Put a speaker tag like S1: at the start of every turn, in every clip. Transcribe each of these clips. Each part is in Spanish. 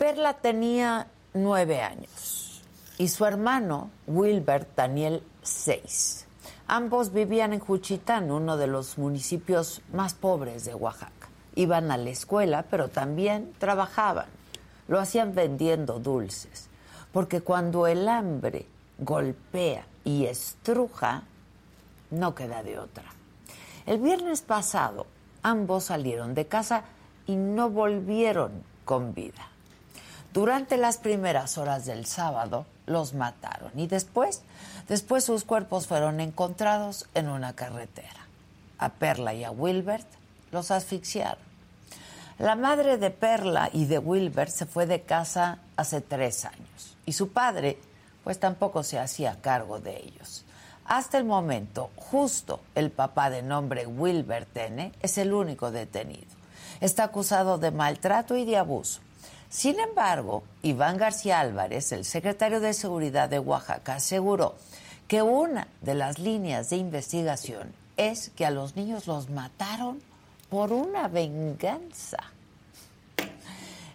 S1: Perla tenía nueve años y su hermano, Wilbert Daniel, seis. Ambos vivían en Juchitán, uno de los municipios más pobres de Oaxaca. Iban a la escuela, pero también trabajaban. Lo hacían vendiendo dulces, porque cuando el hambre golpea y estruja, no queda de otra. El viernes pasado, ambos salieron de casa y no volvieron con vida. Durante las primeras horas del sábado los mataron y después, después sus cuerpos fueron encontrados en una carretera. A Perla y a Wilbert los asfixiaron. La madre de Perla y de Wilbert se fue de casa hace tres años y su padre pues tampoco se hacía cargo de ellos. Hasta el momento, justo el papá de nombre Wilbert N. es el único detenido. Está acusado de maltrato y de abuso. Sin embargo, Iván García Álvarez, el secretario de Seguridad de Oaxaca, aseguró que una de las líneas de investigación es que a los niños los mataron por una venganza.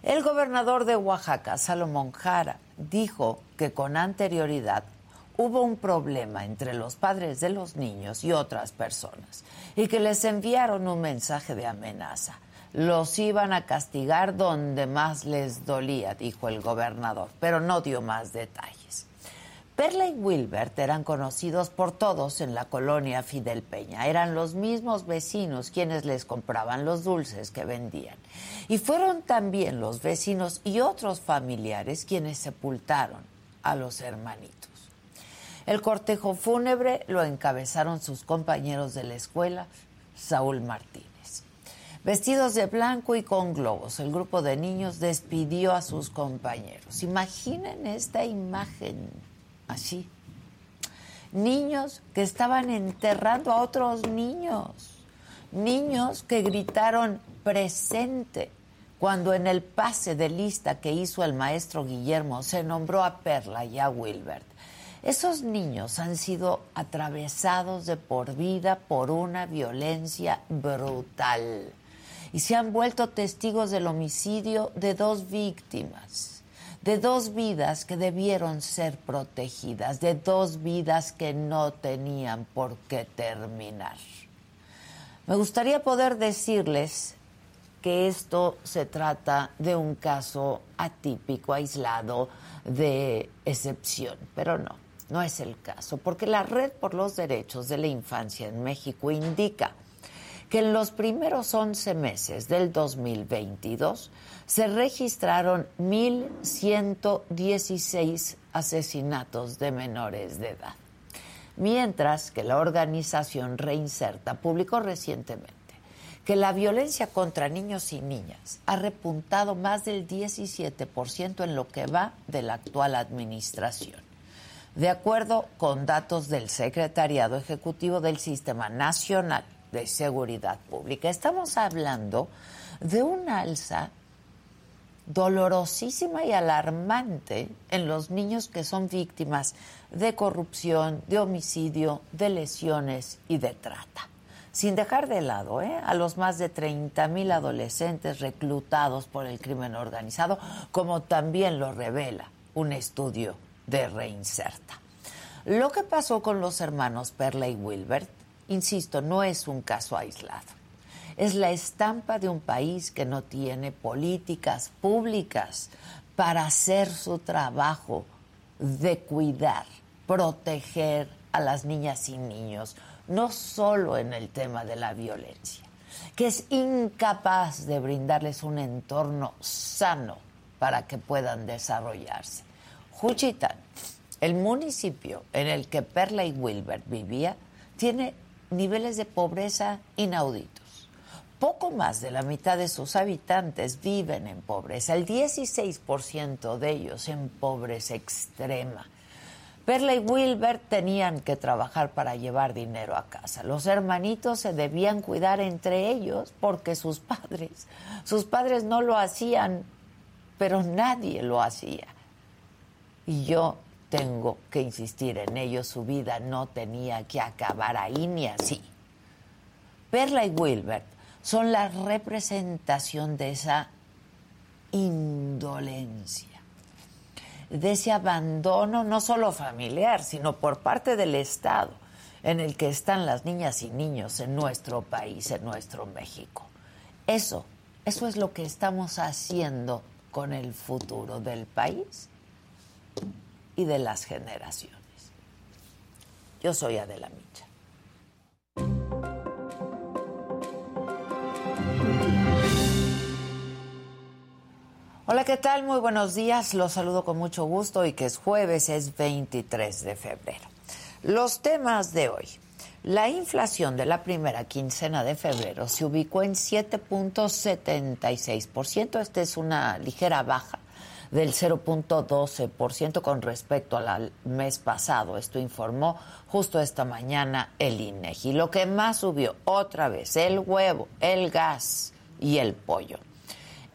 S1: El gobernador de Oaxaca, Salomón Jara, dijo que con anterioridad hubo un problema entre los padres de los niños y otras personas y que les enviaron un mensaje de amenaza. Los iban a castigar donde más les dolía, dijo el gobernador, pero no dio más detalles. Perla y Wilbert eran conocidos por todos en la colonia Fidel Peña. Eran los mismos vecinos quienes les compraban los dulces que vendían. Y fueron también los vecinos y otros familiares quienes sepultaron a los hermanitos. El cortejo fúnebre lo encabezaron sus compañeros de la escuela, Saúl Martínez. Vestidos de blanco y con globos, el grupo de niños despidió a sus compañeros. Imaginen esta imagen así. Niños que estaban enterrando a otros niños. Niños que gritaron presente cuando en el pase de lista que hizo el maestro Guillermo se nombró a Perla y a Wilbert. Esos niños han sido atravesados de por vida por una violencia brutal y se han vuelto testigos del homicidio de dos víctimas de dos vidas que debieron ser protegidas, de dos vidas que no tenían por qué terminar. Me gustaría poder decirles que esto se trata de un caso atípico, aislado, de excepción, pero no, no es el caso, porque la Red por los Derechos de la Infancia en México indica que en los primeros 11 meses del 2022 se registraron 1.116 asesinatos de menores de edad, mientras que la organización Reinserta publicó recientemente que la violencia contra niños y niñas ha repuntado más del 17% en lo que va de la actual administración. De acuerdo con datos del Secretariado Ejecutivo del Sistema Nacional de Seguridad Pública, estamos hablando de un alza dolorosísima y alarmante en los niños que son víctimas de corrupción, de homicidio, de lesiones y de trata. Sin dejar de lado ¿eh? a los más de 30 mil adolescentes reclutados por el crimen organizado, como también lo revela un estudio de Reinserta. Lo que pasó con los hermanos Perla y Wilbert, insisto, no es un caso aislado es la estampa de un país que no tiene políticas públicas para hacer su trabajo de cuidar, proteger a las niñas y niños, no solo en el tema de la violencia, que es incapaz de brindarles un entorno sano para que puedan desarrollarse. Juchitán, el municipio en el que Perla y Wilbert vivía, tiene niveles de pobreza inauditos poco más de la mitad de sus habitantes viven en pobreza, el 16% de ellos en pobreza extrema. Perla y Wilbert tenían que trabajar para llevar dinero a casa. Los hermanitos se debían cuidar entre ellos porque sus padres, sus padres no lo hacían, pero nadie lo hacía. Y yo tengo que insistir en ello, su vida no tenía que acabar ahí ni así. Perla y Wilbert son la representación de esa indolencia, de ese abandono no solo familiar, sino por parte del Estado en el que están las niñas y niños en nuestro país, en nuestro México. Eso, eso es lo que estamos haciendo con el futuro del país y de las generaciones. Yo soy Adela Micha. Hola, ¿qué tal? Muy buenos días. Los saludo con mucho gusto y que es jueves, es 23 de febrero. Los temas de hoy. La inflación de la primera quincena de febrero se ubicó en 7.76%. Esta es una ligera baja del 0.12% con respecto al mes pasado. Esto informó justo esta mañana el INEGI. Lo que más subió otra vez, el huevo, el gas y el pollo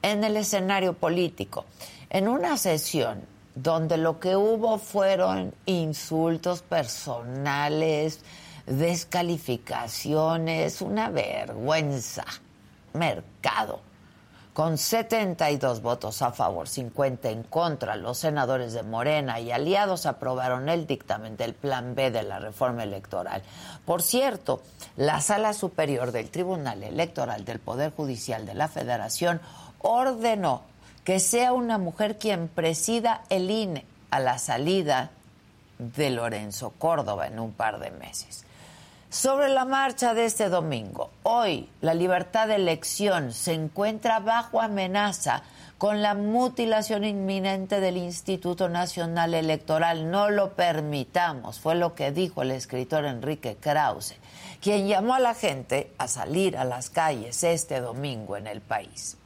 S1: en el escenario político, en una sesión donde lo que hubo fueron insultos personales, descalificaciones, una vergüenza. Mercado. Con 72 votos a favor, 50 en contra, los senadores de Morena y aliados aprobaron el dictamen del Plan B de la reforma electoral. Por cierto, la Sala Superior del Tribunal Electoral del Poder Judicial de la Federación ordenó que sea una mujer quien presida el INE a la salida de Lorenzo Córdoba en un par de meses. Sobre la marcha de este domingo, hoy la libertad de elección se encuentra bajo amenaza con la mutilación inminente del Instituto Nacional Electoral. No lo permitamos, fue lo que dijo el escritor Enrique Krause, quien llamó a la gente a salir a las calles este domingo en el país.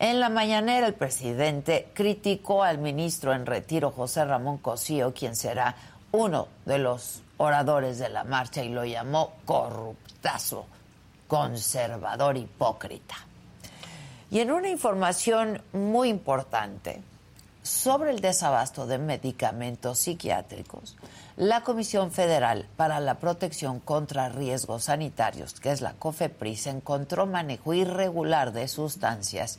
S1: En la mañanera, el presidente criticó al ministro en retiro, José Ramón Cosío, quien será uno de los oradores de la marcha, y lo llamó corruptazo, conservador, hipócrita. Y en una información muy importante sobre el desabasto de medicamentos psiquiátricos, la Comisión Federal para la Protección contra Riesgos Sanitarios, que es la COFEPRIS, encontró manejo irregular de sustancias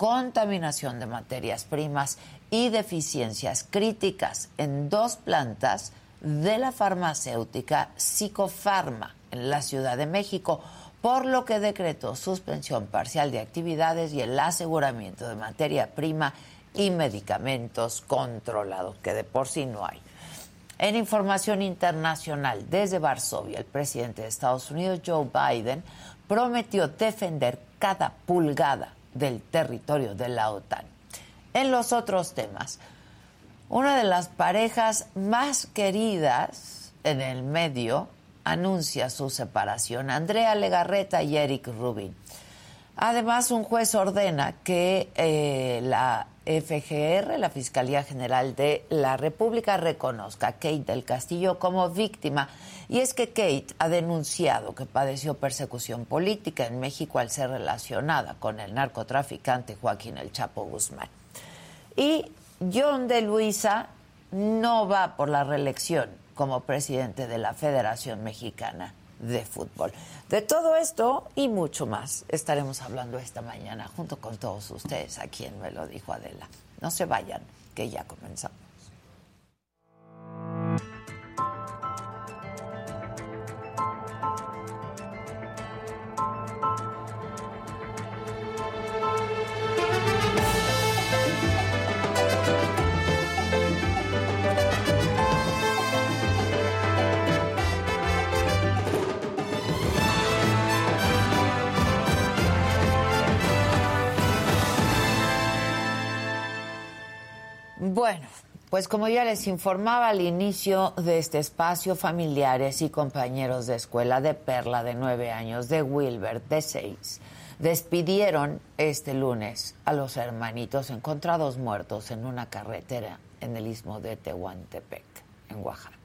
S1: contaminación de materias primas y deficiencias críticas en dos plantas de la farmacéutica Psicofarma en la Ciudad de México, por lo que decretó suspensión parcial de actividades y el aseguramiento de materia prima y medicamentos controlados, que de por sí no hay. En información internacional, desde Varsovia, el presidente de Estados Unidos, Joe Biden, prometió defender cada pulgada del territorio de la OTAN. En los otros temas, una de las parejas más queridas en el medio anuncia su separación, Andrea Legarreta y Eric Rubin. Además, un juez ordena que eh, la FGR, la Fiscalía General de la República, reconozca a Kate del Castillo como víctima. Y es que Kate ha denunciado que padeció persecución política en México al ser relacionada con el narcotraficante Joaquín El Chapo Guzmán. Y John de Luisa no va por la reelección como presidente de la Federación Mexicana de fútbol. De todo esto y mucho más estaremos hablando esta mañana junto con todos ustedes, a quien me lo dijo Adela. No se vayan, que ya comenzamos. Bueno, pues como ya les informaba al inicio de este espacio, familiares y compañeros de escuela de Perla de nueve años, de Wilbert de seis, despidieron este lunes a los hermanitos encontrados muertos en una carretera en el istmo de Tehuantepec, en Oaxaca.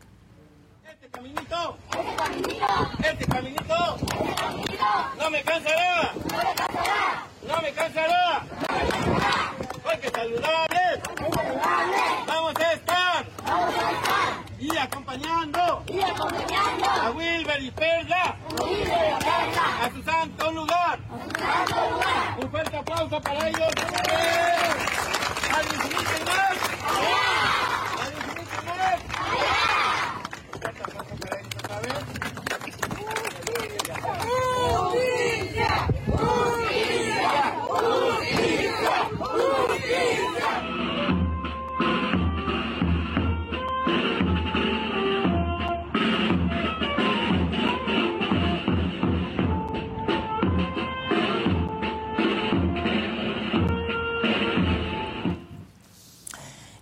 S2: Este caminito, este caminito, este caminito, este caminito, no me cansará, no me cansará, no me cansará, no me cansará. ¡Hay que saludarles! ¡Vamos a estar! ¡Vamos a estar! Y acompañando, y acompañando a Wilber y Perla, a su santo lugar. A su santo lugar. Un fuerte aplauso para ellos.
S1: ¡Al infinito y más! ¡Allá!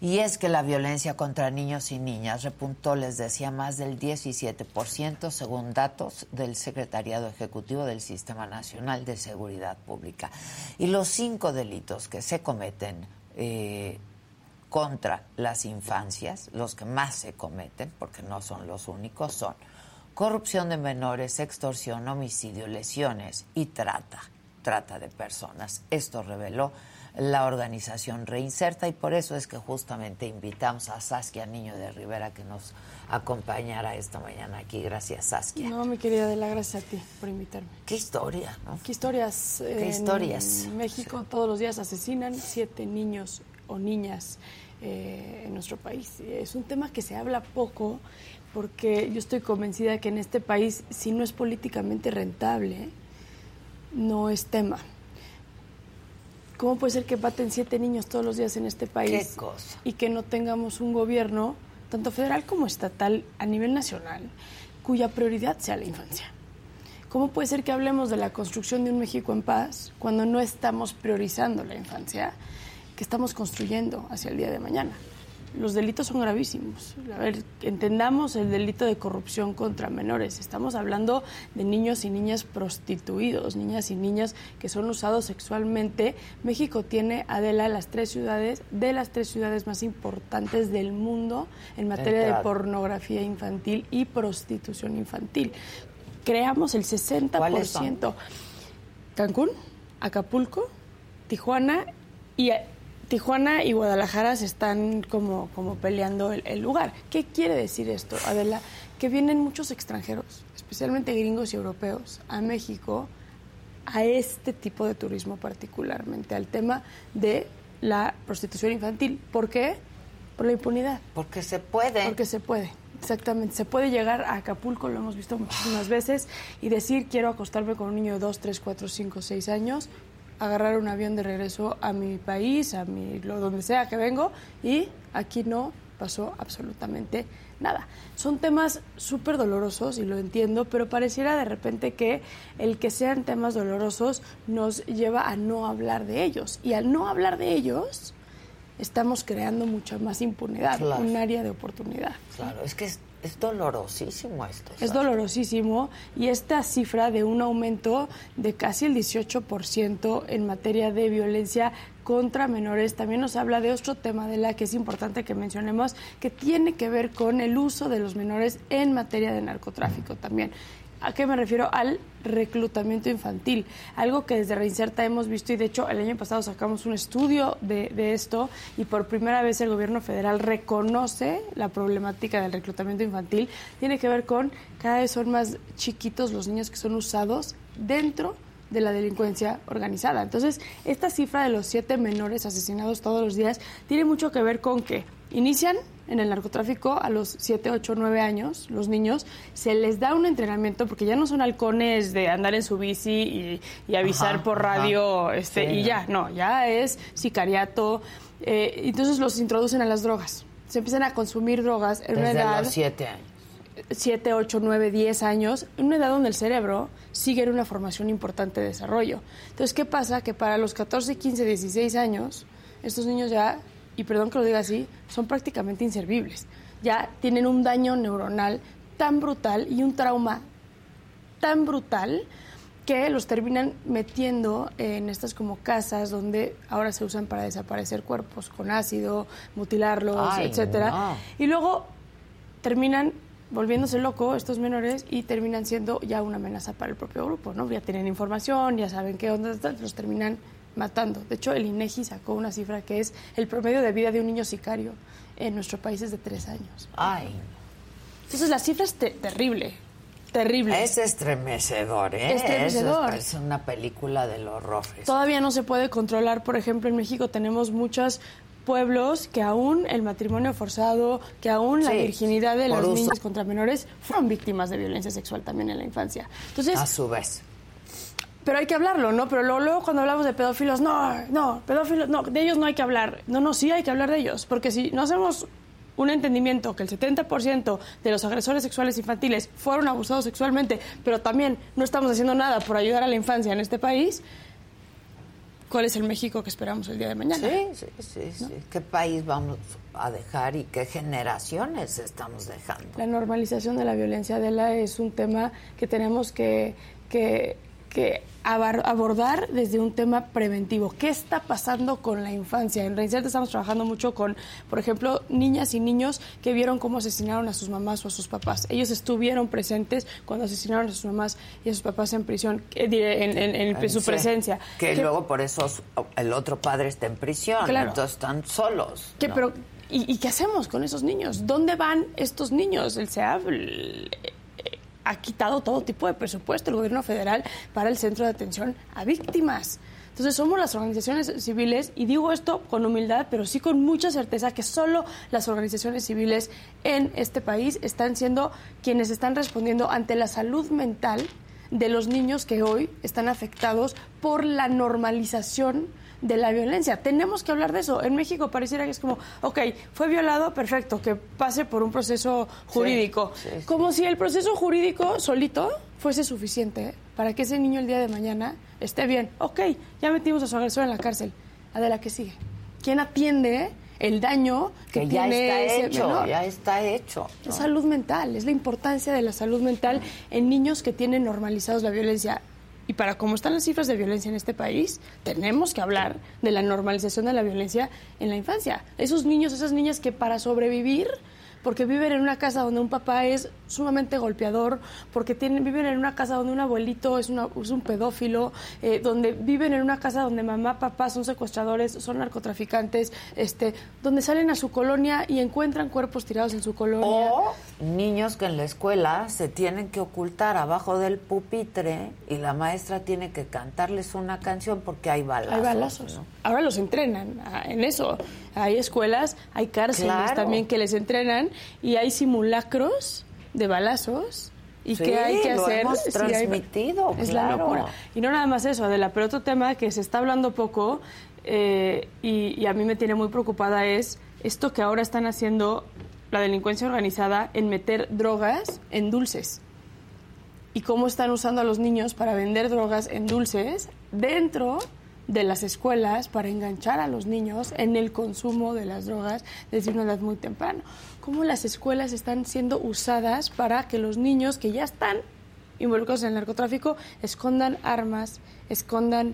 S1: Es que la violencia contra niños y niñas repuntó, les decía, más del 17% según datos del Secretariado Ejecutivo del Sistema Nacional de Seguridad Pública. Y los cinco delitos que se cometen eh, contra las infancias, los que más se cometen, porque no son los únicos, son corrupción de menores, extorsión, homicidio, lesiones y trata, trata de personas. Esto reveló la organización Reinserta y por eso es que justamente invitamos a Saskia Niño de Rivera que nos acompañara esta mañana aquí. Gracias, Saskia.
S3: No, mi querida Adela, gracias a ti por invitarme.
S1: Qué historia, ¿no?
S3: Qué historias.
S1: Qué historias.
S3: En México todos los días asesinan siete niños o niñas eh, en nuestro país. Es un tema que se habla poco porque yo estoy convencida que en este país, si no es políticamente rentable, no es tema. ¿Cómo puede ser que maten siete niños todos los días en este país
S1: ¿Qué cosa?
S3: y que no tengamos un gobierno, tanto federal como estatal, a nivel nacional, cuya prioridad sea la infancia? ¿Cómo puede ser que hablemos de la construcción de un México en paz cuando no estamos priorizando la infancia que estamos construyendo hacia el día de mañana? Los delitos son gravísimos. A ver, entendamos el delito de corrupción contra menores. Estamos hablando de niños y niñas prostituidos, niñas y niñas que son usados sexualmente. México tiene, Adela, las tres ciudades, de las tres ciudades más importantes del mundo en materia de pornografía infantil y prostitución infantil. Creamos el 60%. Cancún, Acapulco, Tijuana y Tijuana y Guadalajara se están como, como peleando el, lugar. ¿Qué quiere decir esto, Adela? Que vienen muchos extranjeros, especialmente gringos y europeos, a México a este tipo de turismo particularmente, al tema de la prostitución infantil. ¿Por qué? Por la impunidad.
S1: Porque se puede.
S3: Porque se puede. Exactamente, se puede llegar a Acapulco, lo hemos visto muchísimas veces, y decir quiero acostarme con un niño de 2, 3, 4, 5, 6 años, agarrar un avión de regreso a mi país, a mi, lo, donde sea que vengo, y aquí no pasó absolutamente nada. Son temas súper dolorosos y lo entiendo, pero pareciera de repente que el que sean temas dolorosos nos lleva a no hablar de ellos. Y al no hablar de ellos, estamos creando mucha más impunidad, un área de oportunidad.
S1: Claro, es que es dolorosísimo esto.
S3: Es dolorosísimo y esta cifra de un aumento de casi el 18% en materia de violencia contra menores también nos habla de otro tema de la que es importante que mencionemos que tiene que ver con el uso de los menores en materia de narcotráfico también. ¿A qué me refiero? Al reclutamiento infantil, algo que desde Reinserta hemos visto y de hecho el año pasado sacamos un estudio de, esto y por primera vez el gobierno federal reconoce la problemática del reclutamiento infantil, tiene que ver con cada vez son más chiquitos los niños que son usados dentro de la delincuencia organizada. Entonces, esta cifra de los siete menores asesinados todos los días tiene mucho que ver con que inician en el narcotráfico a los 7, 8, 9 años, los niños, se les da un entrenamiento porque ya no son halcones de andar en su bici y, avisar por radio este, y ya, no, ya es sicariato. Eh, entonces los introducen a las drogas. Se empiezan a consumir drogas en
S1: Desde
S3: una edad...
S1: los 7 años.
S3: 7, 8, 9, 10 años, en una edad donde el cerebro sigue en una formación importante de desarrollo. Entonces, ¿qué pasa? Que para los 14, 15, 16 años, estos niños ya y perdón que lo diga así, son prácticamente inservibles. Ya tienen un daño neuronal tan brutal y un trauma tan brutal que los terminan metiendo en estas como casas donde ahora se usan para desaparecer cuerpos con ácido, mutilarlos, etcétera. Y luego terminan volviéndose loco estos menores y terminan siendo ya una amenaza para el propio grupo, ¿no? Ya tienen información, ya saben qué onda, los terminan matando. De hecho, el INEGI sacó una cifra que es el promedio de vida de un niño sicario en nuestro país es de tres años.
S1: Ay.
S3: Entonces la cifra es terrible, terrible.
S1: Es estremecedor, ¿eh?
S3: Estremecedor.
S1: Es, una película del horror.
S3: Todavía no se puede controlar, por ejemplo, en México tenemos muchos pueblos que aún el matrimonio forzado, que aún la virginidad de los niños contra menores fueron víctimas de violencia sexual también en la infancia. Entonces,
S1: a su vez
S3: pero hay que hablarlo, ¿no? Pero luego, cuando hablamos de pedófilos, no, no, pedófilos, no, de ellos no hay que hablar. No, no, sí hay que hablar de ellos, porque si no hacemos un entendimiento que el 70% de los agresores sexuales infantiles fueron abusados sexualmente, pero también no estamos haciendo nada por ayudar a la infancia en este país, cuál es el México que esperamos el día de mañana.
S1: Sí, sí, sí, sí. ¿Qué país vamos a dejar y qué generaciones estamos dejando?
S3: La normalización de la violencia de la es un tema que tenemos que, que que abordar desde un tema preventivo. ¿Qué está pasando con la infancia? En Reinserte estamos trabajando mucho con, por ejemplo, niñas y niños que vieron cómo asesinaron a sus mamás o a sus papás. Ellos estuvieron presentes cuando asesinaron a sus mamás y a sus papás en prisión, eh, en, su presencia.
S1: Que, luego por eso el otro padre está en prisión, entonces están solos.
S3: pero, ¿y, qué hacemos con esos niños? ¿Dónde van estos niños? El SEAB ha quitado todo tipo de presupuesto el gobierno federal para el centro de atención a víctimas. Entonces somos las organizaciones civiles, y digo esto con humildad, pero sí con mucha certeza que solo las organizaciones civiles en este país están siendo quienes están respondiendo ante la salud mental de los niños que hoy están afectados por la normalización de la violencia. Tenemos que hablar de eso. En México pareciera que es como, ok, fue violado, perfecto, que pase por un proceso jurídico. Como si el proceso jurídico solito fuese suficiente para que ese niño el día de mañana esté bien. Ok, ya metimos a su agresor en la cárcel. Adela, ¿qué sigue? ¿Quién atiende el daño que,
S1: ya
S3: tiene
S1: está
S3: hecho,
S1: ya está hecho.
S3: Es salud mental, es la importancia de la salud mental en niños que tienen normalizados la violencia. Y para cómo están las cifras de violencia en este país, tenemos que hablar de la normalización de la violencia en la infancia. Esos niños, esas niñas que para sobrevivir porque viven en una casa donde un papá es sumamente golpeador, porque tienen, viven en una casa donde un abuelito es, es un pedófilo, eh, donde viven en una casa donde mamá, papá son secuestradores, son narcotraficantes, este, donde salen a su colonia y encuentran cuerpos tirados en su colonia.
S1: O niños que en la escuela se tienen que ocultar abajo del pupitre y la maestra tiene que cantarles una canción porque hay balazos.
S3: Hay balazos. Ahora los entrenan ah, en eso. Hay escuelas, hay cárceles también que les entrenan y hay simulacros de balazos y que hay que hacer.
S1: hemos transmitido
S3: es la locura. Y no nada más eso Adela pero otro tema que se está hablando poco eh, y, a mí me tiene muy preocupada es esto que ahora están haciendo la delincuencia organizada en meter drogas en dulces. Y cómo están usando a los niños para vender drogas en dulces dentro de las escuelas para enganchar a los niños en el consumo de las drogas desde una edad muy temprana. Cómo las escuelas están siendo usadas para que los niños que ya están involucrados en el narcotráfico escondan armas, escondan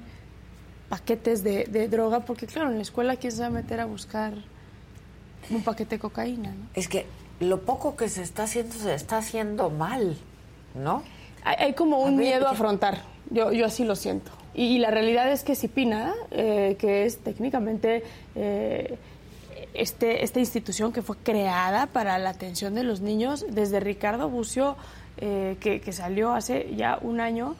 S3: paquetes de, droga, porque claro, en la escuela quién se va a meter a buscar un paquete de cocaína.
S1: Es que lo poco que se está haciendo se está haciendo mal, ¿no?
S3: Hay, como un miedo a afrontar, yo, yo así lo siento. Y, la realidad es que Cipina, eh, que es técnicamente eh, este, esta institución que fue creada para la atención de los niños, desde Ricardo Bucio, eh, que, salió hace ya un año,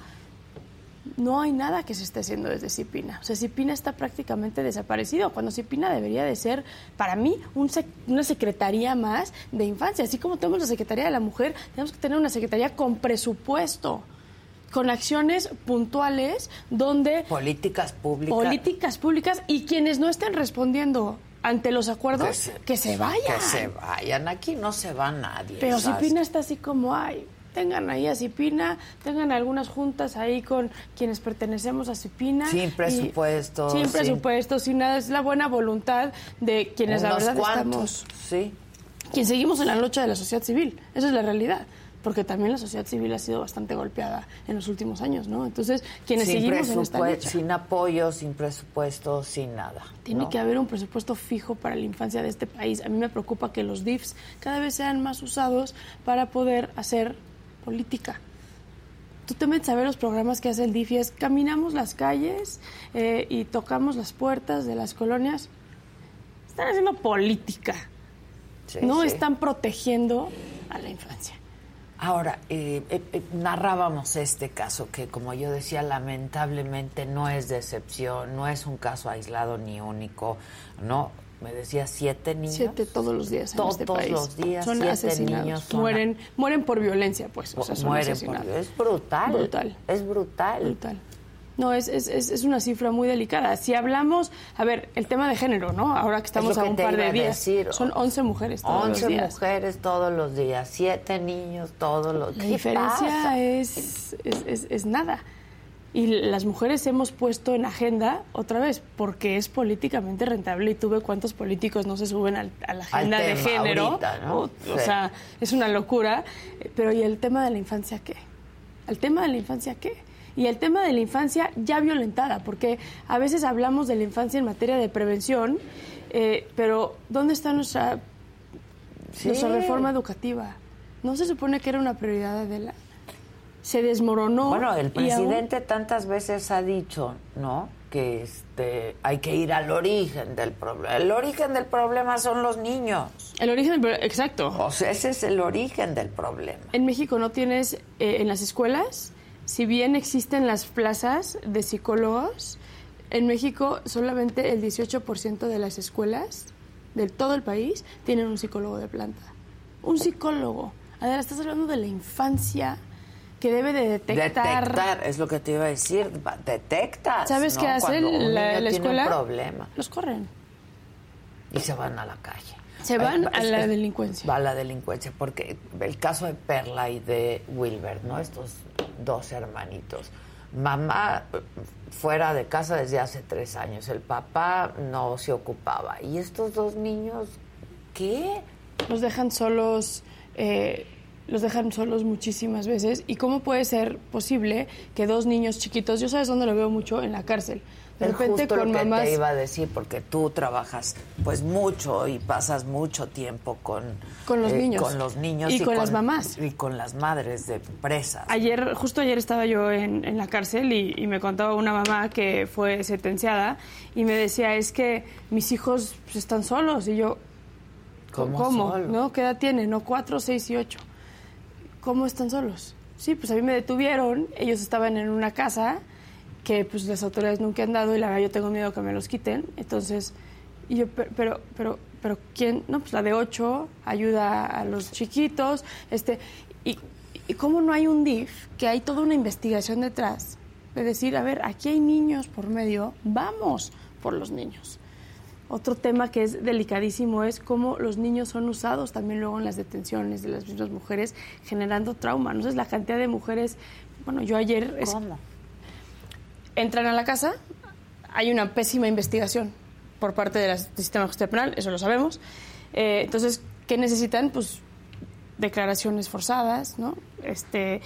S3: no hay nada que se esté haciendo desde Cipina. O sea, Cipina está prácticamente desaparecido, cuando Cipina debería de ser, para mí, una secretaría más de infancia. Así como tenemos la Secretaría de la Mujer, tenemos que tener una secretaría con presupuesto con acciones puntuales donde...
S1: Políticas públicas.
S3: Políticas públicas y quienes no estén respondiendo ante los acuerdos, que se, vayan.
S1: Que se vayan, aquí no se va nadie.
S3: Pero Cipina está así como, ay, tengan ahí a Cipina, tengan algunas juntas ahí con quienes pertenecemos a Cipina.
S1: Sin presupuesto.
S3: Sin, presupuesto, sin nada, es la buena voluntad de quienes la verdad estamos...
S1: Sí.
S3: Quien seguimos en la lucha de la sociedad civil, esa es la realidad porque también la sociedad civil ha sido bastante golpeada en los últimos años, ¿no? Entonces, quienes seguimos en esta lucha,
S1: sin apoyo, sin presupuesto, sin nada.
S3: Tiene que haber un presupuesto fijo para la infancia de este país. A mí me preocupa que los DIFs cada vez sean más usados para poder hacer política. Tú te metes a ver los programas que hace el DIF y es caminamos las calles eh, y tocamos las puertas de las colonias. Están haciendo política. no están protegiendo a la infancia.
S1: Ahora, eh, eh, eh, narrábamos este caso que, como yo decía, lamentablemente no es de excepción, no es un caso aislado ni único, ¿no? Me decía siete niños.
S3: Siete todos los días en
S1: todos
S3: este país.
S1: los días,
S3: son
S1: siete
S3: asesinados.
S1: niños.
S3: mueren, mueren por violencia, pues. O sea, son
S1: mueren por Es brutal.
S3: Brutal.
S1: Es brutal.
S3: Brutal. No, es, es, es, una cifra muy delicada. Si hablamos, a ver, el tema de género, ¿no? Ahora que estamos a un par de días. son 11 mujeres todos los días.
S1: 11 mujeres todos los días, 7 niños todos los días.
S3: La diferencia es, es, es, nada. y las mujeres hemos puesto en agenda otra vez porque es políticamente rentable y tú ves cuántos políticos no se suben a la agenda de género. O, sea, es una locura. Pero ¿y el tema de la infancia qué? ¿El tema de la infancia qué? Y el tema de la infancia ya violentada, porque a veces hablamos de la infancia en materia de prevención, eh, pero ¿dónde está nuestra, nuestra reforma educativa? ¿No se supone que era una prioridad de la se desmoronó.
S1: Bueno, el presidente tantas veces ha dicho, ¿no? Que este, hay que ir al origen del problema. El origen del problema son los niños.
S3: El origen del exacto.
S1: O sea, ese es el origen del problema.
S3: En México no tienes, eh, en las escuelas, si bien existen las plazas de psicólogos, en México solamente el 18% de las escuelas de todo el país tienen un psicólogo de planta. Un psicólogo. Adela, estás hablando de la infancia que debe de detectar.
S1: Detectar, es lo que te iba a decir, detecta.
S3: ¿Sabes qué hace la, la escuela?
S1: un problema.
S3: Los corren.
S1: Y se van a la calle.
S3: Se van a la delincuencia.
S1: Va a la delincuencia, porque el caso de Perla y de Wilbert, ¿no? Estos dos hermanitos. Mamá fuera de casa desde hace tres años, el papá no se ocupaba. ¿Y estos dos niños qué?
S3: Los dejan solos. Eh, los dejan solos muchísimas veces. ¿Y cómo puede ser posible que dos niños chiquitos, yo sabes dónde lo veo mucho, en la cárcel,
S1: de repente con lo que te iba a decir porque tú trabajas pues mucho y pasas mucho tiempo con
S3: con los eh, niños.
S1: con los niños
S3: y, con, las mamás.
S1: y con las madres de presas.
S3: Ayer justo ayer estaba yo en, en la cárcel y, me contaba una mamá que fue sentenciada y me decía es que mis hijos pues, están solos y yo
S1: cómo,
S3: ¿Cómo? no qué edad tienen no cuatro seis y ocho. ¿cómo están solos? Sí, pues a mí me detuvieron, ellos estaban en una casa que pues las autoridades nunca han dado y la verdad yo tengo miedo que me los quiten, entonces, yo, pero, pero, pero, ¿quién? No, pues la de ocho ayuda a los chiquitos, este, y, y cómo no hay un DIF, que hay toda una investigación detrás, de decir, a ver, aquí hay niños por medio, vamos por los niños. Otro tema que es delicadísimo es cómo los niños son usados también luego en las detenciones de las mismas mujeres, generando trauma. No sé la cantidad de mujeres. Bueno, yo ayer.
S1: ¿Cómo?
S3: Entran a la casa, hay una pésima investigación por parte del sistema de justicia penal, eso lo sabemos. Eh, entonces, ¿qué necesitan? Pues declaraciones forzadas, ¿no? Este,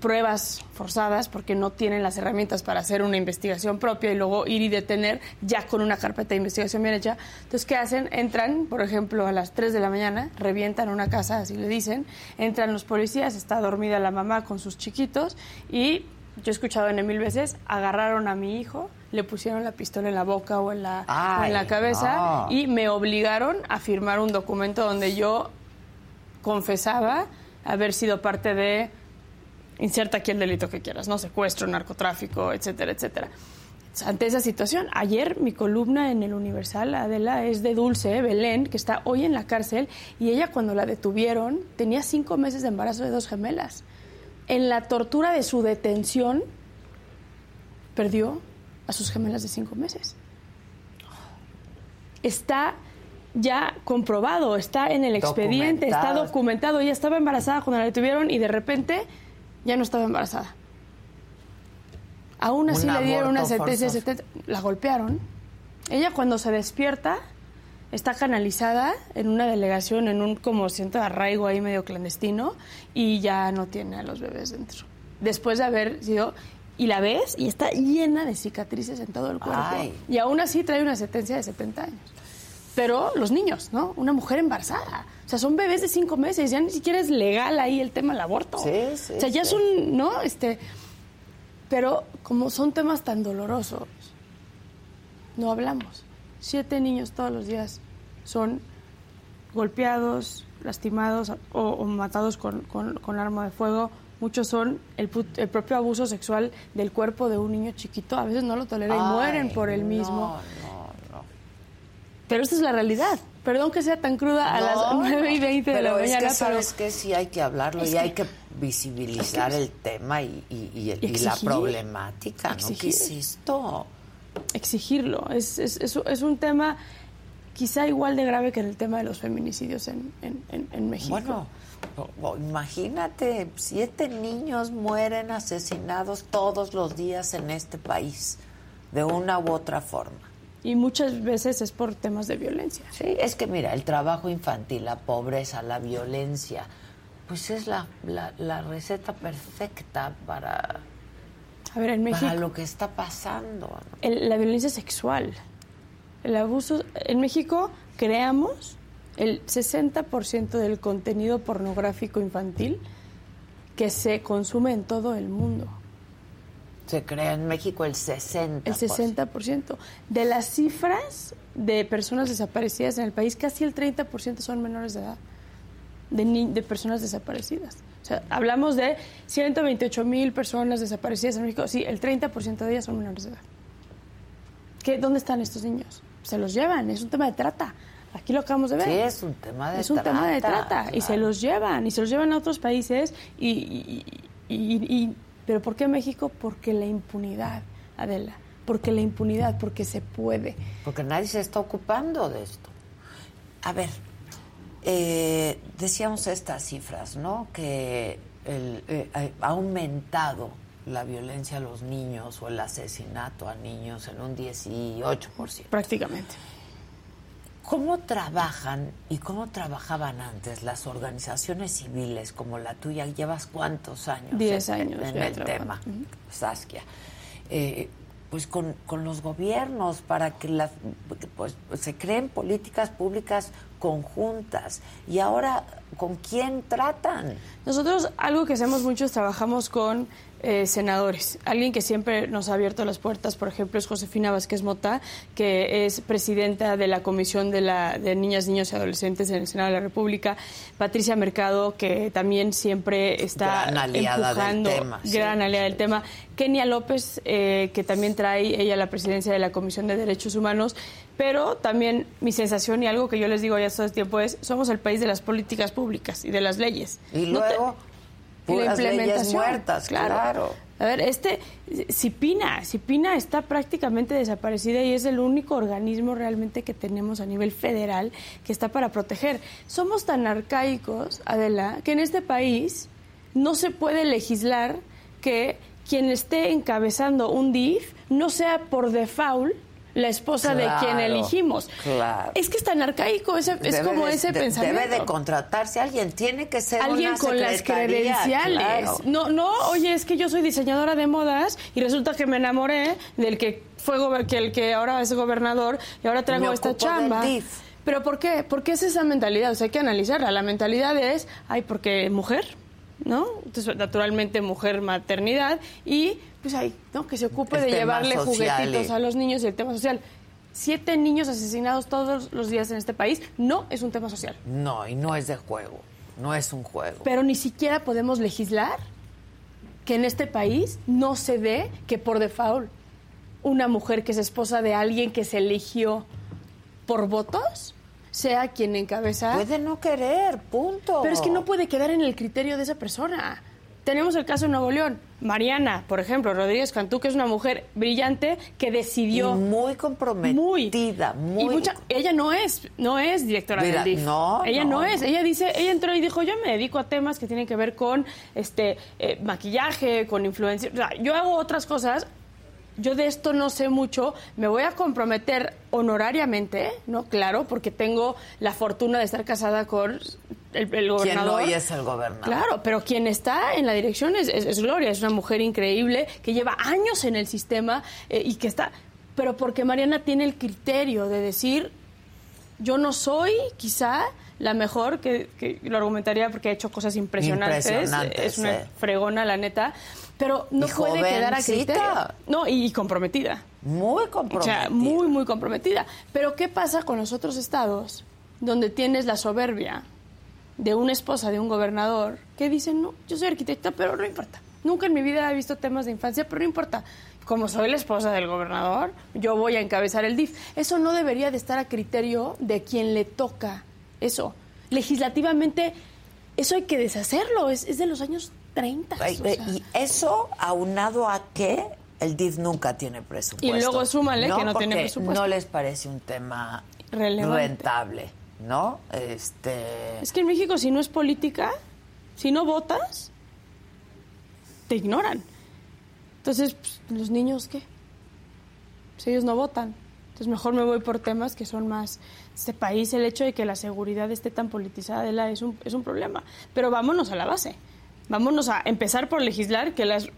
S3: pruebas forzadas porque no tienen las herramientas para hacer una investigación propia y luego ir y detener ya con una carpeta de investigación bien hecha. Entonces, ¿qué hacen? Entran, por ejemplo, a las 3 de la mañana, revientan una casa, así le dicen, entran los policías, está dormida la mamá con sus chiquitos y yo he escuchado en mil veces, agarraron a mi hijo, le pusieron la pistola en la boca o en la, en la cabeza y me obligaron a firmar un documento donde yo confesaba haber sido parte de inserta aquí el delito que quieras, ¿no? Secuestro, narcotráfico, etcétera, etcétera. Ante esa situación, ayer mi columna en el Universal, Adela, es de Dulce Belén, que está hoy en la cárcel, y ella cuando la detuvieron tenía cinco meses de embarazo de dos gemelas. En la tortura de su detención, perdió a sus gemelas de cinco meses. Está ya comprobado, está en el expediente, está documentado. Ella estaba embarazada cuando la detuvieron y de repente ya no estaba embarazada. Aún así le dieron una sentencia, la golpearon. Ella cuando se despierta está canalizada en una delegación, en un como siento arraigo ahí medio clandestino y ya no tiene a los bebés dentro. Después de haber sido y la ves y está llena de cicatrices en todo el cuerpo. Y aún así trae una sentencia de 70 años. Pero los niños, ¿no? Una mujer embarazada. O sea, son bebés de cinco meses, ya ni siquiera es legal ahí el tema del aborto.
S1: Sí, sí.
S3: O sea, ya son, ¿no? Este, pero como son temas tan dolorosos, no hablamos. Siete niños todos los días son golpeados, lastimados o, matados con, con, arma de fuego. Muchos son el, el, propio abuso sexual del cuerpo de un niño chiquito. A veces no lo tolera y mueren por el mismo.
S1: No, no,
S3: Pero esta es la realidad. Perdón que sea tan cruda a las 9 y 20 de la mañana.
S1: Que sabes que sí hay que hablarlo y hay que visibilizar el tema y, y, la problemática, ¿no? ¿Qué es esto?
S3: Exigirlo. Es, es, es, un tema quizá igual de grave que en el tema de los feminicidios en, en, México.
S1: Bueno, imagínate, siete niños mueren asesinados todos los días en este país, de una u otra forma.
S3: Y muchas veces es por temas de violencia.
S1: Sí, es que mira, el trabajo infantil, la pobreza, la violencia, pues es la, la, receta perfecta para,
S3: A ver, en México,
S1: para lo que está pasando.
S3: la violencia sexual, el abuso. En México creamos el 60% del contenido pornográfico infantil que se consume en todo el mundo.
S1: Se crea en México el 60%.
S3: El 60%. De las cifras de personas desaparecidas en el país, casi el 30% son menores de edad, de, de personas desaparecidas. O sea, hablamos de 128 mil personas desaparecidas en México. Sí, el 30% de ellas son menores de edad. ¿Qué, ¿Dónde están estos niños? Se los llevan, es un tema de trata. Aquí lo acabamos de ver.
S1: Sí, es un tema de
S3: es un tema de trata. Y se los llevan, y se los llevan a otros países. Y, y, ¿Pero por qué México? Porque la impunidad, Adela. Porque la impunidad, porque se puede.
S1: Porque nadie se está ocupando de esto. A ver, eh, decíamos estas cifras, ¿no? Que eh, ha aumentado la violencia a los niños o el asesinato a niños en un 18%.
S3: Prácticamente.
S1: ¿Cómo trabajan y cómo trabajaban antes las organizaciones civiles como la tuya? ¿Llevas cuántos años?
S3: Diez años
S1: en, el tema, Saskia. Eh, pues con, con, los gobiernos para que las, pues, se creen políticas públicas conjuntas. Y ahora, ¿con quién tratan?
S3: Nosotros algo que hacemos mucho es trabajamos con eh, senadores. Alguien que siempre nos ha abierto las puertas, por ejemplo, es Josefina Vázquez Mota, que es presidenta de la Comisión de, la, de Niñas, Niños y Adolescentes en el Senado de la República. Patricia Mercado, que también siempre está
S1: gran aliada empujando, del tema,
S3: gran aliada del tema. Kenia López, eh, que también trae ella la presidencia de la Comisión de Derechos Humanos. Pero también mi sensación y algo que yo les digo ya todo el tiempo es, somos el país de las políticas públicas y de las leyes.
S1: Y luego la implementación. muertas, claro.
S3: A ver, este, Cipina, Cipina está prácticamente desaparecida y es el único organismo realmente que tenemos a nivel federal que está para proteger. Somos tan arcaicos, Adela, que en este país no se puede legislar que quien esté encabezando un DIF no sea por default la esposa de quien elegimos.
S1: Claro.
S3: Es que es tan arcaico, es como ese pensamiento.
S1: Debe de contratarse alguien, tiene que ser
S3: alguien con las credenciales. No, no, oye, es que yo soy diseñadora de modas y resulta que me enamoré del que fue que el que ahora es gobernador y ahora traigo esta chamba. Pero ¿por qué? ¿Por qué es esa mentalidad? O sea, hay que analizarla. La mentalidad es, ay, porque mujer, ¿no? Entonces, naturalmente, mujer, maternidad y pues ahí, ¿no? Que se ocupe de llevarle juguetitos a los niños y el tema social. Siete niños asesinados todos los días en este país no es un tema social.
S1: No, y no es de juego, no es un juego.
S3: Pero ni siquiera podemos legislar que en este país no se dé que por default una mujer que es esposa de alguien que se eligió por votos sea quien encabeza.
S1: Puede no querer, punto.
S3: Pero es que no puede quedar en el criterio de esa persona. Tenemos el caso de Nuevo León. Mariana, por ejemplo, Rodríguez Cantú, que es una mujer brillante que decidió.
S1: muy comprometida, muy.
S3: Y mucha, ella no es, no es directora del DIF.
S1: No.
S3: Ella no, es. Ella dice, ella entró y dijo, yo me dedico a temas que tienen que ver con este eh, maquillaje, con influencia. O sea, yo hago otras cosas. Yo de esto no sé mucho, me voy a comprometer honorariamente, ¿no? Claro, porque tengo la fortuna de estar casada con el, gobernador. Quien
S1: hoy es el gobernador.
S3: Claro, pero quien está en la dirección es, es, Gloria, es una mujer increíble que lleva años en el sistema eh, y que está... Pero porque Mariana tiene el criterio de decir, yo no soy quizá la mejor, que, lo argumentaría porque ha hecho cosas impresionantes, es una fregona la neta, pero no puede quedar a criterio. No, y, comprometida.
S1: Muy comprometida.
S3: O sea, muy, muy comprometida. Pero ¿qué pasa con los otros estados donde tienes la soberbia de una esposa de un gobernador que dicen, no, yo soy arquitecta, pero no importa. Nunca en mi vida he visto temas de infancia, pero no importa. Como soy la esposa del gobernador, yo voy a encabezar el DIF. Eso no debería de estar a criterio de quien le toca eso. Legislativamente, eso hay que deshacerlo. Es, es de los años 30.
S1: Y eso aunado a que el DIF nunca tiene presupuesto.
S3: Y luego súmale que no tiene presupuesto.
S1: No les parece un tema rentable, ¿no? Este...
S3: Es que en México si no es política, si no votas, te ignoran. Entonces, pues, los niños, ¿qué? Pues ellos no votan. Entonces, mejor me voy por temas que son más... Este país, el hecho de que la seguridad esté tan politizada es un, es un problema. Pero vámonos a la base. Vámonos a empezar por legislar que las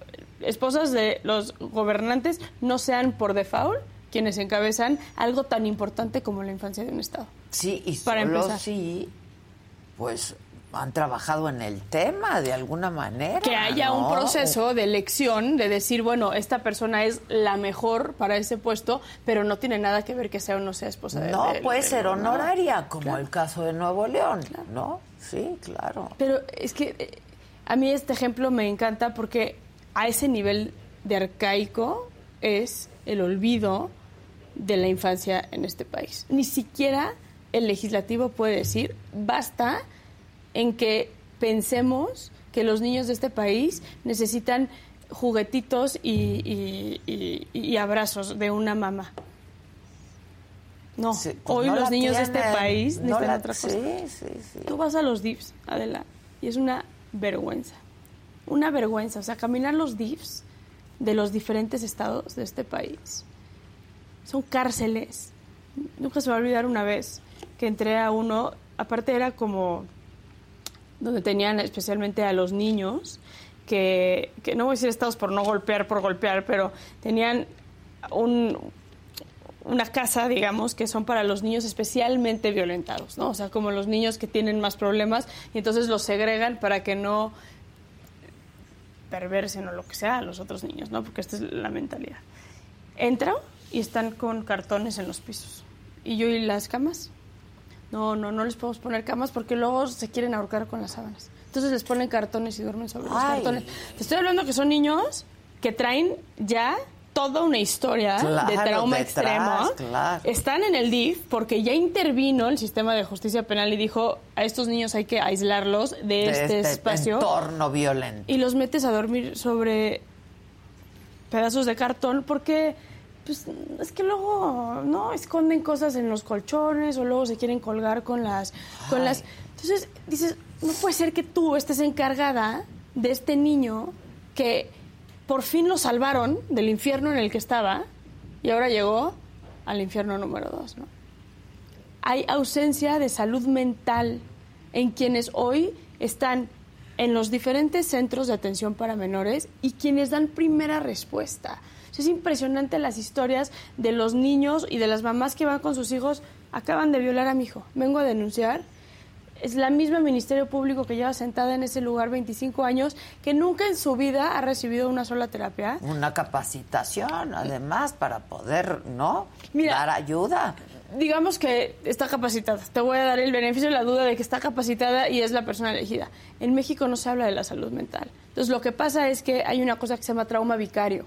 S3: esposas de los gobernantes no sean por default quienes encabezan algo tan importante como la infancia de un Estado.
S1: Sí, y para solo empezar. sí, pues han trabajado en el tema de alguna manera.
S3: Que haya un proceso de elección, de decir, bueno, esta persona es la mejor para ese puesto, pero no tiene nada que ver que sea o no sea esposa de
S1: No, puede ser honoraria, como el caso de Nuevo León, ¿no? Sí, claro.
S3: Pero es que eh, a mí este ejemplo me encanta porque a ese nivel de arcaico es el olvido de la infancia en este país. Ni siquiera el legislativo puede decir, basta en que pensemos que los niños de este país necesitan juguetitos y, abrazos de una mamá. No, pues hoy los niños de este país necesitan otra cosa. Tú vas a los DIFs, Adela, y es una vergüenza. Una vergüenza. O sea, caminar los DIFs de los diferentes estados de este país son cárceles. Nunca se va a olvidar una vez que entré a uno, aparte era como donde tenían especialmente a los niños, que, no voy a decir estados por no golpear, por golpear, pero tenían un, una casa, digamos, que son para los niños especialmente violentados, ¿no? O sea, como los niños que tienen más problemas y entonces los segregan para que no perversen o lo que sea a los otros niños, ¿no? Porque esta es la mentalidad. Entro y están con cartones en los pisos. Y yo y las camas no, no, no les podemos poner camas porque luego se quieren ahorcar con las sábanas. Entonces les ponen cartones y duermen sobre los cartones. Te estoy hablando que son niños que traen ya toda una historia de trauma extremo. Están en el DIF porque ya intervino el sistema de justicia penal y dijo a estos niños hay que aislarlos de, este, este, espacio.
S1: entorno violento.
S3: Y los metes a dormir sobre pedazos de cartón porque pues es que luego no esconden cosas en los colchones o luego se quieren colgar con las con las entonces dices no puede ser que tú estés encargada de este niño que por fin lo salvaron del infierno en el que estaba y ahora llegó al infierno número dos no hay ausencia de salud mental en quienes hoy están en los diferentes centros de atención para menores y quienes dan primera respuesta es impresionante las historias de los niños y de las mamás que van con sus hijos. Acaban de violar a mi hijo. Vengo a denunciar. Es la misma Ministerio Público que lleva sentada en ese lugar 25 años, que nunca en su vida ha recibido una sola terapia.
S1: Una capacitación, además, para poder, ¿no? Dar ayuda
S3: digamos que está capacitada. Te voy a dar el beneficio de la duda de que está capacitada y es la persona elegida. En México no se habla de la salud mental. Entonces, lo que pasa es que hay una cosa que se llama trauma vicario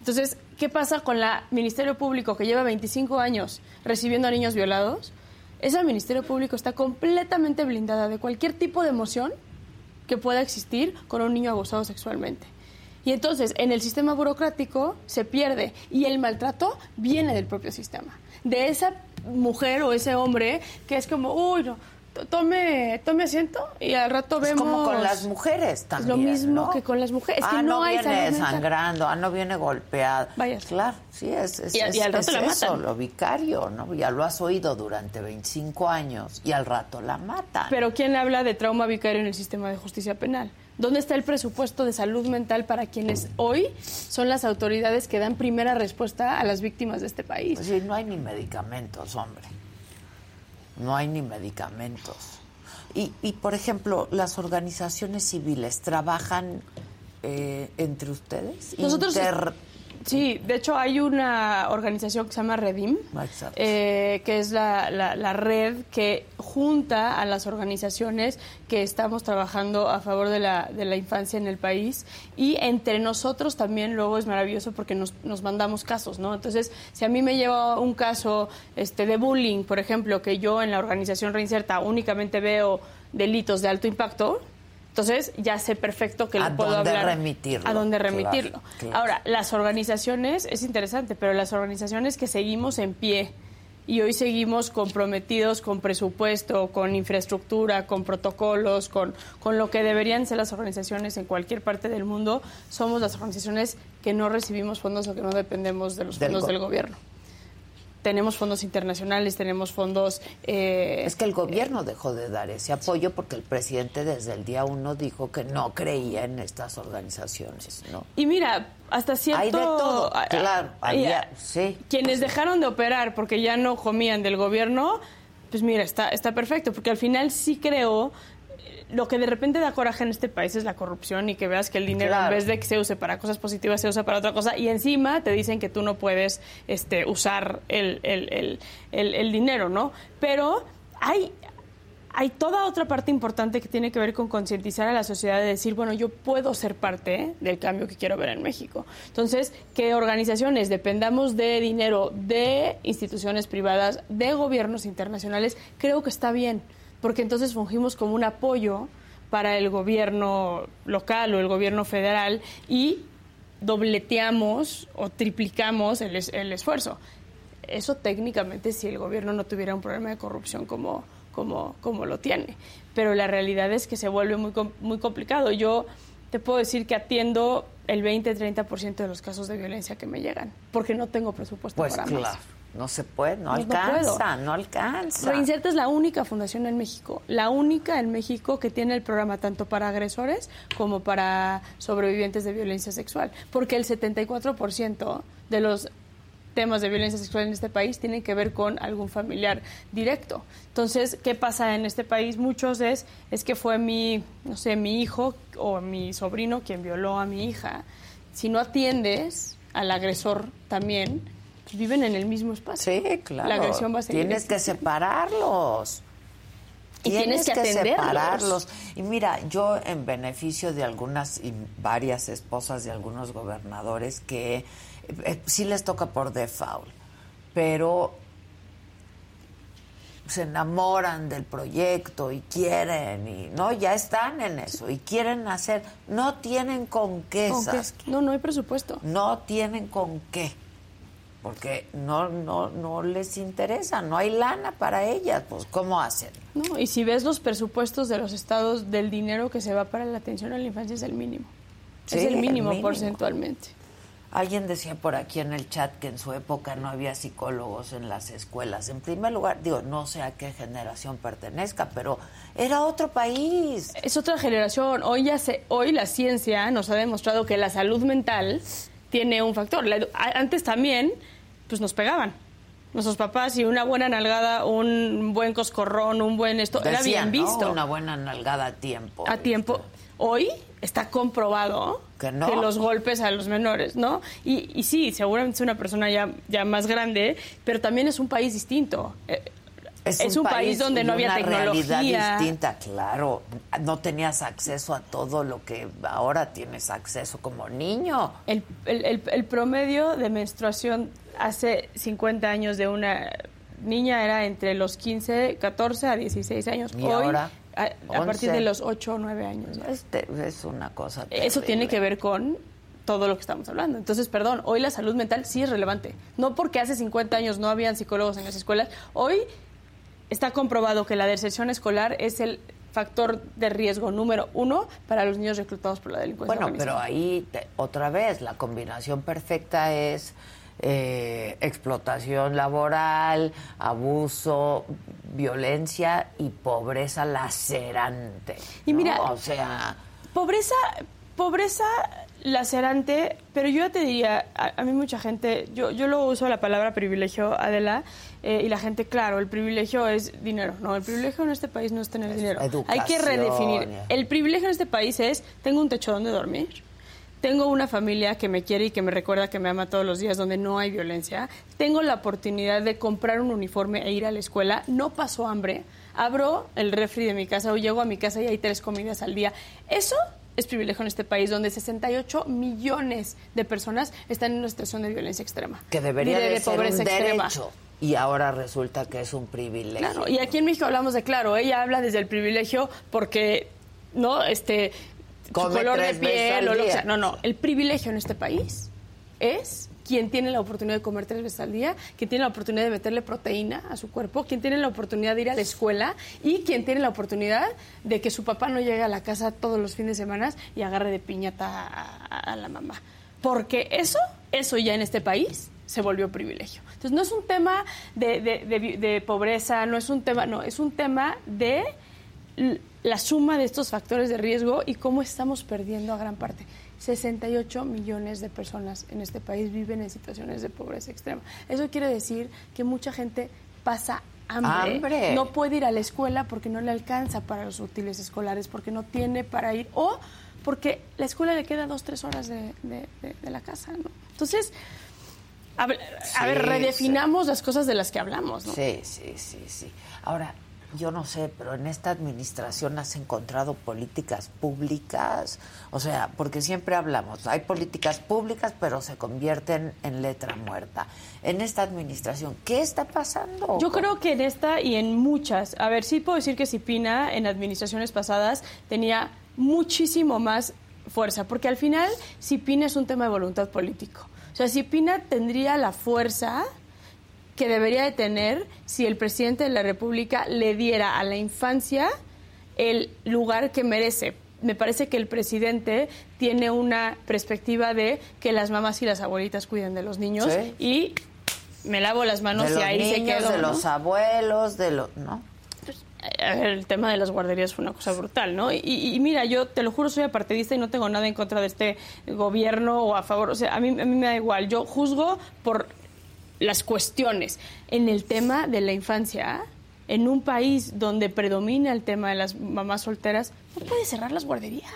S3: entonces, ¿qué pasa con la Ministerio Público que lleva 25 años recibiendo a niños violados? Esa Ministerio Público está completamente blindada de cualquier tipo de emoción que pueda existir con un niño abusado sexualmente. Y entonces, en el sistema burocrático se pierde y el maltrato viene del propio sistema. De esa mujer o ese hombre que es como, uy, no, tome, tome asiento y al rato vemos.
S1: Es como con las mujeres también.
S3: lo mismo que con las mujeres.
S1: ah,
S3: que
S1: no, viene sangrando, ah, no viene golpeada.
S3: Vaya.
S1: Claro, sí, es, es,
S3: y, al rato la
S1: eso, lo vicario, ¿no? Ya lo has oído durante 25 años y al rato la matan.
S3: Pero ¿quién habla de trauma vicario en el sistema de justicia penal? ¿Dónde está el presupuesto de salud mental para quienes hoy son las autoridades que dan primera respuesta a las víctimas de este país?
S1: Pues sí, no hay ni medicamentos, hombre no hay ni medicamentos. Y, y por ejemplo, las organizaciones civiles trabajan eh, entre ustedes.
S3: Nosotros Sí, de hecho hay una organización que se llama Redim, eh, que es la, la, red que junta a las organizaciones que estamos trabajando a favor de la, de la infancia en el país y entre nosotros también luego es maravilloso porque nos, nos mandamos casos, ¿no? Entonces, si a mí me lleva un caso este, de bullying, por ejemplo, que yo en la organización Reinserta únicamente veo delitos de alto impacto, entonces ya sé perfecto que le puedo hablar.
S1: Remitirlo,
S3: a dónde remitirlo. Ahora, las organizaciones, es interesante, pero las organizaciones que seguimos en pie, y hoy seguimos comprometidos con presupuesto, con infraestructura, con protocolos, con, con lo que deberían ser las organizaciones en cualquier parte del mundo, somos las organizaciones que no recibimos fondos o que no dependemos de los fondos del gobierno tenemos fondos internacionales, tenemos fondos...
S1: Eh, es que el gobierno dejó de dar ese apoyo porque el presidente desde el día uno dijo que no creía en estas organizaciones, ¿no?
S3: Y mira, hasta cierto...
S1: Hay de todo, claro, sí.
S3: Quienes dejaron de operar porque ya no comían del gobierno, pues mira, está, está perfecto, porque al final sí creo lo que de repente da coraje en este país es la corrupción y que veas que el dinero en vez de que se use para cosas positivas se usa para otra cosa y encima te dicen que tú no puedes este, usar el, el, el, el dinero, ¿no? Pero hay, hay toda otra parte importante que tiene que ver con concientizar a la sociedad de decir, bueno, yo puedo ser parte del cambio que quiero ver en México. Entonces, que organizaciones dependamos de dinero de instituciones privadas, de gobiernos internacionales, creo que está bien porque entonces fungimos como un apoyo para el gobierno local o el gobierno federal y dobleteamos o triplicamos el, el esfuerzo. Eso técnicamente si el gobierno no tuviera un problema de corrupción como, como, como lo tiene. Pero la realidad es que se vuelve muy, muy complicado. Yo te puedo decir que atiendo el 20-30% de los casos de violencia que me llegan, porque no tengo presupuesto
S1: pues
S3: para
S1: claro. No se puede, no, alcanza, no, alcanza.
S3: Reinserta es la única fundación en México, la única en México que tiene el programa tanto para agresores como para sobrevivientes de violencia sexual, porque el 74% de los temas de violencia sexual en este país tienen que ver con algún familiar directo. Entonces, ¿qué pasa en este país? Muchos es, es que fue mi, no sé, mi hijo o mi sobrino quien violó a mi hija. Si no atiendes al agresor también, viven en el mismo espacio.
S1: Sí, claro. La agresión va a seguir. Tienes que separarlos.
S3: Y tienes, que, que separarlos.
S1: Y mira, yo en beneficio de algunas y varias esposas de algunos gobernadores que eh, sí les toca por default, pero se enamoran del proyecto y quieren y no ya están en eso y quieren hacer no tienen con qué, ¿Con qué?
S3: no no hay presupuesto
S1: no tienen con qué porque no, no, no les interesa, no hay lana para ellas, pues ¿cómo hacen?
S3: No, y si ves los presupuestos de los estados del dinero que se va para la atención a la infancia es el mínimo. es el mínimo, porcentualmente.
S1: Alguien decía por aquí en el chat que en su época no había psicólogos en las escuelas. En primer lugar, digo, no sé a qué generación pertenezca, pero era otro país.
S3: Es otra generación. Hoy ya se, hoy la ciencia nos ha demostrado que la salud mental tiene un factor. antes también pues nos pegaban. Nuestros papás y una buena nalgada, un buen coscorrón, un buen esto, era bien visto.
S1: Una buena nalgada a tiempo.
S3: A tiempo. Hoy está comprobado que, los golpes a los menores, ¿no? Y, y, sí, seguramente es una persona ya, ya más grande, pero también es un país distinto. Eh, es, un, país, donde no había tecnología.
S1: realidad distinta, claro. No tenías acceso a todo lo que ahora tienes acceso como niño.
S3: El, el, el promedio de menstruación hace 50 años de una niña era entre los 15, 14 a 16 años.
S1: ¿Y ahora?
S3: A, partir de los 8 o 9 años.
S1: Este, es una cosa.
S3: Eso tiene que ver con todo lo que estamos hablando. Entonces, perdón, hoy la salud mental sí es relevante. No porque hace 50 años no habían psicólogos en las escuelas. Hoy está comprobado que la deserción escolar es el factor de riesgo número uno para los niños reclutados por la delincuencia.
S1: Bueno, pero ahí otra vez la combinación perfecta es eh, explotación laboral, abuso, violencia y pobreza lacerante.
S3: Y mira,
S1: o sea,
S3: pobreza, pobreza lacerante, pero yo te diría, a, mí mucha gente, yo, yo lo uso la palabra privilegio, Adela, eh, y la gente, claro, el privilegio es dinero. No, el privilegio en este país no es tener dinero. Hay que redefinir. El privilegio en este país es, tengo un techo donde dormir tengo una familia que me quiere y que me recuerda que me ama todos los días donde no hay violencia, tengo la oportunidad de comprar un uniforme e ir a la escuela, no paso hambre, abro el refri de mi casa o llego a mi casa y hay tres comidas al día. Eso es privilegio en este país, donde 68 millones de personas están en una situación de violencia extrema.
S1: Que debería de, ser pobreza un derecho. Y ahora resulta que es un privilegio.
S3: Claro, y aquí en México hablamos de claro, ella habla desde el privilegio porque no este color de piel o lo que sea. No, no. El privilegio en este país es quien tiene la oportunidad de comer tres veces al día, quien tiene la oportunidad de meterle proteína a su cuerpo, quien tiene la oportunidad de ir a la escuela y quien tiene la oportunidad de que su papá no llegue a la casa todos los fines de semana y agarre de piñata a, la mamá. Porque eso, eso ya en este país se volvió privilegio. Entonces no es un tema de, de pobreza, no es un tema, no, es un tema de la suma de estos factores de riesgo y cómo estamos perdiendo a gran parte. 68 millones de personas en este país viven en situaciones de pobreza extrema. Eso quiere decir que mucha gente pasa hambre. No puede ir a la escuela porque no le alcanza para los útiles escolares, porque no tiene para ir o porque la escuela le queda dos, tres horas de, la casa. Entonces, a ver, redefinamos las cosas de las que hablamos. ¿no?
S1: Sí, sí, sí, sí. Ahora, yo no sé, pero en esta administración has encontrado políticas públicas, o sea, porque siempre hablamos, hay políticas públicas, pero se convierten en letra muerta. En esta administración, ¿qué está pasando?
S3: Yo creo que en esta y en muchas, a ver, sí puedo decir que Cipina en administraciones pasadas tenía muchísimo más fuerza, porque al final Cipina es un tema de voluntad político. O sea, Cipina tendría la fuerza que debería de tener si el presidente de la República le diera a la infancia el lugar que merece. Me parece que el presidente tiene una perspectiva de que las mamás y las abuelitas cuiden de los niños y me lavo las manos
S1: y
S3: ahí
S1: se
S3: quedó.
S1: De los abuelos, de los. ¿No?
S3: Pues, el tema de las guarderías fue una cosa brutal, ¿no? Y, mira, yo te lo juro, soy apartidista y no tengo nada en contra de este gobierno o a favor. O sea, a mí, a mí me da igual. Yo juzgo por las cuestiones. En el tema de la infancia, en un país donde predomina el tema de las mamás solteras, no puede cerrar las guarderías.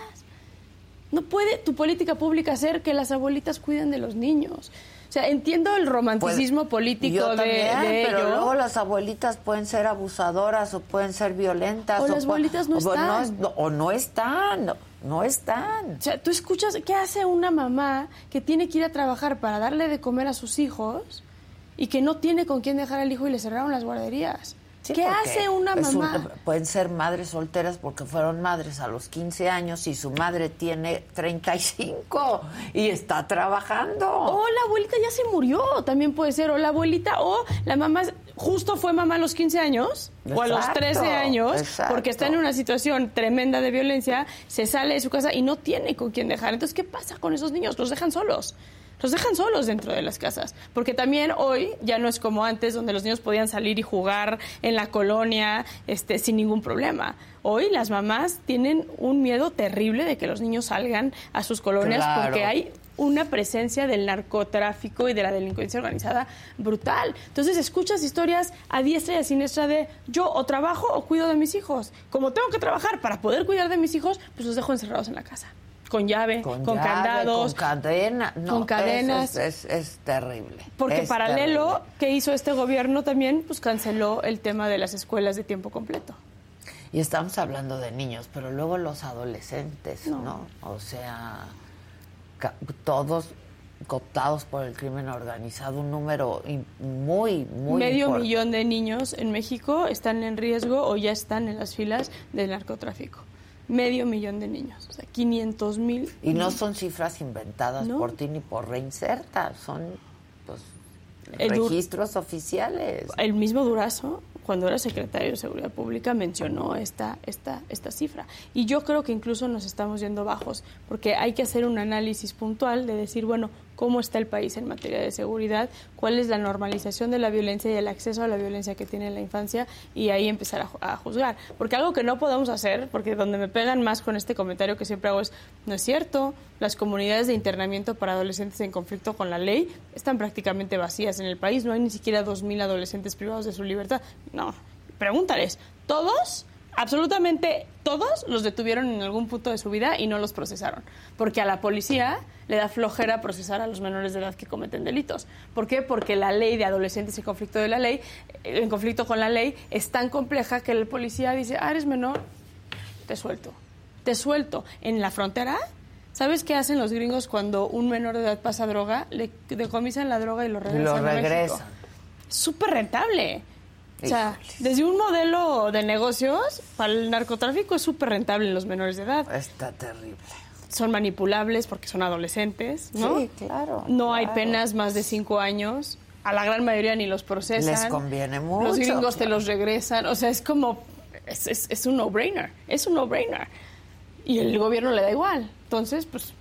S3: No puede tu política pública ser que las abuelitas cuiden de los niños. O sea, entiendo el romanticismo pues, político de,
S1: pero luego las abuelitas pueden ser abusadoras o pueden ser violentas.
S3: O, las abuelitas no están.
S1: o no están. No están.
S3: O sea, tú escuchas qué hace una mamá que tiene que ir a trabajar para darle de comer a sus hijos y que no tiene con quién dejar al hijo y le cerraron las guarderías. ¿Qué hace una mamá?
S1: pueden ser madres solteras porque fueron madres a los 15 años y su madre tiene 35 y está trabajando.
S3: O la abuelita ya se murió, también puede ser. O la abuelita, o la mamá justo fue mamá a los 15 años o a los 13 años porque está en una situación tremenda de violencia, se sale de su casa y no tiene con quién dejar. Entonces, ¿qué pasa con esos niños? Los dejan solos los dejan solos dentro de las casas. Porque también hoy ya no es como antes, donde los niños podían salir y jugar en la colonia este, sin ningún problema. Hoy las mamás tienen un miedo terrible de que los niños salgan a sus colonias porque hay una presencia del narcotráfico y de la delincuencia organizada brutal. Entonces escuchas historias a diestra y a siniestra de yo o trabajo o cuido de mis hijos. Como tengo que trabajar para poder cuidar de mis hijos, pues los dejo encerrados en la casa con llave, con, candados,
S1: con cadena,
S3: con cadenas.
S1: Es, terrible.
S3: Porque paralelo que hizo este gobierno también, pues canceló el tema de las escuelas de tiempo completo.
S1: Y estamos hablando de niños, pero luego los adolescentes, ¿no? O sea, todos cooptados por el crimen organizado, un número muy, muy
S3: Medio millón de niños en México están en riesgo o ya están en las filas del narcotráfico medio millón de niños, o sea, 500 mil.
S1: Y no son cifras inventadas por ti ni por Reinserta, son pues, registros oficiales.
S3: El mismo Durazo, cuando era secretario de Seguridad Pública, mencionó esta, esta, esta cifra. Y yo creo que incluso nos estamos yendo bajos, porque hay que hacer un análisis puntual de decir, bueno, cómo está el país en materia de seguridad, cuál es la normalización de la violencia y el acceso a la violencia que tiene la infancia y ahí empezar a, juzgar. Porque algo que no podemos hacer, porque donde me pegan más con este comentario que siempre hago es, no es cierto, las comunidades de internamiento para adolescentes en conflicto con la ley están prácticamente vacías en el país, no hay ni siquiera 2.000 adolescentes privados de su libertad. No, pregúntales, ¿todos? Absolutamente todos los detuvieron en algún punto de su vida y no los procesaron. Porque a la policía le da flojera procesar a los menores de edad que cometen delitos. ¿Por qué? Porque la ley de adolescentes en conflicto de la ley, eh, en conflicto con la ley, es tan compleja que el policía dice, ah, eres menor, te suelto. Te suelto. En la frontera, ¿sabes qué hacen los gringos cuando un menor de edad pasa droga? Le decomisan la droga y lo regresan.
S1: Lo regresan.
S3: Súper rentable. O sea, desde un modelo de negocios, para el narcotráfico es súper rentable en los menores de edad.
S1: Está terrible.
S3: son manipulables porque son adolescentes, ¿no?
S1: Sí, claro.
S3: No hay penas más de cinco años. A la gran mayoría ni los procesan.
S1: Les conviene mucho,
S3: Los gringos te los regresan. O sea, es como. Es, es- es un no-brainer. Es un no-brainer. Y el gobierno le da igual. Entonces, pues.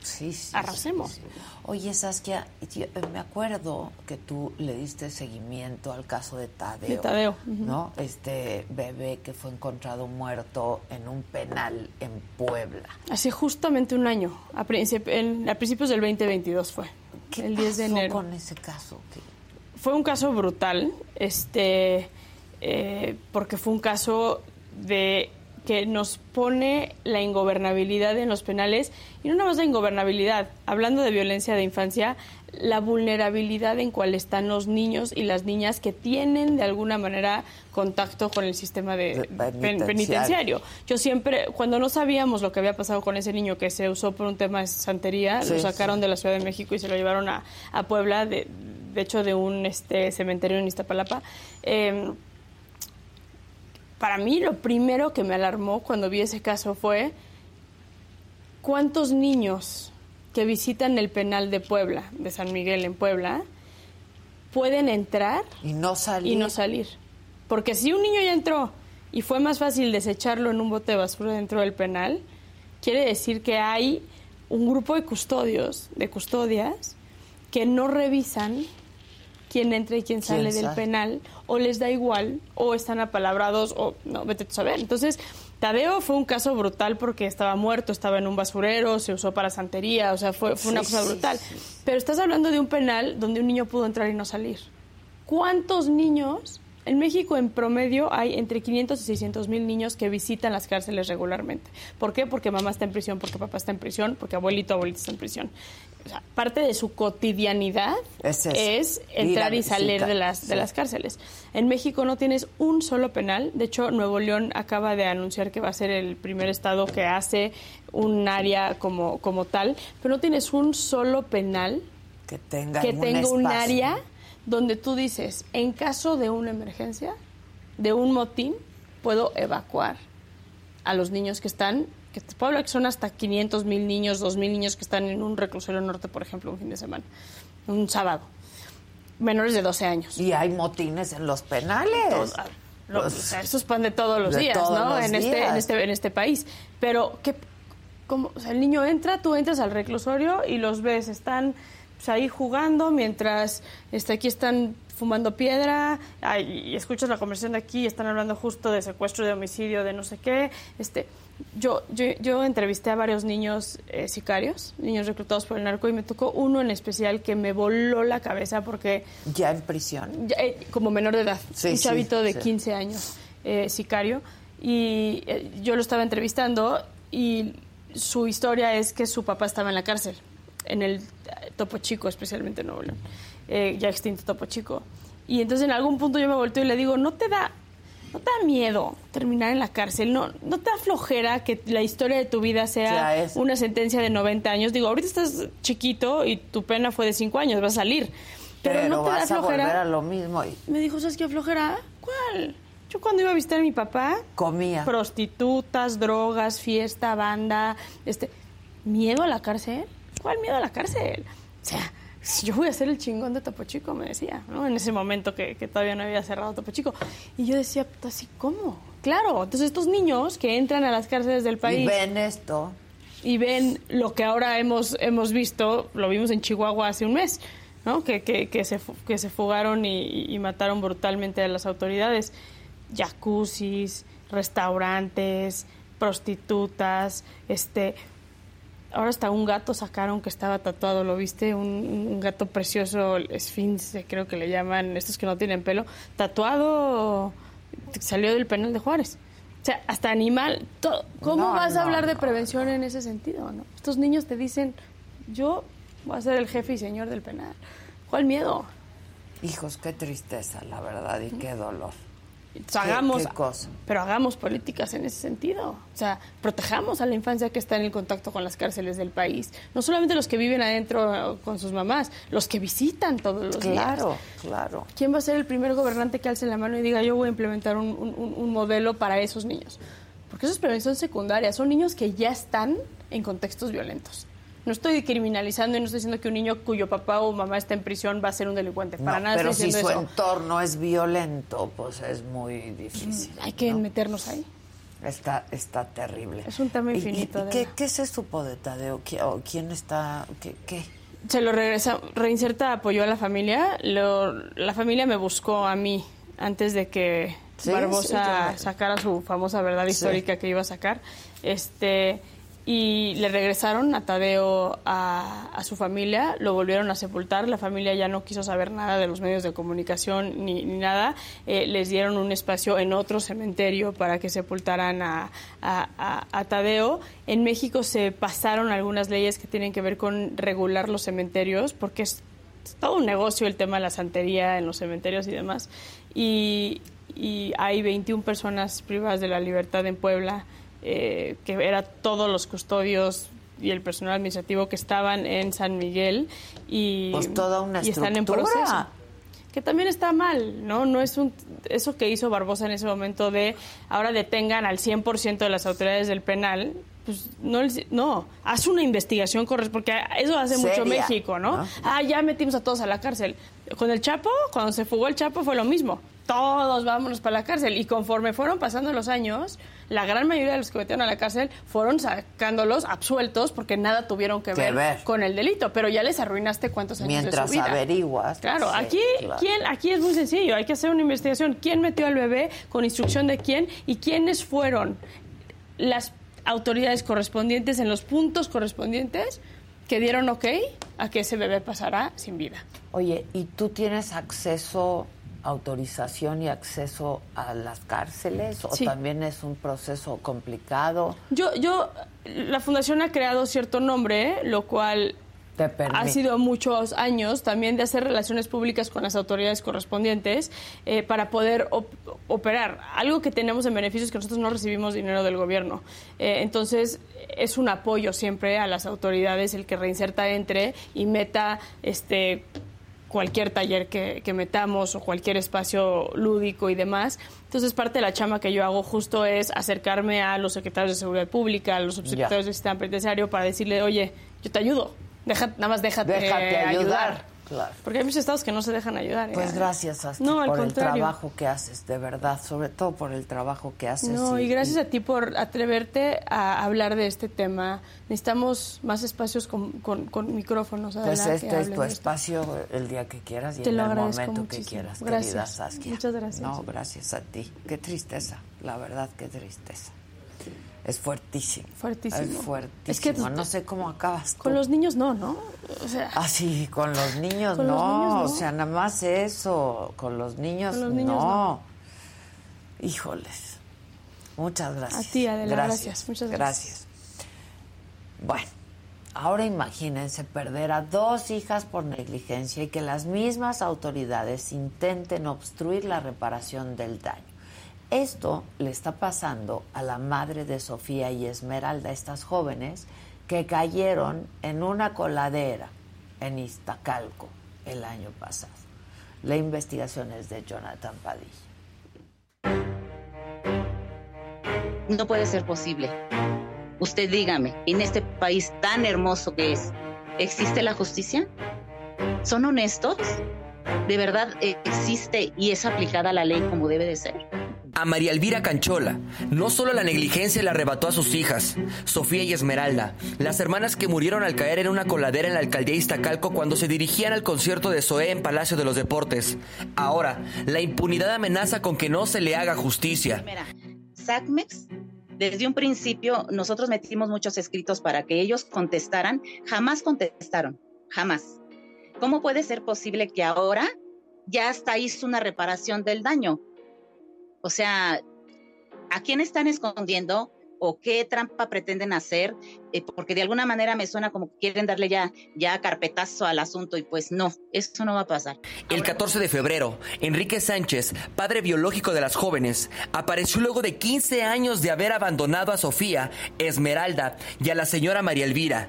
S1: Sí, sí,
S3: Arrasemos.
S1: sí, sí. Oye, Saskia, yo, eh, me acuerdo que tú le diste seguimiento al caso de Tadeo.
S3: De Tadeo.
S1: ¿No? Este bebé que fue encontrado muerto en un penal en Puebla.
S3: Hace justamente un año. A, princip- en- a principios del 2022 fue.
S1: ¿Qué
S3: el 10 de
S1: pasó
S3: enero.
S1: con ese caso? ¿Qué?
S3: Fue un caso brutal, este, eh, porque fue un caso de que nos pone la ingobernabilidad en los penales y no nada más la ingobernabilidad, hablando de violencia de infancia, la vulnerabilidad en cual están los niños y las niñas que tienen de alguna manera contacto con el sistema de,
S1: De-
S3: pen-
S1: penitenciario.
S3: penitenciario. Yo siempre, cuando no sabíamos lo que había pasado con ese niño que se usó por un tema de santería,
S1: Sí,
S3: lo sacaron
S1: sí.
S3: de la Ciudad de México y se lo llevaron a, a Puebla, de, de hecho de un este, cementerio en Iztapalapa. Eh, para mí lo primero que me alarmó cuando vi ese caso fue cuántos niños que visitan el penal de Puebla, de San Miguel en Puebla, pueden entrar
S1: Y no salir.
S3: y no salir. Porque si un niño ya entró y fue más fácil desecharlo en un bote de basura dentro del penal, quiere decir que hay un grupo de custodios, de custodias, que no revisan quién entra y quién sale del penal, o les da igual, o están apalabrados, o no, vete a saber. Entonces, Tadeo fue un caso brutal porque estaba muerto, estaba en un basurero, se usó para santería, o sea, fue, fue una
S1: Sí,
S3: cosa
S1: sí,
S3: brutal.
S1: sí.
S3: Pero estás hablando de un penal donde un niño pudo entrar y no salir. ¿Cuántos niños? En México, en promedio, hay entre 500 y 600 mil niños que visitan las cárceles regularmente. ¿Por qué? Porque mamá está en prisión, porque papá está en prisión, porque abuelito, abuelita está en prisión. O sea, parte de su cotidianidad
S1: Es
S3: entrar y salir de las, de las cárceles. En México no tienes un solo penal. De hecho, Nuevo León acaba de anunciar que va a ser el primer estado que hace un área como, como tal, pero no tienes un solo penal
S1: Que tenga,
S3: que tenga un
S1: espacio.
S3: área donde tú dices, en caso de una emergencia, de un motín, puedo evacuar a los niños que están, que te puedo hablar que son hasta 500 mil niños, 2 mil niños que están en un reclusorio norte, por ejemplo, un fin de semana, un sábado, menores de 12 años.
S1: Y hay motines en los penales.
S3: Todos, ah, lo-
S1: Pues,
S3: o sea, eso es pan de todos los
S1: de
S3: días,
S1: todos
S3: ¿no?
S1: los
S3: en este, en este, en este país. Pero ¿qué, cómo? O sea, el niño entra, tú entras al reclusorio y los ves, están pues, ahí jugando mientras este, aquí están fumando piedra y escuchas la conversación de aquí están hablando justo de secuestro, de homicidio, de no sé qué. Este, yo, yo, yo entrevisté a varios niños eh, sicarios, niños reclutados por el narco, y me tocó uno en especial que me voló la cabeza porque
S1: ya en prisión.
S3: ya, eh, como menor de edad,
S1: Sí,
S3: un
S1: sí,
S3: chavito de
S1: sí.
S3: 15 años, eh, sicario, y yo lo estaba entrevistando y su historia es que su papá estaba en la cárcel, en el Topo Chico, especialmente en Nuevo León, ya extinto Topo Chico. Y entonces en algún punto yo me volteo y le digo, ¿no te da, no te da miedo terminar en la cárcel? ¿No, ¿No te da flojera que la historia de tu vida sea una sentencia de 90 años? Digo, ahorita estás chiquito y tu pena fue de 5 años, vas a salir. Pero,
S1: Pero,
S3: no te da
S1: a
S3: flojera.
S1: volver a lo mismo. Y
S3: Me dijo, ¿sabes qué flojera? ¿Cuál? Yo cuando iba a visitar a mi papá,
S1: comía.
S3: prostitutas, drogas, fiesta, banda, este, miedo a la cárcel. ¿Cuál miedo a la cárcel? O sea, yo voy a ser el chingón de Topo Chico, me decía, ¿no? En ese momento que, que todavía no había cerrado Topo Chico. Y yo decía, ¿así cómo? Claro, entonces estos niños que entran a las cárceles del país
S1: y ven esto.
S3: y ven lo que ahora hemos, hemos visto, lo vimos en Chihuahua hace un mes, ¿no? que, que, que se, que se fugaron y, y mataron brutalmente a las autoridades. Jacuzzis, restaurantes, prostitutas, este... Ahora hasta un gato sacaron que estaba tatuado, ¿lo viste? Un, un gato precioso, esfince, creo que le llaman, estos que no tienen pelo, tatuado, salió del penal de Juárez. O sea, hasta animal, todo. ¿cómo
S1: No,
S3: vas a
S1: no,
S3: hablar de prevención en ese sentido? ¿no? Estos niños te dicen, yo voy a ser el jefe y señor del penal. ¿Cuál miedo?
S1: Hijos, qué tristeza, la verdad, y qué dolor.
S3: Entonces, hagamos,
S1: qué cosa?
S3: pero hagamos políticas en ese sentido. O sea, protejamos a la infancia que está en el contacto con las cárceles del país. No solamente los que viven adentro con sus mamás, los que visitan todos los días.
S1: Claro, claro.
S3: ¿Quién va a ser el primer gobernante que alce la mano y diga yo voy a implementar un- un modelo para esos niños? porque eso es prevención secundaria, son niños que ya están en contextos violentos. No estoy criminalizando y no estoy diciendo que un niño cuyo papá o mamá está en prisión va a ser un delincuente. Para nada
S1: pero
S3: estoy
S1: si su
S3: eso.
S1: entorno es violento, pues es muy difícil.
S3: Hay que
S1: ¿no?
S3: meternos ahí.
S1: Está, está terrible.
S3: Es un tema
S1: ¿Y- y-
S3: infinito,
S1: y qué, qué se supo de Tadeo? ¿Qui- o ¿Quién está? ¿Qué? qué?
S3: Se lo regresa, Reinserta apoyó a la familia, lo- la familia me buscó a mí antes de que
S1: Sí,
S3: Barbosa
S1: sí,
S3: sacara su famosa verdad histórica que iba a sacar, este y le regresaron a Tadeo a, su familia, lo volvieron a sepultar, la familia ya no quiso saber nada de los medios de comunicación ni, ni nada, Eh, les dieron un espacio en otro cementerio para que sepultaran a, a- a- a Tadeo. En México se pasaron algunas leyes que tienen que ver con regular los cementerios, porque es, es todo un negocio el tema de la santería en los cementerios y demás. Y, y hay 21 personas privadas de la libertad en Puebla, eh, que era todos los custodios y el personal administrativo que estaban en San Miguel y,
S1: Pues toda una
S3: y están en proceso que también está mal, ¿no? No es un eso que hizo Barbosa en ese momento de ahora detengan al 100% de las autoridades del penal, pues no no, haz una investigación porque eso hace mucho México, ¿no?
S1: ¿no?
S3: Ah, ya metimos a todos a la cárcel. Con el Chapo, cuando se fugó el Chapo fue lo mismo. Todos vámonos para la cárcel y conforme fueron pasando los años, la gran mayoría de los que metieron a la cárcel fueron sacándolos absueltos porque nada tuvieron que, ver,
S1: ver.
S3: con el delito, pero ya les arruinaste cuántos años
S1: Mientras
S3: de su vida.
S1: averiguas.
S3: Claro,
S1: sí,
S3: aquí,
S1: claro.
S3: ¿quién, aquí es muy sencillo, hay que hacer una investigación. ¿Quién metió al bebé con instrucción de quién y quiénes fueron las autoridades correspondientes en los puntos correspondientes que dieron ok a que ese bebé pasará sin vida?
S1: Oye, ¿y tú tienes acceso, autorización y acceso a las cárceles? ¿O
S3: Sí.
S1: también es un proceso complicado?
S3: Yo, yo, la fundación ha creado cierto nombre, lo cual
S1: Te
S3: ha sido muchos años también de hacer relaciones públicas con las autoridades correspondientes eh, para poder op- operar. Algo que tenemos en beneficio es que nosotros no recibimos dinero del gobierno. Eh, entonces, es un apoyo siempre a las autoridades el que Reinserta entre y meta este cualquier taller que, que metamos o cualquier espacio lúdico y demás. Entonces, parte de la chama que yo hago justo es acercarme a los secretarios de Seguridad Pública, a los subsecretarios
S1: Ya.
S3: del sistema penitenciario para decirle, oye, yo te ayudo. Deja, nada más déjate,
S1: Déjate ayudar.
S3: ayudar.
S1: Claro.
S3: Porque hay muchos estados que no se dejan ayudar. ¿eh?
S1: Pues gracias a ti
S3: No,
S1: por el
S3: contrario.
S1: trabajo que haces, de verdad, sobre todo por el trabajo que haces.
S3: No, y gracias a ti por atreverte a hablar de este tema. Necesitamos más espacios con, con- con micrófonos.
S1: Pues
S3: que
S1: este es tu espacio el día que quieras y
S3: Te
S1: en el momento que
S3: muchísimo.
S1: quieras,
S3: Gracias.
S1: querida Saskia.
S3: Muchas gracias.
S1: No, gracias a ti. Qué tristeza, la verdad, qué tristeza. Es fuertísimo.
S3: Fuertísimo.
S1: Es fuertísimo.
S3: Es que
S1: no sé cómo acabas tú.
S3: Con los niños no, ¿no? O sea,
S1: Ah, sí, con los niños
S3: Con
S1: no.
S3: los niños no.
S1: O sea, nada más eso. Con los niños,
S3: Con los niños
S1: no.
S3: no.
S1: Híjoles. Muchas gracias.
S3: A ti, Adela, gracias. Muchas gracias.
S1: Bueno, ahora imagínense perder a dos hijas por negligencia y que las mismas autoridades intenten obstruir la reparación del daño. Esto le está pasando a la madre de Sofía y Esmeralda, estas jóvenes que cayeron en una coladera en Iztacalco el año pasado. La investigación es de Jonathan Padilla.
S4: No puede ser posible. Usted dígame, en este país tan hermoso que es, ¿existe la justicia? ¿Son honestos? ¿De verdad eh, existe y es aplicada la ley como debe de ser?
S5: A María Elvira Canchola, no solo la negligencia le arrebató a sus hijas, Sofía y Esmeralda, las hermanas que murieron al caer en una coladera en la alcaldía Iztacalco cuando se dirigían al concierto de Zoé en Palacio de los Deportes. Ahora, la impunidad amenaza con que no se le haga justicia.
S4: SACMEX, desde un principio nosotros metimos muchos escritos para que ellos contestaran, jamás contestaron, jamás. ¿Cómo puede ser posible que ahora ya hasta hizo una reparación del daño? O sea, ¿a quién están escondiendo o qué trampa pretenden hacer? Eh, porque de alguna manera me suena como que quieren darle ya, ya carpetazo al asunto y pues no, eso no va a pasar.
S5: El 14 de febrero, Enrique Sánchez, padre biológico de las jóvenes, apareció luego de 15 años de haber abandonado a Sofía, Esmeralda y a la señora María Elvira,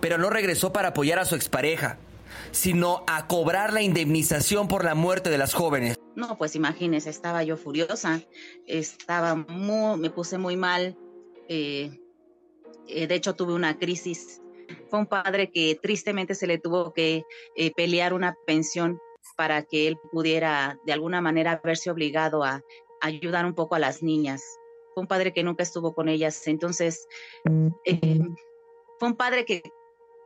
S5: pero no regresó para apoyar a su expareja, sino a cobrar la indemnización por la muerte de las jóvenes.
S4: No, pues imagínese, estaba yo furiosa, estaba muy, me puse muy mal, eh, eh, de hecho tuve una crisis. Fue un padre que tristemente se le tuvo que eh, pelear una pensión para que él pudiera de alguna manera verse obligado a, ayudar un poco a las niñas. Fue un padre que nunca estuvo con ellas, entonces fue un padre que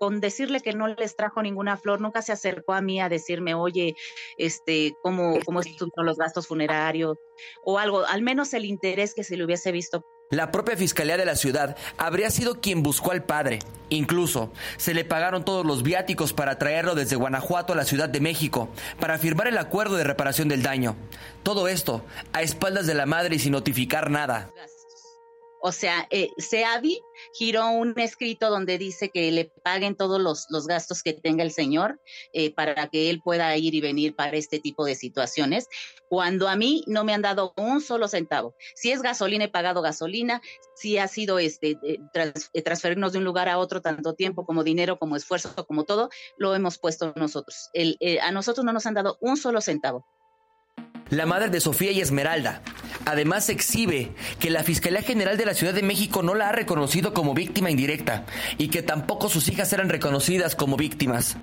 S4: con decirle que no les trajo ninguna flor, nunca se acercó a mí a decirme, oye, este, cómo, cómo estuvieron los gastos funerarios o algo, al menos el interés que se le hubiese visto.
S5: La propia Fiscalía de la ciudad habría sido quien buscó al padre. Incluso se le pagaron todos los viáticos para traerlo desde Guanajuato a la Ciudad de México para firmar el acuerdo de reparación del daño. Todo esto a espaldas de la madre y sin notificar nada.
S4: O sea, eh, SEAVI giró un escrito donde dice que le paguen todos los, los gastos que tenga el señor eh, para que él pueda ir y venir para este tipo de situaciones, cuando a mí no me han dado un solo centavo. Si es gasolina, he pagado gasolina, si ha sido este, eh, eh, transferirnos de un lugar a otro tanto tiempo como dinero, como esfuerzo, como todo, lo hemos puesto nosotros. A nosotros no nos han dado un solo centavo
S5: la madre de Sofía y Esmeralda. Además exhibe que la Fiscalía General de la Ciudad de México no la ha reconocido como víctima indirecta y que tampoco sus hijas eran reconocidas como víctimas.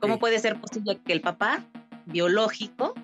S4: ¿Cómo puede ser posible que el papá biológico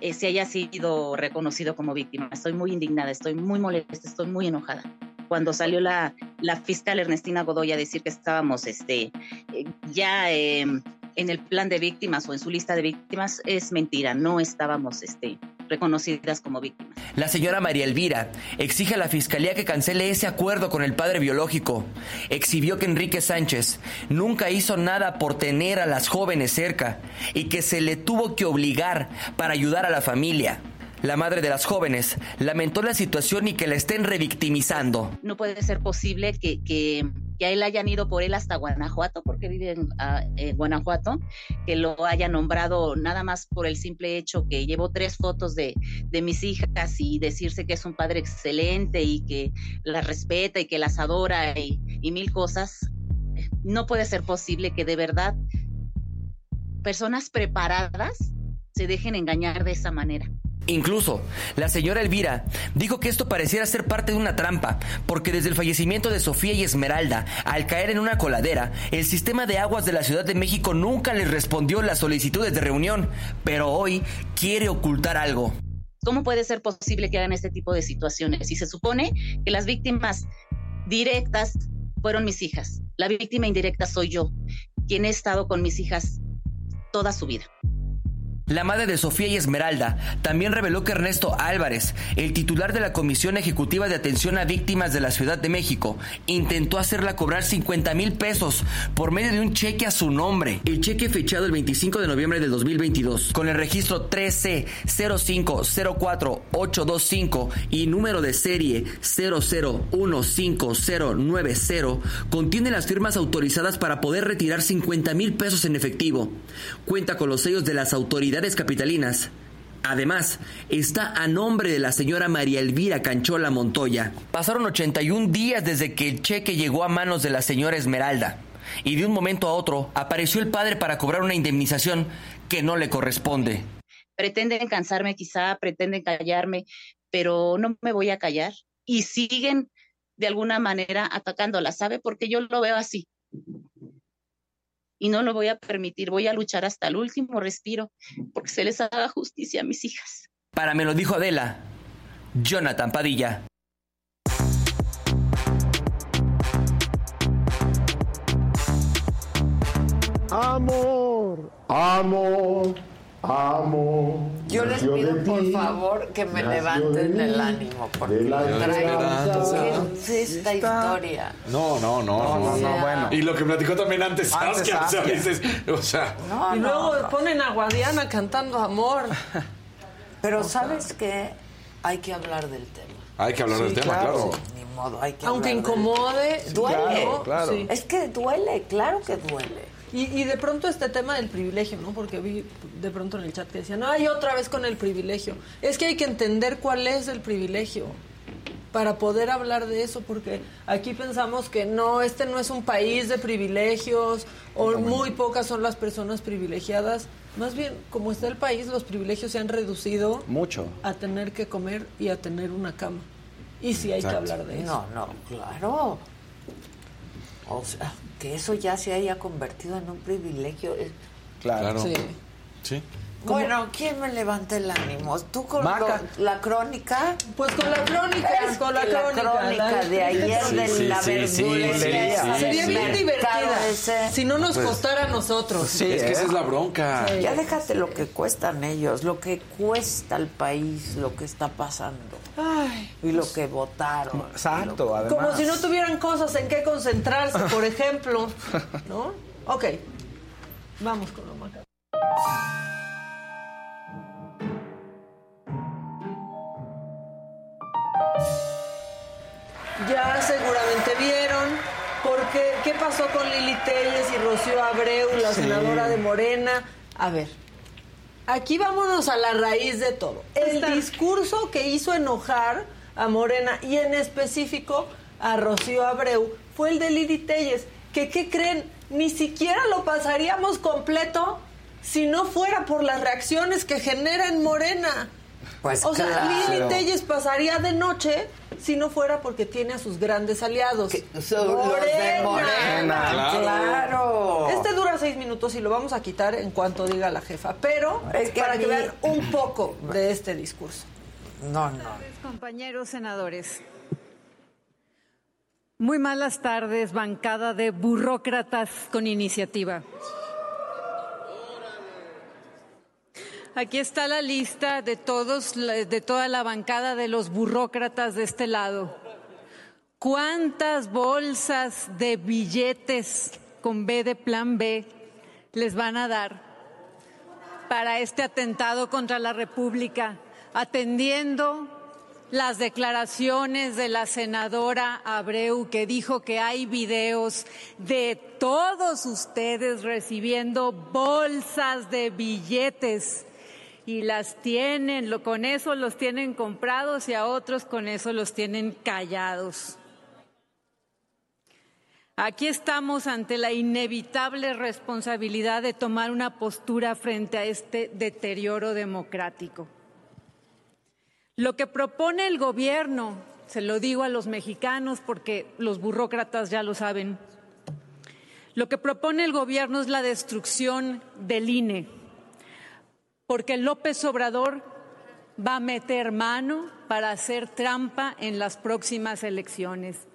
S4: eh, se haya sido reconocido como víctima? Estoy muy indignada, estoy muy molesta, estoy muy enojada cuando salió la, la fiscal Ernestina Godoy a decir que estábamos este, eh, ya em, en el plan de víctimas o en su lista de víctimas es mentira, no estábamos este, reconocidas como víctimas.
S5: La señora María Elvira exige a la fiscalía que cancele ese acuerdo con el padre biológico. Exhibió que Enrique Sánchez nunca hizo nada por tener a las jóvenes cerca y que se le tuvo que obligar para ayudar a la familia. La madre de las jóvenes lamentó la situación y que la estén revictimizando.
S4: No puede ser posible que, que, a él hayan ido por él hasta Guanajuato, porque vive en, ah, Guanajuato, que lo haya nombrado nada más por el simple hecho que llevó tres fotos de, de mis hijas y decirse que es un padre excelente y que las respeta y que las adora y, y mil cosas. No puede ser posible que de verdad personas preparadas se dejen engañar de esa manera.
S5: Incluso, la señora Elvira dijo que esto pareciera ser parte de una trampa, porque desde el fallecimiento de Sofía y Esmeralda, al caer en una coladera, el sistema de aguas de la Ciudad de México nunca les respondió las solicitudes de reunión, pero hoy quiere ocultar algo.
S4: ¿Cómo puede ser posible que hagan este tipo de situaciones? Si se supone que las víctimas directas fueron mis hijas, la víctima indirecta soy yo, quien he estado con mis hijas toda su vida.
S5: La madre de Sofía y Esmeralda también reveló que Ernesto Álvarez, el titular de la Comisión Ejecutiva de Atención a Víctimas de la Ciudad de México, intentó hacerla cobrar 50 mil pesos por medio de un cheque a su nombre. El cheque fechado el 25 de noviembre del 2022, con el registro 13-0504825 y número de serie 00159090, contiene las firmas autorizadas para poder retirar 50 mil pesos en efectivo. Cuenta con los sellos de las autoridades capitalinas. Además, está a nombre de la señora María Elvira Canchola Montoya. Pasaron 81 días desde que el cheque llegó a manos de la señora Esmeralda. Y de un momento a otro apareció el padre para cobrar una indemnización que no le corresponde.
S4: Pretenden cansarme quizá, pretenden callarme, pero no me voy a callar. Y siguen de alguna manera atacándola, ¿sabe? Porque yo lo veo así y no lo voy a permitir. Voy a luchar hasta el último respiro porque se les haga justicia a mis hijas.
S5: Para me lo dijo Adela, Jonathan Padilla.
S6: Amor, amor amo.
S1: Yo les pido por favor que me levanten el ánimo porque traigo ¿Qué es esta historia.
S7: No, no, no, no, no, bueno. Y lo que platicó también antes Saskia, o sea,
S8: y luego ponen a Guadiana cantando amor.
S1: Pero sabes qué, hay que hablar del tema.
S7: Hay que hablar del tema, claro.
S1: Ni modo, hay que
S8: Aunque incomode,
S1: duele. Claro, Es que duele, claro que duele.
S8: Y, de pronto este tema del privilegio, ¿no? Porque vi de pronto en el chat que decían, ay, otra vez con el privilegio. Es que hay que entender cuál es el privilegio. para poder hablar de eso, porque aquí pensamos que no, este no es un país de privilegios o muy pocas son las personas privilegiadas. Más bien, como está el país, los privilegios se han reducido
S9: mucho
S8: a tener que comer y a tener una cama. Y sí hay que hablar de eso.
S1: No, no, claro. O sea, que eso ya se haya convertido en un privilegio.
S9: Claro.
S8: Sí.
S7: Sí.
S1: Bueno, ¿quién me levanta el ánimo? ¿Tú con
S9: Maca.
S1: lo- la crónica?
S8: Pues con la crónica,
S1: Es
S8: con la
S1: que
S8: crónica. la-
S1: de ayer
S7: Sí,
S1: de
S7: sí,
S1: la
S7: sí, sí,
S1: verdulería.
S7: sí, sí,
S8: Sería
S7: sí.
S8: bien divertida
S1: ese.
S8: si no nos
S7: Pues-
S8: costara a nosotros.
S9: Sí,
S7: es que esa es la bronca.
S8: Sí.
S1: Ya déjate lo que cuestan ellos, lo que cuesta al país, lo que está pasando
S8: Ay,
S1: y lo que votaron.
S9: Exacto, además.
S8: como si no tuvieran cosas en qué concentrarse, por ejemplo. ¿No? Ok. Vamos con lo macabro. Ya seguramente vieron porque qué pasó con Lili Telles y Rocío Abreu, la senadora de Morena. A ver, aquí vámonos a la raíz de todo. El discurso que hizo enojar a Morena y en específico a Rocío Abreu fue el de Lili Telles, que ¿qué creen? Ni siquiera lo pasaríamos completo si no fuera por las reacciones que genera en Morena.
S1: Pues
S8: o sea. Lili Telles pasaría de noche si no fuera porque tiene a sus grandes aliados.
S1: Son los de Morena,
S9: Claro.
S1: claro.
S8: Este dura seis minutos y lo vamos a quitar en cuanto diga la jefa, pero
S1: Es que
S8: para
S1: a
S8: que
S1: mí-
S8: vean un poco de este discurso.
S1: No, no.
S10: Compañeros senadores, muy malas tardes, bancada de burócratas con iniciativa. Aquí está la lista de todos, de toda la bancada de los burócratas de este lado. ¿Cuántas bolsas de billetes con B de plan B les van a dar para este atentado contra la República, atendiendo las declaraciones de la senadora Abreu que dijo que hay videos de todos ustedes recibiendo bolsas de billetes y las tienen, con eso los tienen comprados y a otros con eso los tienen callados. Aquí estamos ante la inevitable responsabilidad de tomar una postura frente a este deterioro democrático. Lo que propone el gobierno, se lo digo a los mexicanos porque los burócratas ya lo saben, lo que propone el gobierno es la destrucción del INE, porque López Obrador va a meter mano para hacer trampa en las próximas elecciones.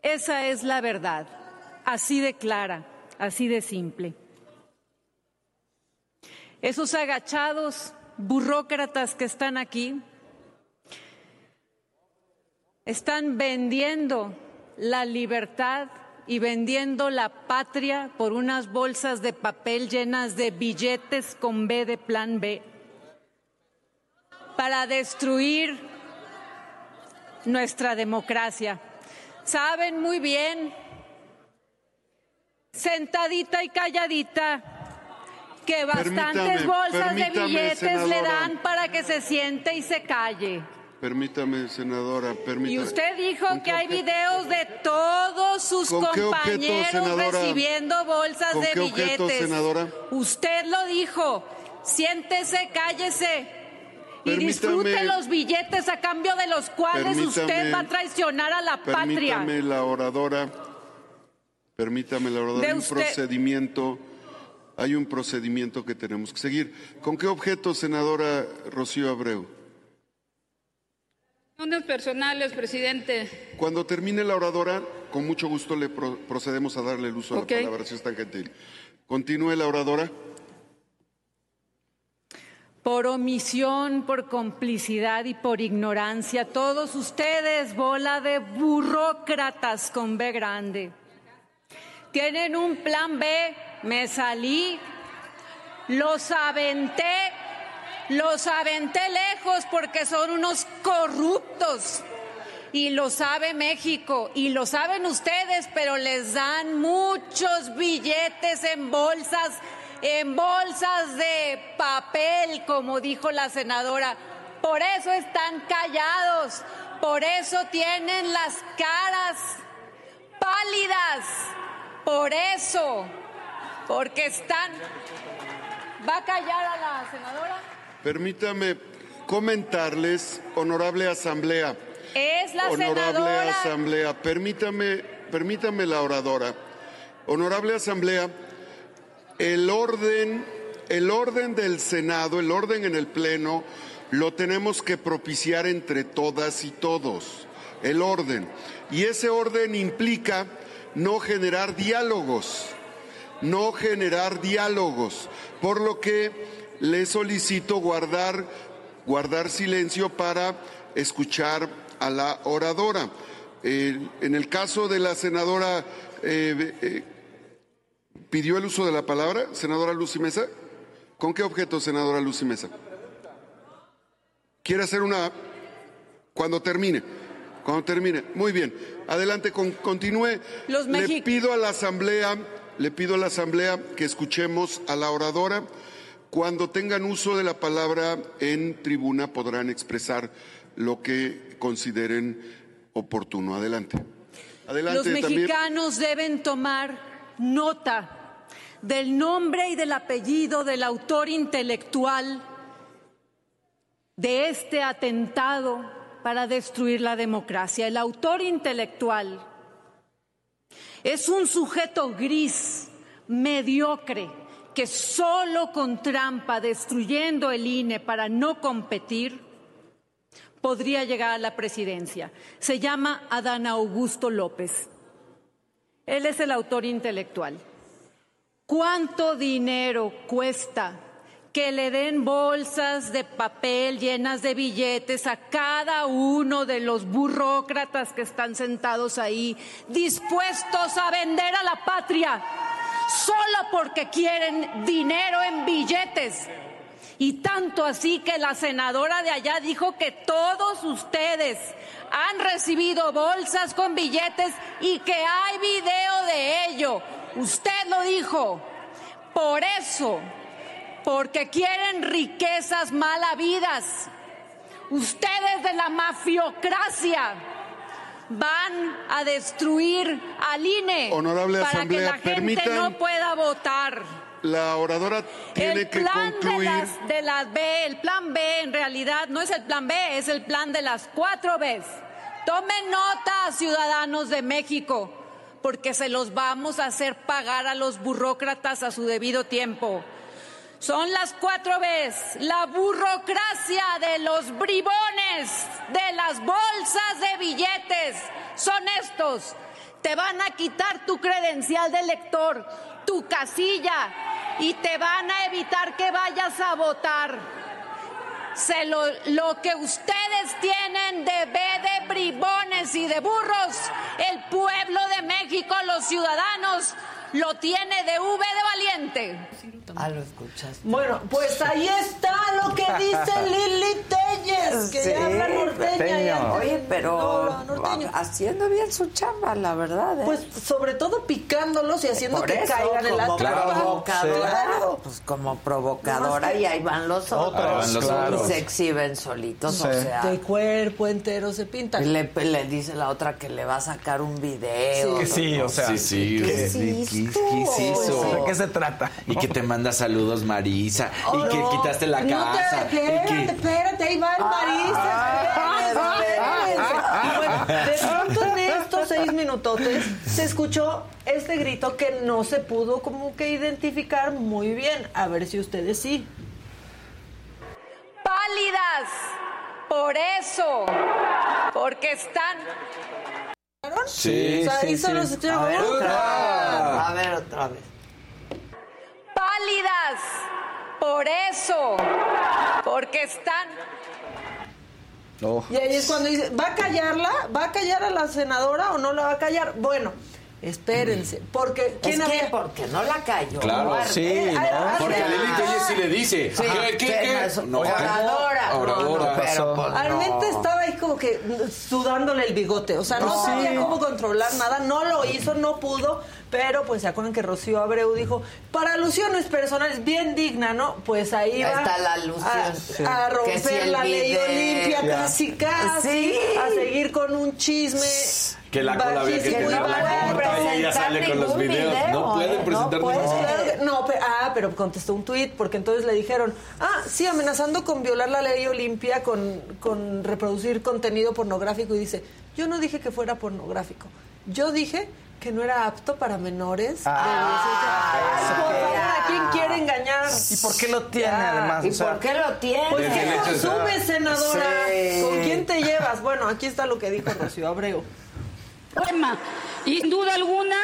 S10: Esa es la verdad, así de clara, así de simple. Esos agachados burócratas que están aquí están vendiendo la libertad y vendiendo la patria por unas bolsas de papel llenas de billetes con B de plan B para destruir nuestra democracia. Saben muy bien, sentadita y calladita, que bastantes
S11: Permítame,
S10: bolsas de billetes le dan para que se siente y se calle.
S11: Permítame, senadora, permítame.
S10: Y usted dijo
S11: ¿Con
S10: que hay
S11: objeto?
S10: videos de todos sus
S11: ¿Con qué objeto,
S10: compañeros recibiendo bolsas
S11: ¿Con
S10: de
S11: qué objeto,
S10: billetes.
S11: senadora?
S10: Usted lo dijo. Siéntese, cállese. Y disfrute los billetes a cambio de los cuales usted va a traicionar a la patria.
S11: Permítame la oradora. Permítame la oradora.
S10: De
S11: Hay un
S10: usted-
S11: procedimiento. Hay un procedimiento que tenemos que seguir. ¿Con qué objeto, senadora Rocío Abreu?
S12: Unos personales, presidente.
S11: Cuando termine la oradora, con mucho gusto le pro- procedemos a darle el uso
S12: Ok.
S11: a la palabra, si es tan gentil. Continúe la oradora.
S10: Por omisión, por complicidad y por ignorancia, todos ustedes, bola de burócratas con B grande, tienen un plan B, me salí, los aventé, los aventé lejos porque son unos corruptos. Y lo sabe México, y lo saben ustedes, pero les dan muchos billetes en bolsas, en bolsas de papel, como dijo la senadora. Por eso están callados, Por eso tienen las caras pálidas. Por eso. Porque están... ¿Va a callar a la senadora?
S11: Permítame comentarles, honorable asamblea.
S10: Es la
S11: honorable
S10: senadora.
S11: asamblea, permítame, permítame la oradora. Honorable asamblea, el orden, el orden del Senado, el orden en el Pleno, lo tenemos que propiciar entre todas y todos. El orden. Y ese orden implica no generar diálogos, no generar diálogos, por lo que le solicito guardar, guardar silencio para escuchar a la oradora. Eh, en el caso de la senadora, eh, eh, ¿pidió el uso de la palabra, senadora Lucy Mesa? ¿Con qué objeto, senadora Lucy Mesa? ¿Quiere hacer una... cuando termine? Cuando termine. Muy bien. Adelante, con, continúe.
S10: Los
S11: le pido a la asamblea, le pido a la asamblea que escuchemos a la oradora. Cuando tengan uso de la palabra en tribuna podrán expresar lo que consideren oportuno. Adelante. Adelante
S10: Los
S11: también.
S10: mexicanos deben tomar nota del nombre y del apellido del autor intelectual de este atentado para destruir la democracia. El autor intelectual es un sujeto gris, mediocre, que solo con trampa, destruyendo el INE para no competir, podría llegar a la presidencia. Se llama Adán Augusto López. Él es el autor intelectual. ¿Cuánto dinero cuesta que le den bolsas de papel llenas de billetes a cada uno de los burócratas que están sentados ahí, dispuestos a vender a la patria, solo porque quieren dinero en billetes? Y tanto así que la senadora de allá dijo que todos ustedes han recibido bolsas con billetes y que hay video de ello. Usted lo dijo. Por eso, porque quieren riquezas mal habidas. Ustedes de la mafiocracia van a destruir al INE
S11: Honorable
S10: para
S11: Asamblea,
S10: que la gente no pueda votar.
S11: La oradora tiene
S10: El
S11: que
S10: plan
S11: concluir.
S10: de las, de las B, el plan B en realidad no es el plan B, es el plan de las cuatro Bs. Tomen nota, ciudadanos de México, porque se los vamos a hacer pagar a los burócratas a su debido tiempo. Son las cuatro Bs, la burocracia de los bribones, de las bolsas de billetes. Son estos. Te van a quitar tu credencial de elector, tu casilla, y te van a evitar que vayas a votar. Se lo, lo que ustedes tienen de B de bribones y de burros, el pueblo de México, los ciudadanos, lo tiene de V de valiente.
S1: Ah, lo escuchaste.
S8: Bueno, pues ahí está lo que dice Lili Telles, que ya habla norteña. y antes-
S1: Oye, pero
S8: No, no, norteño.
S1: haciendo bien su chamba, la verdad. ¿eh?
S8: Pues sobre todo picándolos y haciendo
S1: Por
S8: que
S1: eso,
S8: caigan en la trampa.
S1: provocadora,
S8: Claro.
S1: pues como provocadora
S8: No,
S1: y ahí van los otros,
S8: Ahí van los otros.
S1: y se exhiben solitos, o
S8: Sí.
S1: sea,
S8: De cuerpo entero se pintan.
S1: le, le dice la otra que le va a sacar un video.
S9: Que sí, o sea.
S13: Sí, sí.
S1: ¿Qué
S13: ¿Qué,
S1: es
S13: eso?
S9: ¿De qué se trata?
S13: Y que te manda saludos Marisa.
S8: Oh,
S13: y que
S8: no.
S13: quitaste la
S8: No
S13: casa.
S8: te,
S13: y
S8: espérate,
S13: que-
S8: espérate, ahí va el Marisa. Y de pronto en estos seis minutotes se escuchó este grito que no se pudo como que identificar muy bien. A ver si ustedes sí.
S10: Pálidas, por eso, porque están...
S13: Sí,
S8: O sea,
S13: sí, sí.
S8: se escuchó-
S1: A ver, otra vez.
S8: ¡Otra!
S1: A ver, otra vez.
S10: pálidas. Por eso. Porque están.
S8: Y ahí es cuando dice, ¿va a callarla? ¿Va a callar a la senadora o no la va a callar? Bueno, Espérense, porque
S1: Es
S8: ¿quién
S1: que
S8: había?
S1: porque no la cayó.
S7: Claro,
S1: Duarte.
S7: sí,
S8: Eh,
S7: ¿no?
S8: ah,
S7: Porque a Lili Telles sí le dice.
S1: Sí,
S7: ¿Qué, qué,
S1: que
S7: qué?
S1: no es
S7: No,
S1: oradora.
S7: Oradora.
S1: No, no, pues,
S8: estaba ahí como que sudándole el bigote, o sea, no,
S1: No.
S8: sabía
S1: Sí.
S8: cómo controlar nada, no lo hizo, no pudo, pero pues se acuerdan que Rocío Abreu dijo, para alusiones personales, bien digna, ¿no? Pues ahí va
S1: está la alusión.
S8: a,
S1: Que
S8: romper
S1: si
S8: la ley. Olimpia, casi casi,
S1: Sí.
S8: a seguir con un chisme.
S7: Que la cola había que tenerla
S8: barato.
S7: corta y ella sale con los
S1: ningún
S7: videos.
S1: video,
S7: No pueden
S1: ¿eh?
S7: presentar
S1: No
S8: Pues,
S7: ningún
S8: claro que- no, pero, ah, pero contestó un tuit porque entonces le dijeron, ah, sí, amenazando con violar la ley Olimpia, con, con reproducir contenido pornográfico y dice, yo no dije que fuera pornográfico, yo dije que no era apto para menores. de 18 años. Por favor, ¿a quién quiere engañar?
S9: ¿Y por qué lo tiene
S8: Ya.
S9: además?
S1: ¿Y
S9: O sea,
S1: por qué lo tiene?
S8: Pues
S7: el
S8: ¿qué consumes, senadora?
S9: Sí.
S8: ¿Con quién te llevas? Bueno, aquí está lo que dijo Rocío Abreu.
S12: Problema. Y sin duda alguna,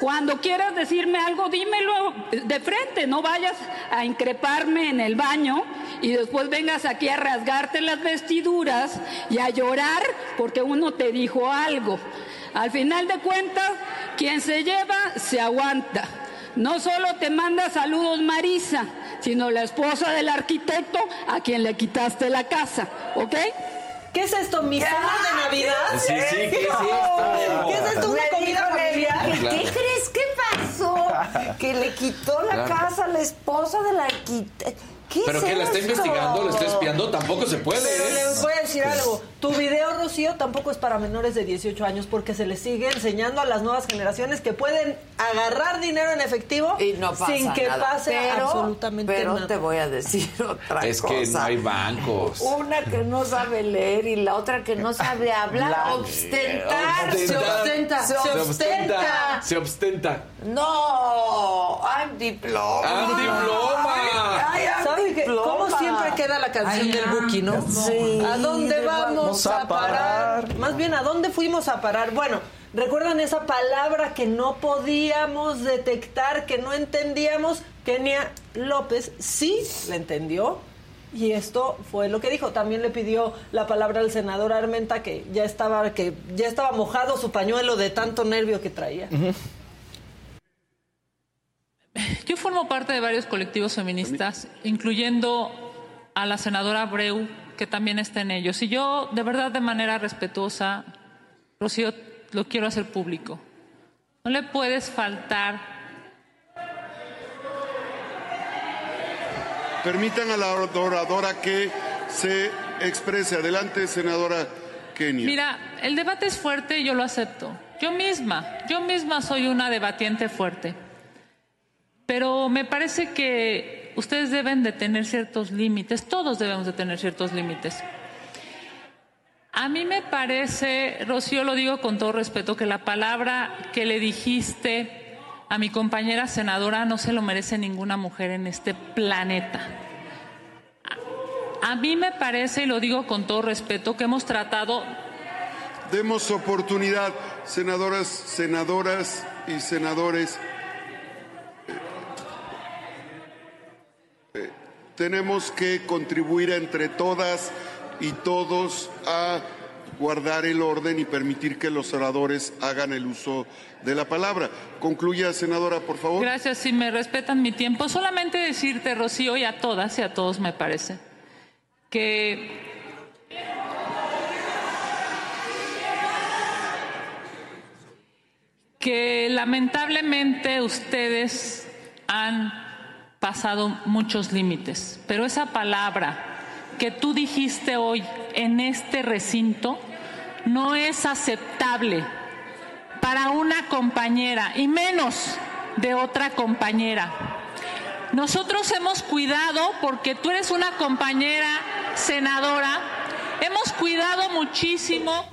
S12: cuando quieras decirme algo, dímelo de frente, no vayas a increparme en el baño y después vengas aquí a rasgarte las vestiduras y a llorar porque uno te dijo algo. Al final de cuentas, quien se lleva, se aguanta. No solo te manda saludos Marisa, sino la esposa del arquitecto a quien le quitaste la casa, ¿ok?
S8: ¿Qué es esto? ¿Mi cena de Navidad?
S7: Sí, sí, ¿qué es esto?
S8: ¿Qué es esto? ¿Una comida familiar?
S1: ¿Qué, qué crees que pasó? Que le quitó la
S7: Claro.
S1: casa a la esposa de la arquitecta. ¿Qué
S7: Pero
S1: es
S7: que la está
S1: esto?
S7: investigando, la está espiando, tampoco se puede.
S8: Pero
S7: ¿eh?
S8: les voy a decir algo. Tu video, Rocío, tampoco es para menores de 18 años porque se les sigue enseñando a las nuevas generaciones que pueden agarrar dinero en efectivo
S1: Y no pasa
S8: sin que
S1: nada.
S8: pase
S1: Pero-
S8: absolutamente
S1: pero
S8: nada.
S1: te voy a decir otra
S7: Es
S1: cosa.
S7: que no hay bancos.
S1: Una que no sabe leer y la otra que no sabe hablar.
S9: La-
S1: Ostentar. Se ostenta. Se
S7: Se
S1: ostenta.
S7: ostenta. Se ostenta.
S1: No. I'm diploma.
S7: ¡Ah, diploma!
S1: Ay, I'm.
S8: Como siempre queda la canción
S1: Ay,
S8: del Buki, ¿no?
S1: sí.
S8: ¿A dónde vamos a
S9: a
S8: parar?
S9: parar?
S8: Más bien, ¿a dónde fuimos a parar? Bueno, ¿recuerdan esa palabra que no podíamos detectar, que no entendíamos? Kenia López sí la entendió. Y esto fue lo que dijo. También le pidió la palabra al senador Armenta que ya estaba que ya estaba mojado su pañuelo de tanto nervio que traía.
S14: Yo formo parte de varios colectivos feministas, incluyendo a la senadora Abreu, que también está en ellos. Y yo, de verdad, de manera respetuosa, Rocío, lo quiero hacer público. No le puedes faltar
S11: Permitan a la oradora que se exprese. Adelante, senadora Kenia.
S14: Mira, el debate es fuerte y yo lo acepto. Yo misma, yo misma soy una debatiente fuerte. Pero me parece que ustedes deben de tener ciertos límites, todos debemos de tener ciertos límites. A mí me parece, Rocío, lo digo con todo respeto, que la palabra que le dijiste a mi compañera senadora no se lo merece ninguna mujer en este planeta. A mí me parece, y lo digo con todo respeto, que hemos tratado
S11: Demos oportunidad, senadoras, senadoras y senadores. Eh, eh, tenemos que contribuir entre todas y todos a guardar el orden y permitir que los oradores hagan el uso de la palabra. Concluya, senadora, por favor.
S14: Gracias, si me respetan mi tiempo. Solamente decirte, Rocío, y a todas y a todos me parece, que que lamentablemente ustedes han pasado muchos límites, pero esa palabra que tú dijiste hoy en este recinto no es aceptable para una compañera y menos de otra compañera. Nosotros hemos cuidado, porque tú eres una compañera senadora, hemos cuidado muchísimo.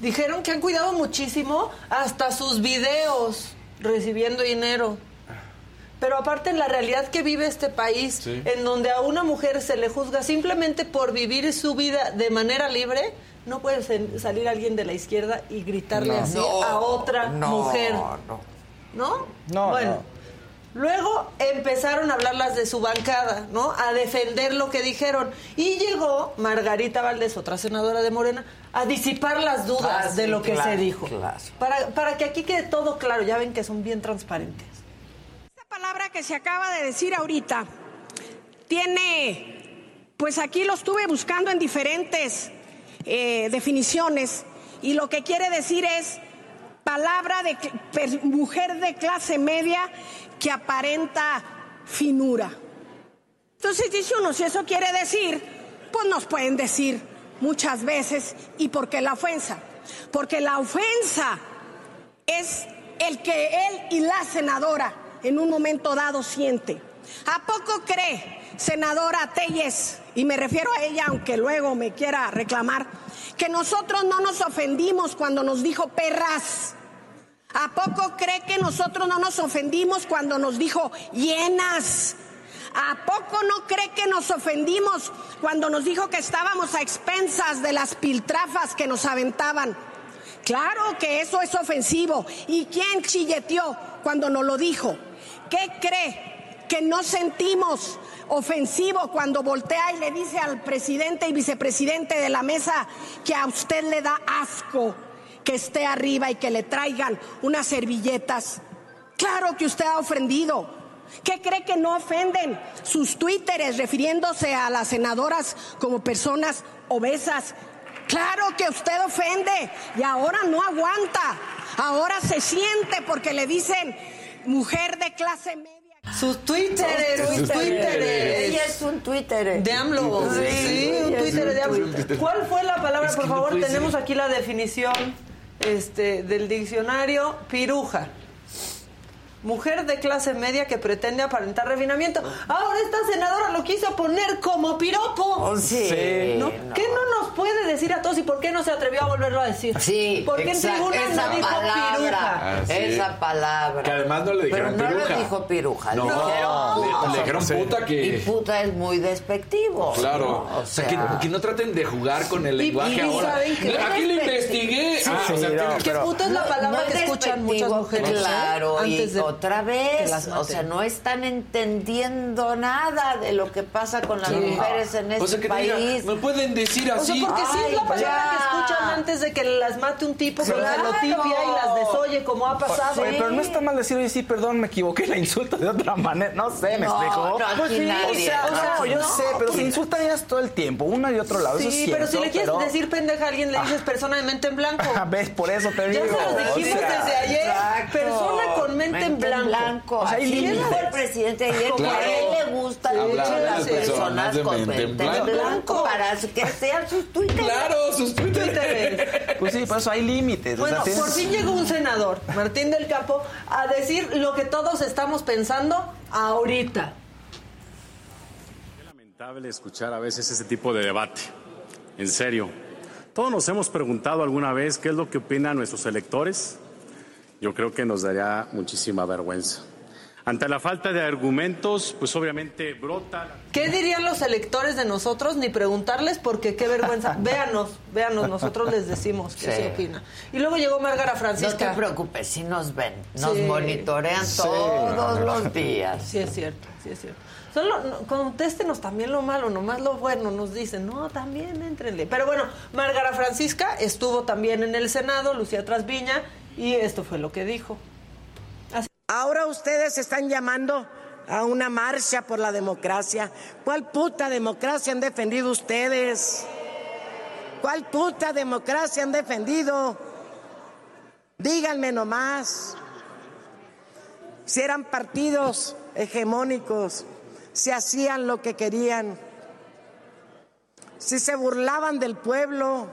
S8: Dijeron que han cuidado muchísimo hasta sus videos recibiendo dinero. Pero aparte en la realidad que vive este país,
S7: Sí.
S8: en donde a una mujer se le juzga simplemente por vivir su vida de manera libre, no puede salir alguien de la izquierda y gritarle
S9: No.
S8: así
S1: No,
S8: a otra
S1: no,
S8: mujer.
S1: no.
S8: ¿No?
S9: No,
S8: Bueno,
S9: no.
S8: Luego empezaron a hablar las de su bancada, ¿no? A defender lo que dijeron. Y llegó Margarita Valdés, otra senadora de Morena, a disipar las dudas
S1: Ah,
S8: de lo que
S1: claro,
S8: se dijo.
S1: claro.
S8: Para, para que aquí quede todo claro, ya ven que son bien transparentes.
S9: Palabra que se acaba de decir ahorita tiene, pues aquí lo estuve buscando en diferentes eh, definiciones y lo que quiere decir es palabra de mujer de clase media que aparenta finura. Entonces dice uno, si eso quiere decir, pues nos pueden decir muchas veces, ¿y por qué la ofensa? Porque la ofensa es el que él y la senadora en un momento dado siente. ¿A poco cree, senadora Telles, y me refiero a ella aunque luego me quiera reclamar, que nosotros no nos ofendimos cuando nos dijo perras? ¿A poco cree que nosotros no nos ofendimos cuando nos dijo llenas? ¿A poco no cree que nos ofendimos cuando nos dijo que estábamos a expensas de las piltrafas que nos aventaban? Claro que eso es ofensivo. ¿Y quién chilleteó cuando nos lo dijo? ¿Qué cree que no sentimos ofensivo cuando voltea y le dice al presidente y vicepresidente de la mesa que a usted le da asco que esté arriba y que le traigan unas servilletas? Claro que usted ha ofendido. ¿Qué cree que no ofenden sus twitteres refiriéndose a las senadoras como personas obesas? Claro que usted ofende y ahora no aguanta. Ahora se siente porque le dicen mujer de clase media.
S8: Sus twitteres, sus twitteres.
S1: Ella es un Twitter.
S8: De AMLO. Sí, un Twitter de AMLO.
S1: Twitter.
S8: ¿Cuál fue la palabra,
S1: Es
S8: por
S1: que
S8: favor? Tenemos
S1: ser.
S8: aquí la definición este, del diccionario. Piruja. Mujer de clase media que pretende aparentar refinamiento. Ahora esta senadora lo quiso poner como piropo.
S1: Oh, sí. Sí,
S8: ¿No?
S1: no.
S8: ¿Qué no nos puede decir a todos y por qué no se atrevió a volverlo a decir?
S1: Sí,
S8: Porque en
S1: exacto,
S8: tribuna
S1: esa
S8: no dijo
S1: palabra,
S8: piruja.
S7: Así
S1: esa
S7: es.
S1: palabra.
S7: Que además no le dijeron
S1: Pero no
S7: piruja.
S1: le dijo piruja,
S7: No,
S1: le dijeron
S7: le- dijeron puta que-
S1: Y puta es muy despectivo.
S7: Claro.
S1: ¿no?
S7: O sea, que, que no traten de jugar con el
S8: Y-
S7: lenguaje
S8: y
S7: ahora.
S8: saben que-
S7: Aquí le investigué.
S1: Sí,
S7: Ah, o sea,
S1: no,
S8: Que puta es la palabra
S1: No
S8: que
S1: es
S8: escuchan muchas mujeres. ¿eh?
S1: Claro,
S8: Antes de
S1: otra vez, o sea, no están entendiendo nada de lo que pasa con las
S7: Sí.
S1: mujeres en este
S7: O sea, que te diga,
S1: país.
S7: me pueden decir
S8: O sea,
S7: así.
S8: porque sí es la
S1: Ay,
S8: palabra
S1: ya.
S8: que escuchan antes de que las mate un tipo con
S1: Claro.
S8: celotipia y las desoye, como ha pasado.
S15: Oye, pero no está mal decir, oye, sí, perdón, me equivoqué, la insulto de otra manera. No sé, ¿me
S1: No,
S15: explico?
S1: no,
S15: Pues sí,
S1: nadie,
S15: o sea, o sea,
S1: aquí
S15: yo
S1: no.
S15: sé, pero se insultan ellas todo el tiempo, una y otro lado. eso es
S8: Sí, pero si le quieres
S15: pero-
S8: decir pendeja a alguien, le dices persona de mente en blanco.
S15: A ver, por eso te
S8: Ya
S15: digo.
S8: se los dijimos
S15: o sea,
S8: desde ayer.
S1: Exacto.
S8: Persona con mente, en blanco.
S15: O sea, hay
S1: Así
S15: límites.
S1: dijo el presidente ayer que
S7: Claro.
S1: a él le gusta
S7: Sí,
S1: mucho
S7: hablar de
S1: las
S7: personas
S1: personas
S7: de
S1: con
S7: mente en blanco.
S1: blanco para que sean sus Twitter.
S7: Claro, sus Twitter.
S15: Pues sí, por eso hay límites. o
S8: Bueno,
S15: sea, tienes-
S8: por fin llegó un senador, Martín del Campo, a decir lo que todos estamos pensando ahorita.
S16: lamentable escuchar a veces ese tipo de debate. En serio. Todos nos hemos preguntado alguna vez qué es lo que opinan nuestros electores. Yo creo que nos daría muchísima vergüenza. Ante la falta de argumentos, pues obviamente brota. la-
S8: ¿Qué dirían los electores de nosotros? Ni preguntarles porque qué vergüenza. Véanos, véanos, nosotros les decimos qué
S1: Sí.
S8: se opina. Y luego llegó Márgara
S1: No te
S8: Francisca.
S1: preocupes, si nos ven, nos
S8: Sí.
S1: monitorean
S8: Sí.
S1: todos los días.
S8: Sí, es cierto, sí es cierto. Solo no, contéstenos también lo malo, nomás lo bueno, nos dicen, no, también éntrenle. Pero bueno, Márgara Francisca estuvo también en el Senado, Lucía Trasviña, y esto fue lo que dijo.
S17: Ahora ustedes están llamando a una marcha por la democracia. ¿Cuál puta democracia han defendido ustedes? ¿Cuál puta democracia han defendido? Díganme nomás. Si eran partidos hegemónicos, si hacían lo que querían, si se burlaban del pueblo,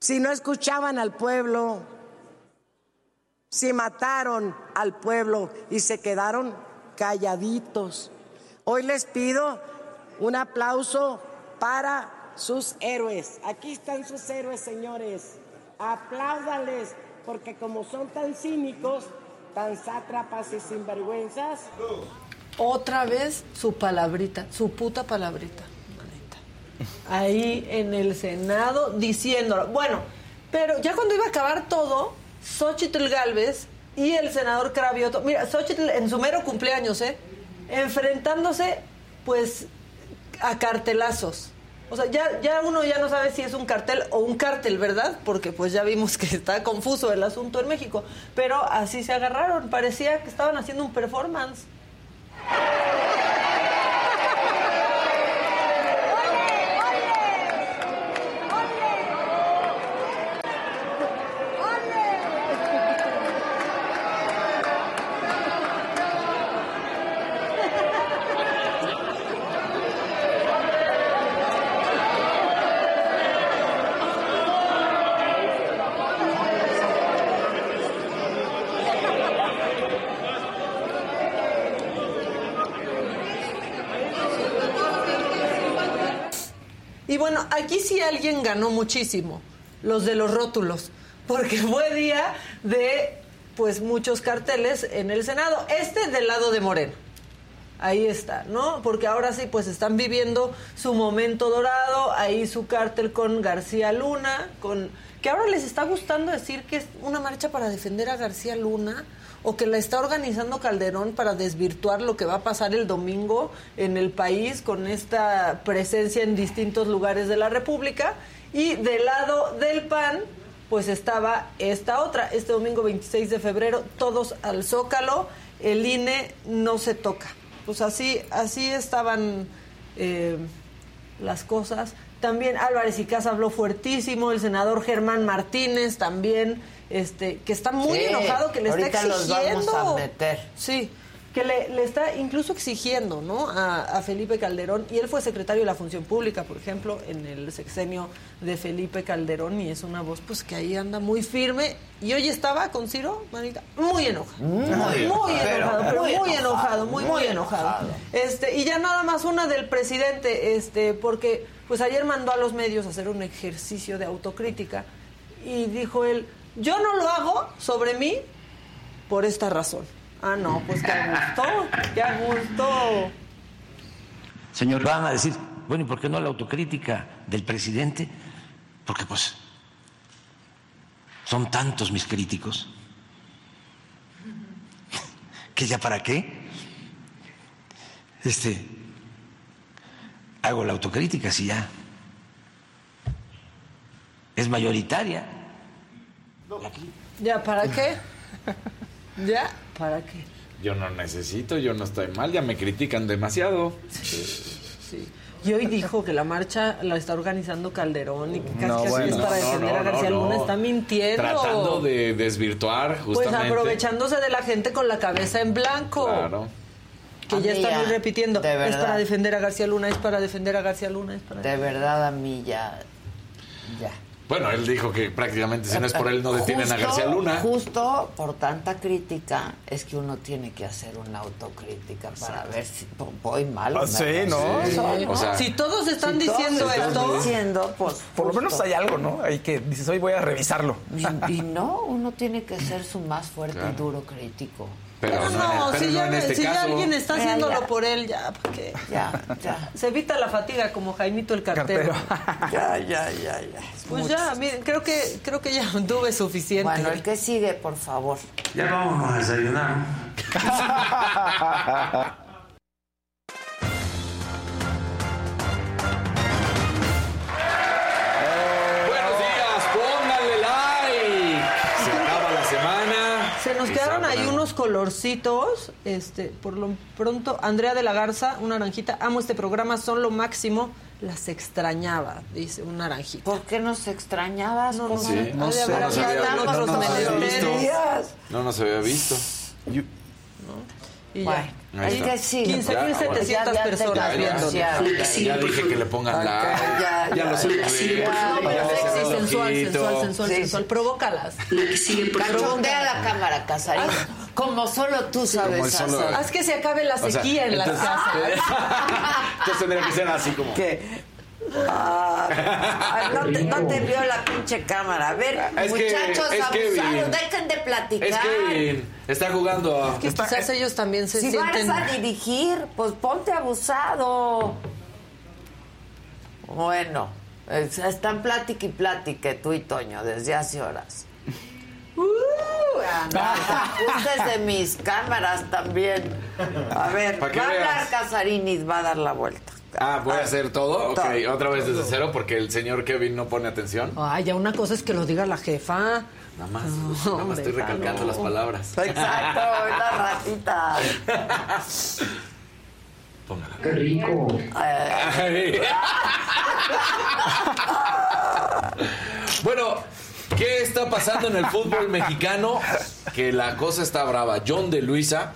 S17: si no escuchaban al pueblo, si mataron al pueblo y se quedaron calladitos. Hoy les pido un aplauso para sus héroes. Aquí están sus héroes, señores. Apláudales, porque como son tan cínicos, tan sátrapas y sinvergüenzas,
S8: Otra vez su palabrita, su puta palabrita. Ahí en el Senado diciéndolo. Bueno, pero ya cuando iba a acabar todo, Xochitl Galvez y el senador Cravioto. Mira, Xochitl en su mero cumpleaños, ¿eh? Enfrentándose, pues, a cartelazos. O sea, ya, ya uno ya no sabe si es un cartel o un cártel, ¿verdad? Porque pues ya vimos que está confuso el asunto en México. Pero así se agarraron, parecía que estaban haciendo un performance. Y bueno, aquí sí alguien ganó muchísimo, los de los rótulos, porque fue día de pues muchos carteles en el Senado, este del lado de Moreno. Ahí está, ¿no? Porque ahora sí, pues están viviendo su momento dorado, ahí su cártel con García Luna, con que ahora les está gustando decir que es una marcha para defender a García Luna o que la está organizando Calderón para desvirtuar lo que va a pasar el domingo en el país con esta presencia en distintos lugares de la República. Y del lado del PAN, pues estaba esta otra, este domingo 26 de febrero, todos al Zócalo, el INE no se toca. Pues así, así estaban eh, las cosas. También Álvarez y Casa habló fuertísimo, el senador Germán Martínez también, este, que está muy
S1: Sí,
S8: enojado, que le está
S1: los
S8: exigiendo.
S1: vamos a meter.
S8: Sí, que le, le está incluso exigiendo, ¿no? A, a Felipe Calderón, y él fue secretario de la Función Pública, por ejemplo, en el sexenio de Felipe Calderón, y es una voz pues que ahí anda muy firme. Y hoy estaba con Ciro, manita, muy enojado.
S1: Muy
S8: muy
S1: enojado,
S8: pero
S1: muy
S8: muy
S1: enojado,
S8: muy
S1: muy
S8: enojado.
S1: enojado.
S8: Este, y ya nada más una del presidente, este, porque pues ayer mandó a los medios a hacer un ejercicio de autocrítica y dijo él, yo no lo hago sobre mí por esta razón. Ah, no, pues que a gusto, que a gusto.
S18: Señor, van a decir, bueno, ¿y por qué no la autocrítica del presidente? Porque pues son tantos mis críticos que ya para qué. Este, hago la autocrítica si ya es mayoritaria.
S8: ¿Ya para qué? ¿Ya para qué?
S7: Yo no necesito, yo no estoy mal, ya me critican demasiado.
S8: Sí. Y hoy dijo que la marcha la está organizando Calderón y que casi
S7: No,
S8: casi
S7: bueno.
S8: es para defender
S7: no,
S8: a García
S7: no,
S8: Luna. Está mintiendo.
S7: Tratando de desvirtuar
S8: Pues
S7: justamente.
S8: aprovechándose de la gente con la cabeza en blanco.
S7: Claro.
S8: Que ya están muy repitiendo.
S1: de
S8: Es para defender a García Luna, es para defender a García Luna, es para...
S1: De verdad, a mí ya. Ya.
S7: Bueno, él dijo que prácticamente si no es por él no detienen a
S1: Justo-
S7: García Luna.
S1: Justo por tanta crítica es que uno tiene que hacer una autocrítica para ver si voy mal. o
S15: Ah, sí, ¿no? Sí. O sea,
S8: si todos están
S1: si todos
S8: diciendo
S1: están
S8: esto,
S1: diciendo, pues
S15: Por lo menos hay algo, ¿no? Hay que dices, hoy voy a revisarlo.
S1: Y, y no, uno tiene que ser su más fuerte
S15: Claro.
S1: y duro crítico.
S7: Pero
S8: no,
S7: no, pero
S8: si, ya,
S7: en este
S8: si ya alguien está
S1: Ya,
S8: haciéndolo
S1: ya.
S8: por él, ya, ¿para qué?
S1: Ya, ya.
S8: Se evita la fatiga como Jaimito el cartero.
S1: Ya, ya, ya, ya.
S8: Pues ya, miren, creo que, creo que ya tuve suficiente.
S1: Bueno, el que sigue, por favor.
S18: Ya vámonos a desayunar.
S7: Buenos días, pónganle like. Se acaba la semana.
S8: Se nos quedaron ahí. Unos colorcitos. Este, por lo pronto, Andrea de la Garza, una naranjita. Amo este programa, son lo máximo. Las extrañaba, dice un naranjita.
S1: ¿Por qué nos extrañabas?
S8: No, no
S7: se había- no, se visto. No, no se había visto.
S8: Y
S1: Bueno,
S8: ya.
S7: Ahí está.
S1: que sigue.
S8: 15.700
S1: Ya, ya te
S8: personas viéndonos.
S1: ya,
S7: Ya,
S1: ya.
S7: ya dije que le pongan la.
S1: Ya,
S7: Ya,
S1: ya.
S7: lo sé.
S8: Sexy, sensual, sensual, sensual,
S1: Sí,
S8: sensual. Provócalas.
S1: Cachondea la cámara, Casarín. Como solo tú sabes
S7: solo-
S1: hacer.
S8: Haz que se acabe la
S7: O sea,
S8: sequía en las casas.
S7: Entonces tendría que ser así como.
S1: ¿Qué? Ah, no, te, no te vio la pinche cámara. A ver,
S7: Es
S1: muchachos
S7: es
S1: abusados, dejen de platicar.
S7: Es que está jugando a.
S8: Que quizás ellos también se
S1: si
S8: sienten...
S1: vas a dirigir, pues ponte abusado. Bueno, es- están plática y plática tú y Toño desde hace horas. Uh. Ajustes de mis cámaras también. A ver, va a hablar
S7: veas.
S1: Casarini, va a dar la vuelta.
S7: Ah, ¿voy a hacer todo? Ok,
S1: Todo.
S7: otra vez desde cero porque el señor Kevin no pone atención.
S8: Ay, ya una cosa es que lo diga la jefa.
S7: Nada más, nada más estoy recalcando las palabras.
S1: Exacto, la ratita.
S7: Póngala.
S6: Qué rico.
S7: Ay. bueno, ¿qué está pasando en el fútbol mexicano? Que la cosa está brava. John de Luisa,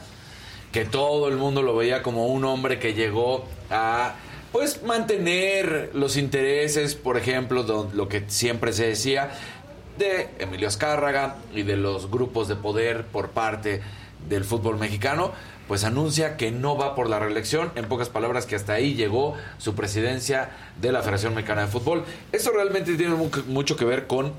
S7: que todo el mundo lo veía como un hombre que llegó a pues mantener los intereses, por ejemplo, lo que siempre se decía de Emilio Azcárraga y de los grupos de poder por parte del fútbol mexicano, pues anuncia que no va por la reelección, en pocas palabras que hasta ahí llegó su presidencia de la Federación Mexicana de Fútbol. Eso realmente tiene mu- mucho que ver con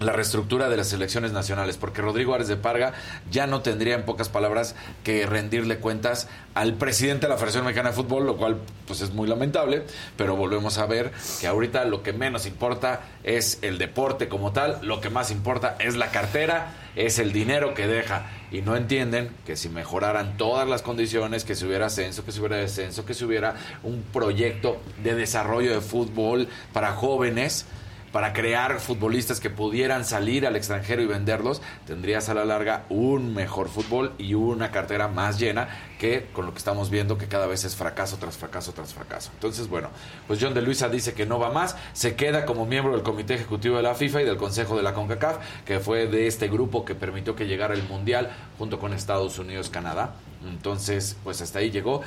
S7: la reestructura de las elecciones nacionales, porque Rodrigo Ares de Parga ya no tendría en pocas palabras que rendirle cuentas al presidente de la Federación Mexicana de Fútbol, lo cual pues es muy lamentable, pero volvemos a ver que ahorita lo que menos importa es el deporte como tal, lo que más importa es la cartera, es el dinero que deja. Y no entienden que si mejoraran todas las condiciones, que si hubiera ascenso, que si hubiera descenso, que si hubiera un proyecto de desarrollo de fútbol para jóvenes, para crear futbolistas que pudieran salir al extranjero y venderlos, tendrías a la larga un mejor fútbol y una cartera más llena que con lo que estamos viendo que cada vez es fracaso tras fracaso tras fracaso. Entonces, bueno, pues John de Luisa dice que no va más, se queda como miembro del Comité Ejecutivo de la FIFA y del Consejo de la CONCACAF, que fue de este grupo que permitió que llegara el Mundial junto con Estados Unidos, Canadá. Entonces, pues hasta ahí llegó.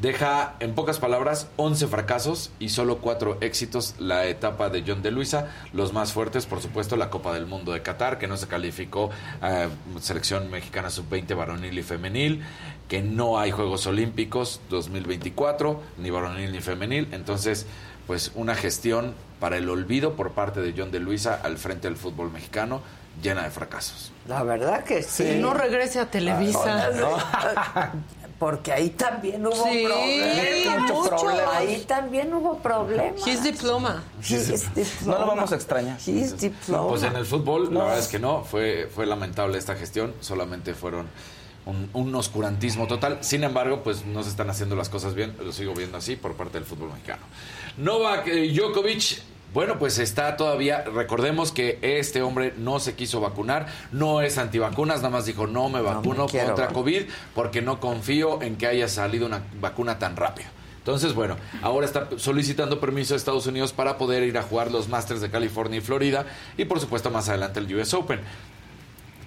S7: Deja, en pocas palabras, 11 fracasos y solo 4 éxitos la etapa de John de Luisa. Los más fuertes, por supuesto, la Copa del Mundo de Qatar, que no se calificó a selección mexicana sub-20 varonil y femenil, que no hay Juegos Olímpicos 2024, ni varonil ni femenil. Entonces, pues una gestión para el olvido por parte de John de Luisa al frente del fútbol mexicano, llena de fracasos.
S1: La verdad que sí.
S8: Que no regrese a Televisa.
S1: Porque ahí también hubo
S8: Sí,
S1: problemas.
S8: mucho problema.
S1: Ahí también hubo problemas.
S8: His diploma.
S1: His diploma.
S15: No lo vamos a extrañar.
S1: His diploma.
S7: Pues en el fútbol, la verdad es que no, fue, fue lamentable esta gestión, solamente fueron un, un oscurantismo total. Sin embargo, pues no se están haciendo las cosas bien, lo sigo viendo así por parte del fútbol mexicano. Novak eh, Djokovic, bueno, pues está todavía, recordemos que este hombre no se quiso vacunar, no es antivacunas, nada más dijo no me vacuno contra
S1: vacunar".
S7: COVID porque no confío en que haya salido una vacuna tan rápido. Entonces, bueno, ahora está solicitando permiso a Estados Unidos para poder ir a jugar los Masters de California y Florida y por supuesto más adelante el US Open.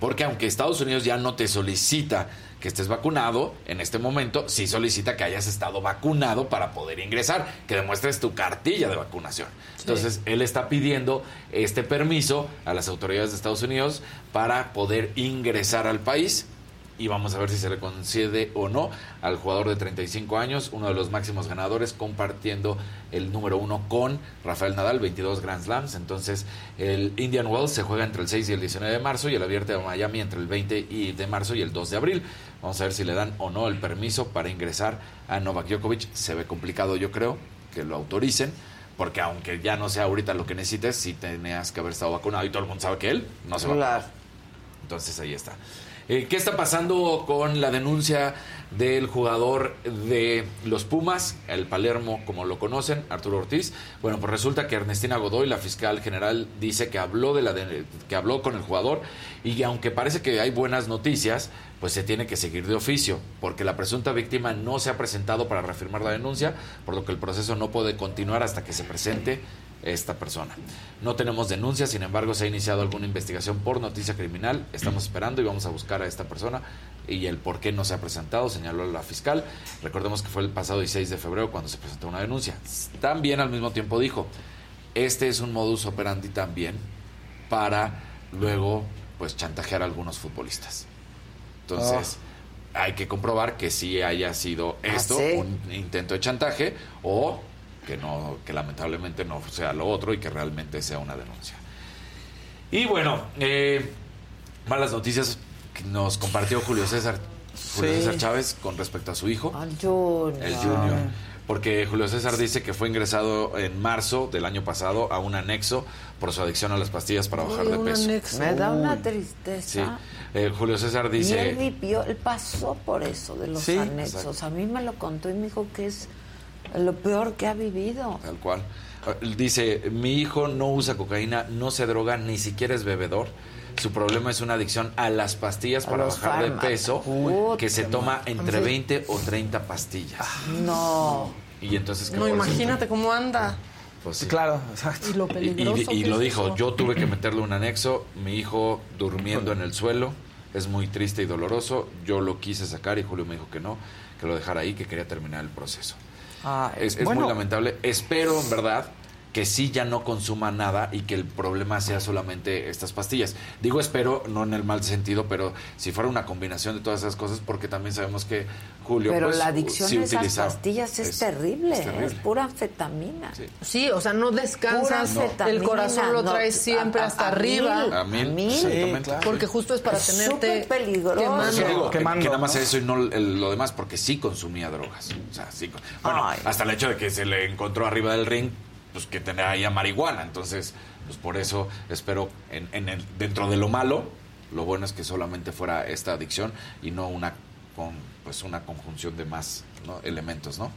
S7: Porque aunque Estados Unidos ya no te solicita que estés vacunado, en este momento sí solicita que hayas estado vacunado para poder ingresar, que demuestres tu cartilla de vacunación. Entonces, él está pidiendo este permiso a las autoridades de Estados Unidos para poder ingresar al país y vamos a ver si se le concede o no al jugador de 35 años, uno de los máximos ganadores, compartiendo el número uno con Rafael Nadal, 22 Grand Slams. Entonces, el Indian Wells se juega entre el 6 y el 19 de marzo y el Abierto de Miami entre el 20 y de marzo y el 2 de abril. Vamos a ver si le dan o no el permiso para ingresar a Novak Djokovic. Se ve complicado, yo creo, que lo autoricen. Porque aunque ya no sea ahorita lo que necesites, sí tenías que haber estado vacunado y todo el mundo sabe que él no se va entonces ahí está. Eh, ¿Qué está pasando con la denuncia del jugador de los Pumas, el Palermo, como lo conocen, Arturo Ortiz? Bueno, pues resulta que Ernestina Godoy, la fiscal general, dice que habló de la de- que habló con el jugador y aunque parece que hay buenas noticias, pues se tiene que seguir de oficio, porque la presunta víctima no se ha presentado para reafirmar la denuncia, por lo que el proceso no puede continuar hasta que se presente esta persona. No tenemos denuncias, sin embargo, se ha iniciado alguna investigación por noticia criminal. Estamos esperando y vamos a buscar a esta persona y el por qué no se ha presentado, señaló la fiscal. Recordemos que fue el pasado 16 de febrero cuando se presentó una denuncia. También al mismo tiempo dijo, este es un modus operandi también para luego pues chantajear a algunos futbolistas. Entonces, hay que comprobar que sí haya sido esto
S1: sí?
S7: un intento de chantaje o que no que lamentablemente no sea lo otro y que realmente sea una denuncia. Y bueno, eh, malas noticias que nos compartió Julio César, Julio
S1: Sí.
S7: César Chávez con respecto a su hijo,
S1: Al Junior.
S7: el Junior. porque Julio César dice que fue ingresado en marzo del año pasado a un anexo por su adicción a las pastillas para bajar de peso.
S8: anexo.
S1: Me da una
S7: Sí.
S1: tristeza.
S7: Eh, Julio César
S1: Y él
S7: dice...
S1: vivió, él pasó por eso de los
S7: Sí.
S1: anexos.
S7: Exacto.
S1: A mí me lo contó y me dijo que es lo peor que ha vivido.
S7: Tal cual. Dice, mi hijo no usa cocaína, no se droga, ni siquiera es bebedor. Su problema es una adicción a las pastillas
S1: A
S7: para bajar de peso, que se toma entre
S8: Sí.
S7: 20 o 30 pastillas.
S1: No.
S7: Y entonces... que
S8: No, imagínate cómo anda.
S7: Pues sí.
S15: Claro,
S8: Y lo
S7: Y, y-
S8: peligroso.
S7: y
S8: que
S7: lo dijo,
S8: eso.
S7: yo tuve que meterle un anexo, mi hijo durmiendo en el suelo, es muy triste y doloroso, yo lo quise sacar y Julio me dijo que no, que lo dejara ahí, que quería terminar el proceso. Es es
S15: bueno.
S7: muy lamentable, espero en verdad que sí ya no consuma nada y que el problema sea solamente estas pastillas. Digo espero, no en el mal sentido, pero si fuera una combinación de todas esas cosas, porque también sabemos que Julio...
S1: Pero
S7: pues,
S1: la adicción
S7: sí
S1: a esas pastillas es,
S7: Es-
S1: terrible,
S7: es
S1: pura anfetamina.
S8: Sí, o sea, no descansas. El corazón lo
S1: no,
S8: traes siempre
S1: a- a-
S8: hasta
S1: a
S8: arriba.
S1: mil.
S7: A mil,
S1: A mil.
S7: exactamente.
S15: Sí, claro.
S8: Porque justo es para
S1: Es
S8: tenerte
S1: súper peligroso.
S8: Quemando.
S7: digo que-
S15: Quemando,
S7: que, nada más
S15: ¿no?
S7: eso y no el- lo demás, porque sí consumía drogas. O sea, sí. con- Bueno,
S1: Ay.
S7: hasta el hecho de que se le encontró arriba del ring, pues que tenía ahí a marihuana. Entonces, pues por eso espero, en, en el- dentro de lo malo, lo bueno es que solamente fuera esta adicción y no una, con, pues una conjunción de más elementos, ¿no?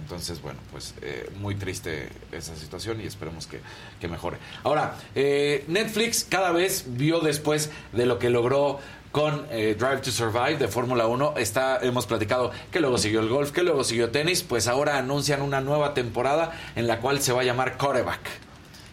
S7: Entonces, bueno, pues eh, muy triste esa situación y esperemos que, que mejore. Ahora, eh, Netflix cada vez vio después de lo que logró con eh, Drive to Survive de Fórmula 1. Está, hemos platicado que luego siguió el golf, que luego siguió tenis. Pues ahora anuncian una nueva temporada en la cual se va a llamar Quarterback.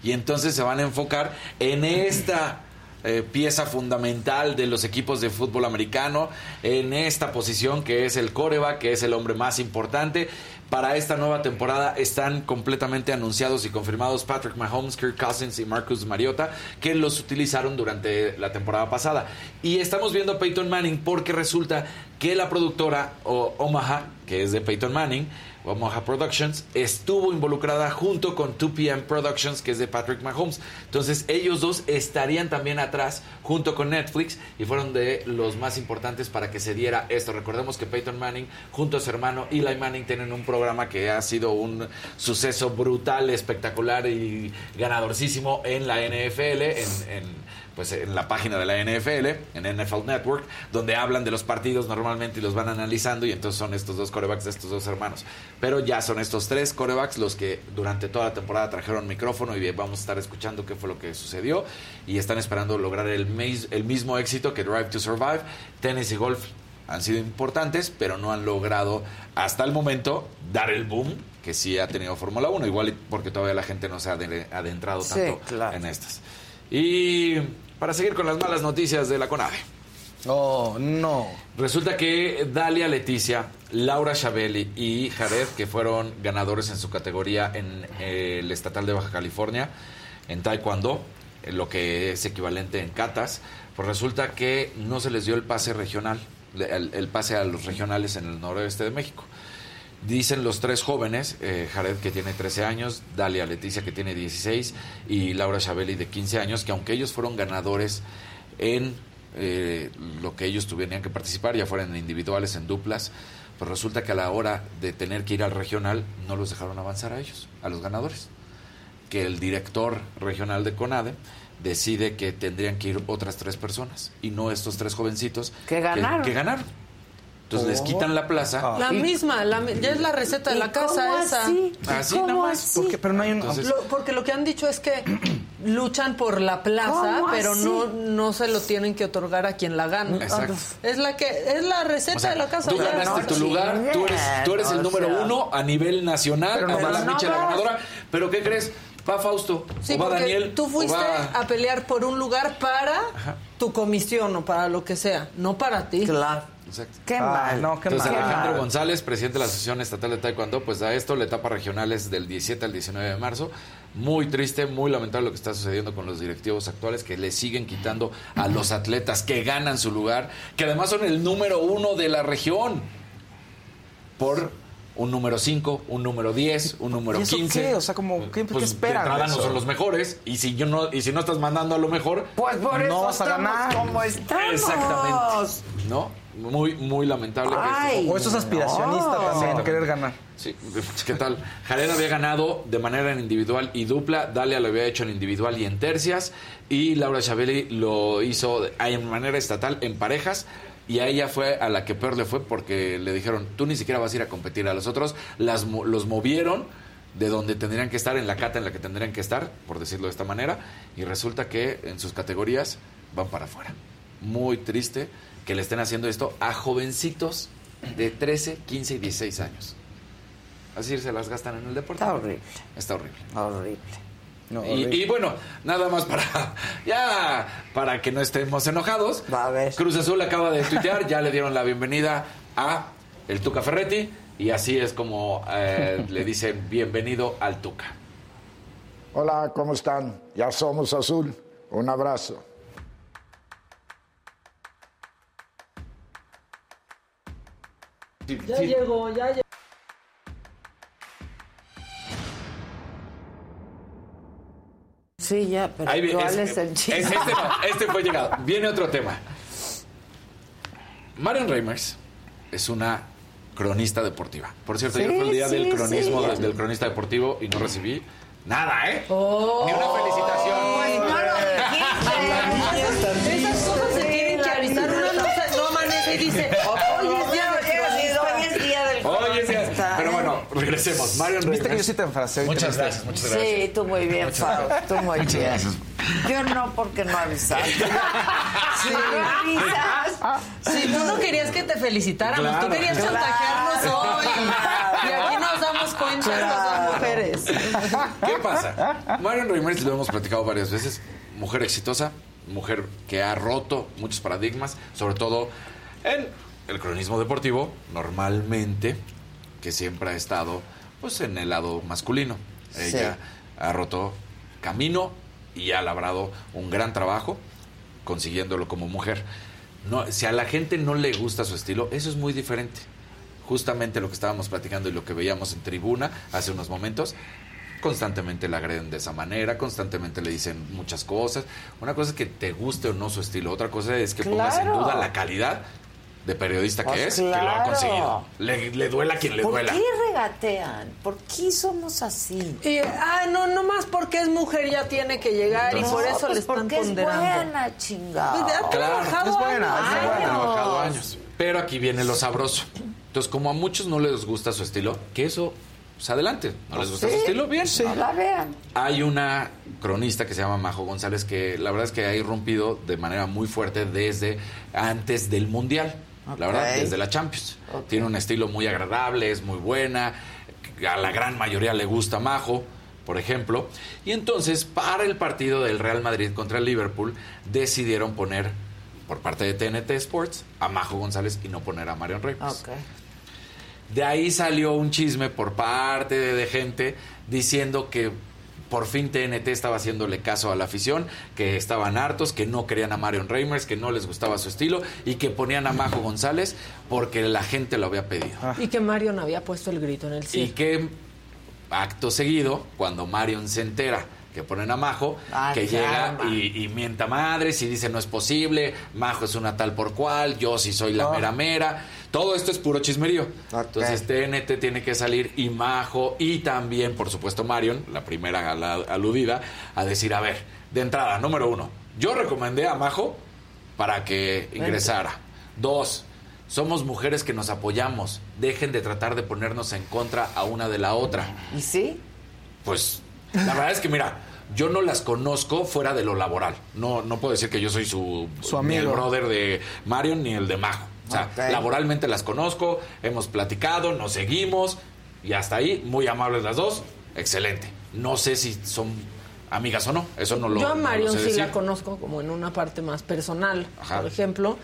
S7: Y entonces se van a enfocar en esta eh, pieza fundamental de los equipos de fútbol americano, en esta posición que es el coreback, que es el hombre más importante. Para esta nueva temporada están completamente anunciados y confirmados Patrick Mahomes, Kirk Cousins y Marcus Mariota, que los utilizaron durante la temporada pasada. Y estamos viendo a Peyton Manning porque resulta que la productora o Omaha, que es de Peyton Manning, Omaha Productions, estuvo involucrada junto con 2PM Productions, que es de Patrick Mahomes. Entonces ellos dos estarían también atrás junto con Netflix y fueron de los más importantes para que se diera esto. Recordemos que Peyton Manning junto a su hermano Eli Manning tienen un programa que ha sido un suceso brutal, espectacular y ganadorcísimo en la NFL, en pues en la página de la NFL, en NFL Network, donde hablan de los partidos normalmente y los van analizando y entonces son estos dos corebacks de estos dos hermanos. Pero ya son estos tres corebacks los que durante toda la temporada trajeron micrófono y vamos a estar escuchando qué fue lo que sucedió y están esperando lograr el, mis- el mismo éxito que Drive to Survive. Tenis y golf han sido importantes, pero no han logrado hasta el momento dar el boom que sí ha tenido Fórmula 1, igual porque todavía la gente no se ha ade- adentrado
S1: Sí,
S7: tanto
S1: claro.
S7: en estas. Y para seguir con las malas noticias de la CONAVE.
S15: Oh, no.
S7: Resulta que Dalia Leticia, Laura Chabeli y Jared, que fueron ganadores en su categoría en eh, el Estatal de Baja California, en Taekwondo, en lo que es equivalente en catas, pues resulta que no se les dio el pase regional, el, el pase a los regionales en el noroeste de México. Dicen los tres jóvenes, eh, Jared que tiene 13 años, Dalia Leticia que tiene 16 y Laura Chabeli de 15 años, que aunque ellos fueron ganadores en eh, lo que ellos tuvieran que participar, ya fueran individuales, en duplas, pues resulta que a la hora de tener que ir al regional no los dejaron avanzar a ellos, a los ganadores. Que el director regional de CONADE decide que tendrían que ir otras tres personas y no estos tres jovencitos
S1: Que ganaron.
S7: que ganaron. Entonces les quitan la plaza.
S8: La misma, la mi- ya es la receta de
S1: ¿Y
S8: la casa
S1: cómo
S8: esa.
S1: así?
S7: Así
S1: ¿Cómo
S7: nada más.
S1: así?
S15: Porque, pero no hay un...
S7: Entonces-
S8: Lo- porque lo que han dicho es que luchan por la plaza,
S1: ¿Cómo
S8: pero
S1: así?
S8: no, no se lo tienen que otorgar a quien la gana.
S7: Exacto.
S8: Es la que es la receta
S7: O sea,
S8: de la casa.
S7: tú ganaste
S1: no
S7: tu lugar, tú eres, tú eres el
S1: o
S7: número
S1: sea.
S7: uno a nivel nacional,
S15: Pero vas.
S7: la la
S1: No vas.
S7: ganadora. Pero ¿qué crees? Va Fausto,
S8: Sí,
S7: o va Daniel,
S8: tú fuiste
S7: va-
S8: a pelear por un lugar para tu comisión o para lo que sea, no para ti.
S1: Claro.
S7: Exacto.
S1: Qué
S15: Ah,
S1: mal.
S15: no, qué
S7: Entonces
S15: mal.
S7: Alejandro González, presidente de la Asociación Estatal de Taekwondo, pues da esto, la etapa regionales del 17 al 19 de marzo. Muy triste, muy lamentable lo que está sucediendo con los directivos actuales que le siguen quitando a los atletas que ganan su lugar, que además son el número uno de la región por un número 5, un número 10, un número
S15: ¿Y eso
S7: 15.
S15: qué? O sea, como, ¿qué, qué
S7: Pues
S15: esperan?
S7: de entrada no son los mejores y si yo no y si no estás mandando a lo mejor
S1: Pues por
S15: No
S1: eso
S15: vas a
S1: estamos
S15: ganar.
S1: como estamos.
S7: Exactamente. ¿no? Muy muy lamentable que
S15: O esto es aspiracionista
S1: no.
S15: también, querer ganar.
S7: Sí, ¿qué tal? Jared había ganado de manera individual y dupla, Dalia lo había hecho en individual y en tercias, y Laura Chabeli lo hizo de- en manera estatal en parejas, y a ella fue a la que peor le fue porque le dijeron, tú ni siquiera vas a ir a competir, a los otros las, mo- los movieron de donde tendrían que estar, en la cata en la que tendrían que estar, por decirlo de esta manera, y resulta que en sus categorías van para afuera. Muy triste que le estén haciendo esto a jovencitos de 13, 15 y 16 años. Así se las gastan en el deporte.
S1: Está horrible.
S7: Está horrible.
S1: Horrible.
S15: No,
S7: Y,
S15: horrible.
S7: y bueno, nada más para ya para que no estemos enojados.
S1: Va a ver.
S7: Cruz Azul acaba de tuitear, ya le dieron la bienvenida a el Tuca Ferretti y así es como eh, le dicen bienvenido al Tuca.
S6: Hola, ¿cómo están? Ya somos azul. Un abrazo.
S8: Ya llegó, ya llegó.
S1: Sí, ya, pero
S7: Ahí
S1: ¿cuál
S7: es-
S1: es, el
S7: es-
S1: chiste?
S7: este no, este fue llegado. Viene otro tema. Marion Reimers es una cronista deportiva. Por cierto, ayer
S1: Sí,
S7: fue el día del
S1: sí,
S7: cronismo,
S1: sí.
S7: del- del cronista deportivo y no recibí nada, ¿eh?
S8: Oh.
S7: Ni una felicitación.
S1: Pues no lo
S7: regresemos. Marion
S15: Viste que yo sí te enfrasé. te
S7: Muchas gracias, muchas gracias.
S1: Sí, tú muy bien, Faro. Tú muy
S7: Muchas
S1: bien.
S7: gracias.
S1: Yo no, porque no avisaste. Si no avisas.
S8: Si tú no querías que te felicitáramos,
S7: Claro.
S8: tú querías
S1: Claro.
S8: chantajearnos hoy.
S1: Claro.
S8: Y aquí nos damos cuenta son mujeres.
S7: ¿Qué pasa? Marion Reimers, lo hemos platicado varias veces, mujer exitosa, mujer que ha roto muchos paradigmas, sobre todo en el cronismo deportivo, normalmente, que siempre ha estado pues en el lado masculino. Ella ha roto camino y ha labrado un gran trabajo consiguiéndolo como mujer. No, si a la gente no le gusta su estilo, eso es muy diferente. Justamente lo que estábamos platicando y lo que veíamos en tribuna hace unos momentos, constantemente la agreden de esa manera, constantemente le dicen muchas cosas. Una cosa es que te guste o no su estilo, otra cosa es que pongas en duda la calidad de periodista que
S1: Pues
S7: es, que lo ha conseguido. Le, le duela a quien le
S1: ¿Por
S7: duela.
S1: qué regatean? ¿Por qué somos así?
S8: Y, ah, no, no más porque es mujer ya tiene que llegar y por eso
S1: pues
S8: le están
S1: porque es
S8: ponderando.
S1: buena, chingada.
S8: Pues ha trabajado
S15: es buena,
S8: años.
S15: es buena.
S7: Ha trabajado años. Pero aquí viene lo sabroso. Entonces, como a muchos no les gusta su estilo, que eso, pues adelante. ¿No les gusta
S1: Sí,
S7: su estilo? Bien.
S1: No la vean.
S7: Hay una cronista que se llama Majo González que la verdad es que ha irrumpido de manera muy fuerte desde antes del Mundial. La verdad, desde la Champions. Tiene un estilo muy agradable, es muy buena. A la gran mayoría le gusta Majo, por ejemplo. Y entonces, para el partido del Real Madrid contra el Liverpool, decidieron poner, por parte de TNT Sports, a Majo González y no poner a Marion Reimers.
S1: Ok.
S7: De ahí salió un chisme por parte de, de gente diciendo que por fin TNT estaba haciéndole caso a la afición, que estaban hartos, que no querían a Marion Reimers, que no les gustaba su estilo y que ponían a Majo González porque la gente lo había pedido.
S8: Y que Marion había puesto el grito en el
S7: Y
S8: cielo.
S7: que acto seguido, cuando Marion se entera que ponen a Majo,
S1: Ah,
S7: que llega y, y mienta madres y dice no es posible, Majo es una tal por cual, yo sí soy la
S1: Oh.
S7: mera mera. Todo esto es puro chismerío.
S1: Ok.
S7: Entonces TNT tiene que salir y Majo y también, por supuesto, Marion, la primera aludida, a decir, a ver, de entrada, número uno, yo recomendé a Majo para que ingresara. Dos, somos mujeres que nos apoyamos. Dejen de tratar de ponernos en contra a una de la otra.
S1: ¿Y sí?
S7: Pues la verdad es que mira, yo no las conozco fuera de lo laboral. No, no puedo decir que yo soy su,
S15: Su
S7: ni el
S15: amigo.
S7: brother de Marion ni el de Majo. O sea, laboralmente las conozco, hemos platicado, nos seguimos y hasta ahí, muy amables las dos, excelente. No sé si son amigas o no, eso no lo
S8: Yo a Marion sí
S7: decir.
S8: la conozco como en una parte más personal,
S7: Ajá.
S8: por ejemplo.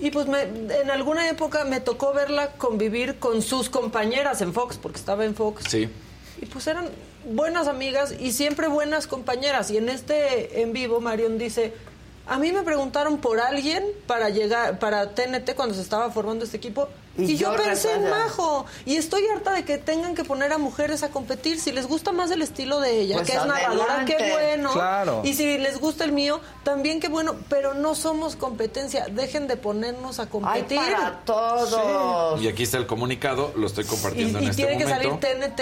S8: Y pues me- en alguna época me tocó verla convivir con sus compañeras en Fox, porque estaba en Fox.
S7: Sí.
S8: Y pues eran buenas amigas y siempre buenas compañeras. Y en este en vivo Marion dice, A mí me preguntaron por alguien para llegar, para TNT cuando se estaba formando este equipo.
S1: Y
S8: Y, yo,
S1: yo
S8: pensé en. Majo. Y estoy harta de que tengan que poner a mujeres a competir. Si les gusta más el estilo de ella,
S1: Pues
S8: que es narradora, qué bueno.
S15: Claro.
S8: Y si les gusta el mío, también qué bueno. Pero no somos competencia. Dejen de ponernos a
S1: Hay
S8: competir.
S1: para todos.
S7: Y aquí está el comunicado, lo estoy
S8: Y,
S7: compartiendo
S8: y
S7: en este
S8: tiene que
S7: momento.
S8: salir TNT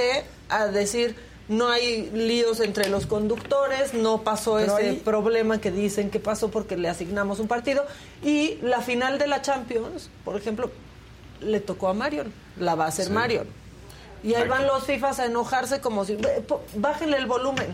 S8: a decir no hay líos entre los conductores, no pasó
S15: Pero
S8: ese
S15: ahí-
S8: problema que dicen que pasó porque le asignamos un partido y la final de la Champions, por ejemplo, le tocó a Marion, la va a hacer
S7: Sí.
S8: Marion. Y ahí van los FIFAs a enojarse como si "Ve, po- bájenle el volumen.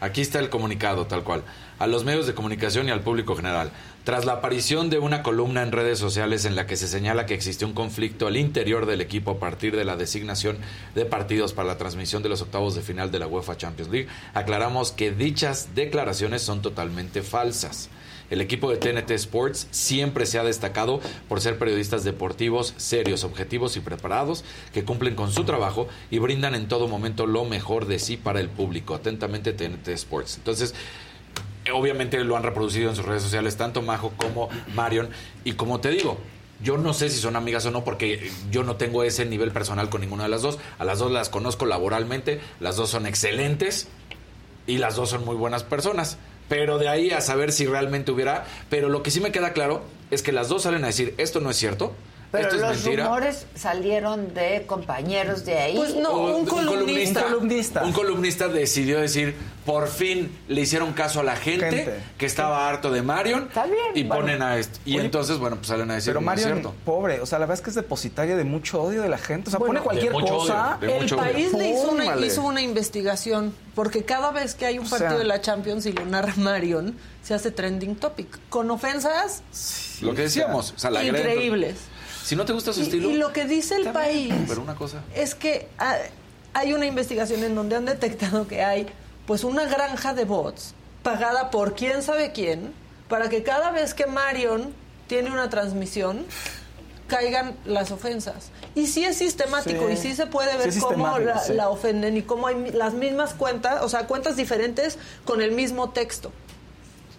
S7: Aquí está el comunicado, tal cual. A los medios de comunicación y al público general. Tras la aparición de una columna en redes sociales en la que se señala que existió un conflicto al interior del equipo a partir de la designación de partidos para la transmisión de los octavos de final de la UEFA Champions League, aclaramos que dichas declaraciones son totalmente falsas. El equipo de TNT Sports siempre se ha destacado por ser periodistas deportivos serios, objetivos y preparados que cumplen con su trabajo y brindan en todo momento lo mejor de sí para el público. Atentamente TNT Sports. Entonces, obviamente lo han reproducido en sus redes sociales tanto Majo como Marion y como te digo, yo no sé si son amigas o no porque yo no tengo ese nivel personal con ninguna de las dos. A las dos las conozco laboralmente, las dos son excelentes y las dos son muy buenas personas. Pero de ahí a saber si realmente hubiera. Pero lo que sí me queda claro es que las dos salen a decir: esto no es cierto,
S1: Pero
S7: esto es
S1: los
S7: mentira.
S1: rumores salieron de compañeros de ahí.
S8: Pues no, un columnista.
S15: columnista.
S7: Un columnista decidió decir, por fin le hicieron caso a la gente,
S15: Gente.
S7: que estaba harto de Marion
S1: Está bien,
S7: y
S1: bueno.
S7: ponen a esto. Y
S15: Oye,
S7: entonces, bueno, pues salen a decir,
S15: Pero
S7: no es
S15: Mario,
S7: cierto.
S15: pobre, o sea, la verdad es que es depositaria de mucho odio de la gente. O sea,
S8: Bueno,
S15: pone cualquier
S7: de mucho
S15: cosa.
S7: odio, de
S8: El
S7: mucho odio.
S8: país le hizo una, hizo una investigación porque cada vez que hay un
S15: O sea-
S8: partido de la Champions y lo narra Marion, se hace trending topic. Con ofensas
S7: Lo que decíamos, o sea, la agreden.
S8: increíbles.
S7: Si no te gusta su
S8: Y,
S7: estilo,
S8: y lo que dice el
S7: bien,
S8: país
S7: pero una cosa.
S8: es que hay una investigación en donde han detectado que hay pues una granja de bots pagada por quién sabe quién para que cada vez que Marion tiene una transmisión caigan las ofensas. Y sí es sistemático
S15: Sí.
S8: y sí se puede ver cómo la,
S15: sí.
S8: la ofenden y cómo hay las mismas cuentas, o sea, cuentas diferentes con el mismo texto.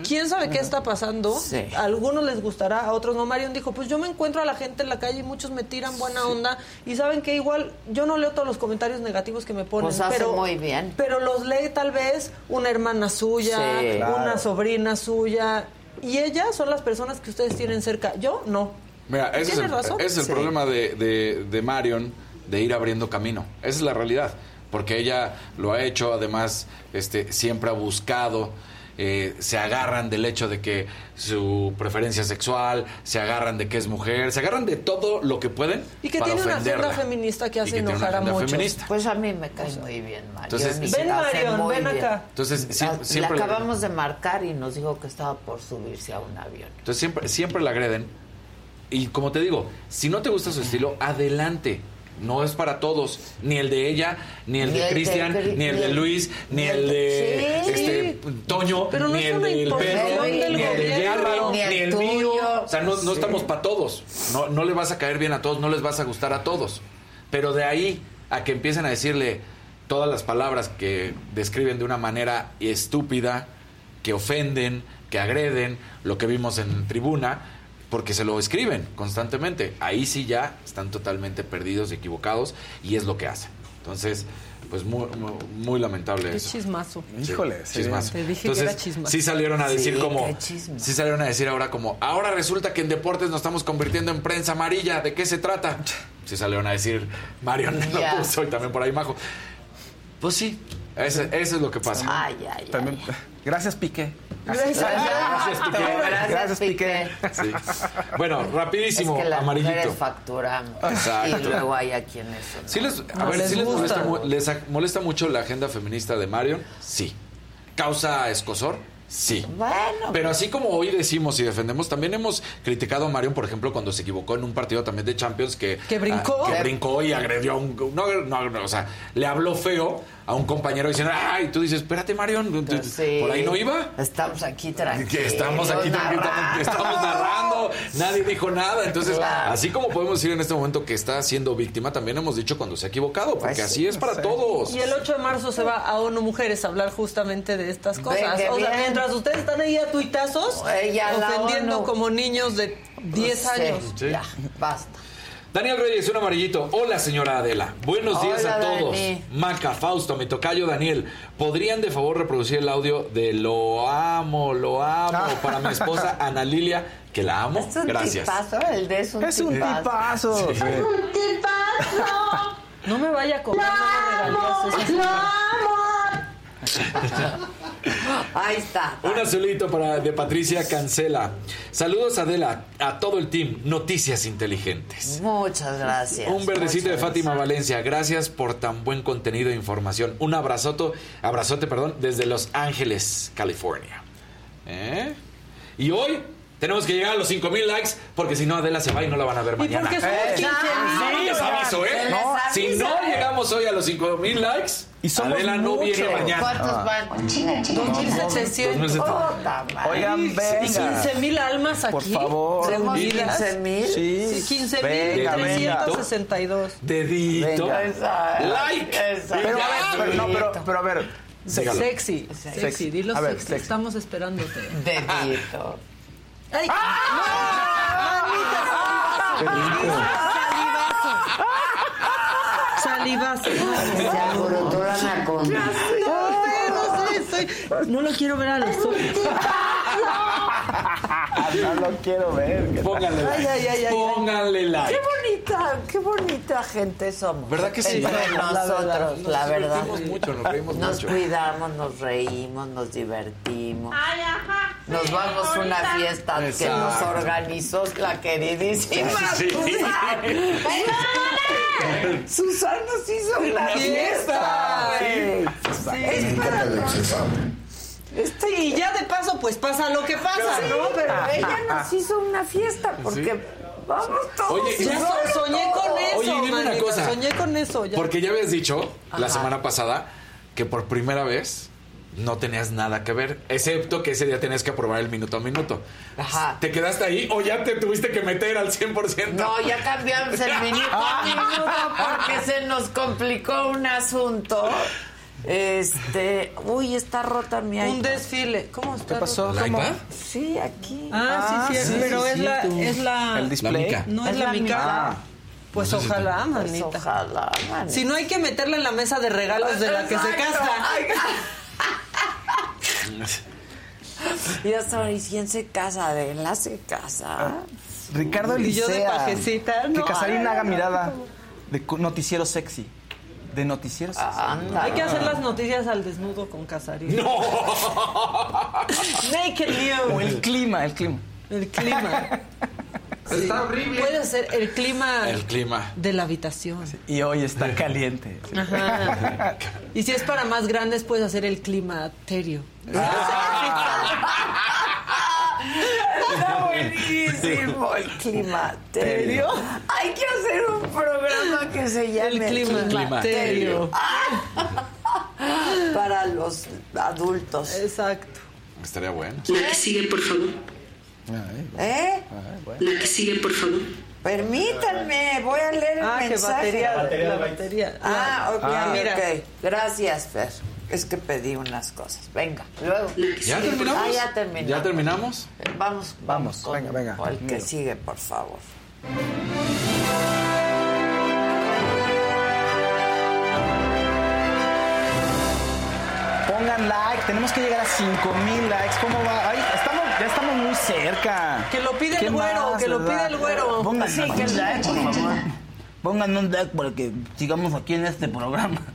S8: ¿Quién sabe qué está pasando?
S1: Sí.
S8: A algunos les gustará, a otros no. Marion dijo, pues yo me encuentro a la gente en la calle y muchos me tiran buena onda. Y saben que igual yo no leo todos los comentarios negativos que me ponen.
S1: Pues hace
S8: pero,
S1: muy bien.
S8: Pero los lee tal vez una hermana suya,
S1: Sí.
S15: Claro.
S8: una sobrina suya. Y ellas son las personas que ustedes tienen cerca. Yo no.
S7: Mira, ese es el,
S8: Tienes razón.
S7: es el
S8: Sí.
S7: problema de, de- de Marion de ir abriendo camino. Esa es la realidad. Porque ella lo ha hecho, además, este, siempre ha buscado. Eh, se agarran del hecho de que su preferencia sexual, se agarran de que es mujer, se agarran de todo lo que pueden
S8: Y que
S7: para
S8: tiene una
S7: ofenderla.
S8: agenda feminista que hace
S7: que tiene una
S8: enojar a muchos.
S7: feminista.
S1: Pues a mí me cae muy bien, Marion.
S7: Entonces-
S8: Ven, Marion, ven
S1: bien.
S8: acá.
S7: Entonces, sie-
S1: La-
S7: siempre,
S1: le
S7: la-
S1: acabamos de marcar y nos dijo que estaba por subirse a un avión.
S7: entonces siempre, siempre la agreden. Y como te digo, si no te gusta su estilo, adelante. No es para todos, ni el de ella, ni el
S1: Ni
S7: de Cristian,
S1: Cri-
S7: ni el de Luis, ni
S1: ni
S7: el de
S1: Sí.
S7: este Toño,
S8: Pero no
S7: ni el del perro, ni el de. Jerry,
S1: Ni el
S7: ni el
S1: tuyo.
S7: mío. O sea, no, no
S1: Sí.
S7: estamos para todos. No, no le vas a caer bien a todos, no les vas a gustar a todos. Pero de ahí a que empiecen a decirle todas las palabras que describen de una manera estúpida, que ofenden, que agreden, lo que vimos en tribuna, porque se lo escriben constantemente. Ahí sí ya están totalmente perdidos y equivocados y es lo que hacen. Entonces, pues muy, muy, muy lamentable
S8: Qué
S7: eso.
S8: chismazo.
S7: Sí,
S15: Híjole, sí.
S7: chismazo.
S8: Te dije que
S7: Entonces,
S8: era chismazo.
S7: sí salieron a decir
S1: Sí,
S7: como sí salieron a decir ahora como ahora resulta que en deportes nos estamos convirtiendo en prensa amarilla, ¿de qué se trata? Sí salieron a decir Marion lo puso y también por ahí Majo. Pues sí, ese- eso es lo que pasa.
S1: Ay, ay, ay.
S15: También, gracias, Piqué.
S1: Gracias,
S7: Piqué.
S1: Gracias, Piqué.
S7: Sí. Bueno, rapidísimo,
S1: Es que las
S7: amarillito.
S1: facturamos.
S7: Exacto.
S1: Y luego hay a quienes son.
S7: Sí les, a
S8: No
S7: ver,
S8: les
S7: ¿sí les molesta, les molesta mucho la agenda feminista de Marion? Sí. ¿Causa escosor? Sí.
S1: Bueno,
S7: Pero así como hoy decimos y defendemos, también hemos criticado a Marion, por ejemplo, cuando se equivocó en un partido también de Champions que...
S8: ¿Que brincó?
S7: ah, que brincó y agredió a un... No, no, no, o sea, le habló feo a un compañero diciendo, ay, tú dices, espérate, Marion,
S1: sí.
S7: ¿por ahí no iba?
S1: Estamos aquí tranquilos.
S7: Estamos aquí tranquilos, estamos narrando nadie dijo nada. Entonces,
S1: Claro.
S7: así como podemos decir en este momento que está siendo víctima, también hemos dicho cuando se ha equivocado, porque
S1: Pues
S7: así es para todos.
S8: Y el 8 de marzo se va a ONU Mujeres a hablar justamente de estas cosas.
S1: Venga,
S8: o sea,
S1: bien.
S8: mientras ustedes están ahí a tuitazos,
S1: Ella,
S8: ofendiendo como niños de 10
S1: Sí,
S8: años.
S7: Sí.
S1: Ya, basta.
S7: Daniel Reyes, un amarillito. Hola, señora Adela. Buenos días
S1: Hola,
S7: a todos.
S1: Dani.
S7: Maca, Fausto, mi tocayo Daniel. ¿Podrían de favor reproducir el audio de Lo amo, lo amo para mi esposa Ana Lilia, que la amo?
S1: Es un
S7: Gracias.
S1: tipazo, el de es un
S15: Es un tipazo.
S7: Sí.
S15: sí.
S8: No me vaya a cobrar nada regalías. eso sí.
S1: Ahí está.
S7: Un azulito para de Patricia Cancela. Saludos Adela, a todo el team. Noticias inteligentes.
S1: Muchas gracias.
S7: Un verdecito de Fátima Valencia. Gracias por tan buen contenido e información. Un abrazote, abrazote, perdón, desde Los Ángeles, California. ¿Eh? Y hoy tenemos que llegar a los 5000 likes porque si no Adela se va y no la van a ver
S8: ¿Y
S7: mañana.
S8: por qué somos
S15: Eh.
S8: 15
S7: Sí,
S8: mil?
S7: les aviso, ¿eh? No, si no llegamos hoy a los 5000 likes,
S15: Y somos
S7: Adela no
S15: muchos.
S7: viene mañana.
S1: ¿Cuántos van?
S8: 2700.
S1: Puta madre.
S15: Oigan, venga.
S8: 15 mil almas aquí.
S15: Por favor.
S1: ¿Somos
S8: reunidas.
S1: 15 mil?
S15: Sí.
S8: 15 mil
S15: Venga, venga.
S8: 362.
S7: Dedito.
S15: Venga.
S7: Like.
S1: Exacto.
S15: Pero a ver, pero, no, pero, pero a ver.
S8: Sexy, sexy,
S15: Sexy.
S8: dilo
S15: A ver,
S8: sexy.
S15: sexy.
S8: Estamos esperándote.
S1: Dedito.
S8: ¡Ay!
S1: Se alborotó la anaconda.
S8: No no. No lo quiero ver a los ojos.
S15: No lo quiero ver.
S7: Pónganle
S8: Ay,
S7: like.
S8: ay, ay, ay,
S7: Pónganle like.
S1: Qué bonita, qué bonita gente somos.
S7: ¿Verdad que sí?
S1: Entre
S8: La
S1: nosotros,
S8: verdad.
S1: la verdad.
S7: Nos reímos mucho, nos reímos
S1: Nos
S7: mucho.
S1: cuidamos, nos reímos, nos divertimos. Nos vamos a una fiesta que
S7: Exacto.
S1: nos organizó la queridísima
S7: Sí.
S1: Susana. Susana nos hizo una fiesta. güey. Es para Este,
S8: Y ya de paso, pues pasa lo que pasa,
S1: Sí,
S8: ¿no?
S1: pero ella nos hizo una fiesta porque vamos todos.
S7: Oye,
S8: Ya
S1: vamos
S8: so- soñé con eso,
S7: Oye, dime una cosa.
S8: Soñé con eso. Ya.
S7: Porque ya habías dicho la semana pasada que por primera vez no tenías nada que ver, excepto que ese día tenías que aprobar el minuto a minuto.
S1: Ajá.
S7: ¿Te quedaste ahí o ya te tuviste que meter al 100%?
S1: No, ya cambiamos el minuto a minuto porque se nos complicó un asunto. Este, uy, está rota mi
S8: Un
S1: iPad.
S8: desfile. ¿Cómo está?
S15: ¿Qué pasó?
S7: ¿La
S15: ¿Cómo?
S7: iPad?
S1: Sí, aquí.
S8: Ah, sí, sí,
S15: sí,
S8: pero
S15: sí,
S8: es,
S15: sí,
S8: la, es la...
S15: El display.
S7: mica.
S8: No es,
S1: Es
S8: la,
S1: la
S8: mica.
S1: mica.
S8: Pues
S1: Pues
S8: ojalá, manita.
S1: ojalá, manita.
S8: Si no hay que meterla en la mesa de regalos de la que se casa.
S1: Ya saben, ¿y quién se casa? Adela se casa.
S15: Ricardo
S8: Y yo de
S15: Elisea.
S8: pajecita,
S15: Que
S8: no.
S15: Casarín haga mirada de noticiero sexy. De noticiero sexy.
S1: Anda.
S8: Hay que hacer las noticias al desnudo con Casarín.
S7: ¡No!
S8: Naked
S15: O
S8: news.
S15: el clima, el clima.
S8: El clima.
S7: Está horrible.
S8: Puede ser el clima
S7: El clima.
S8: de la habitación.
S15: Y hoy está caliente.
S8: Ajá. Y si es para más grandes, puedes hacer el climaterio.
S1: Está buenísimo el climaterio. Hay que hacer un programa que se llame
S8: El climaterio.
S1: para los adultos.
S8: Exacto.
S7: Estaría bueno.
S19: La que sigue, por favor.
S1: ¿Eh?
S19: La que sigue, por favor.
S1: Permítanme, voy a leer el
S8: Ah, que
S1: mensaje.
S8: batería. La batería.
S1: Ah, ok,
S8: Ah, mira.
S1: ok. Gracias, Fer. Es que pedí unas cosas. Venga, luego.
S7: ¿Ya terminamos?
S1: Ah, ya terminamos.
S7: ¿Ya terminamos?
S1: Vamos,
S15: Vamos,
S1: con
S15: venga, venga.
S1: con el que sigue, por favor.
S15: Pongan like, tenemos que llegar a 5000 likes. ¿Cómo va? Ay, estamos, ya estamos muy cerca.
S8: Que lo pide
S15: ¿Qué
S8: el güero,
S15: más,
S8: que lo pide el güero.
S15: Pongan
S8: Sí,
S15: like, por favor. Pongan un like para que sigamos aquí en este programa.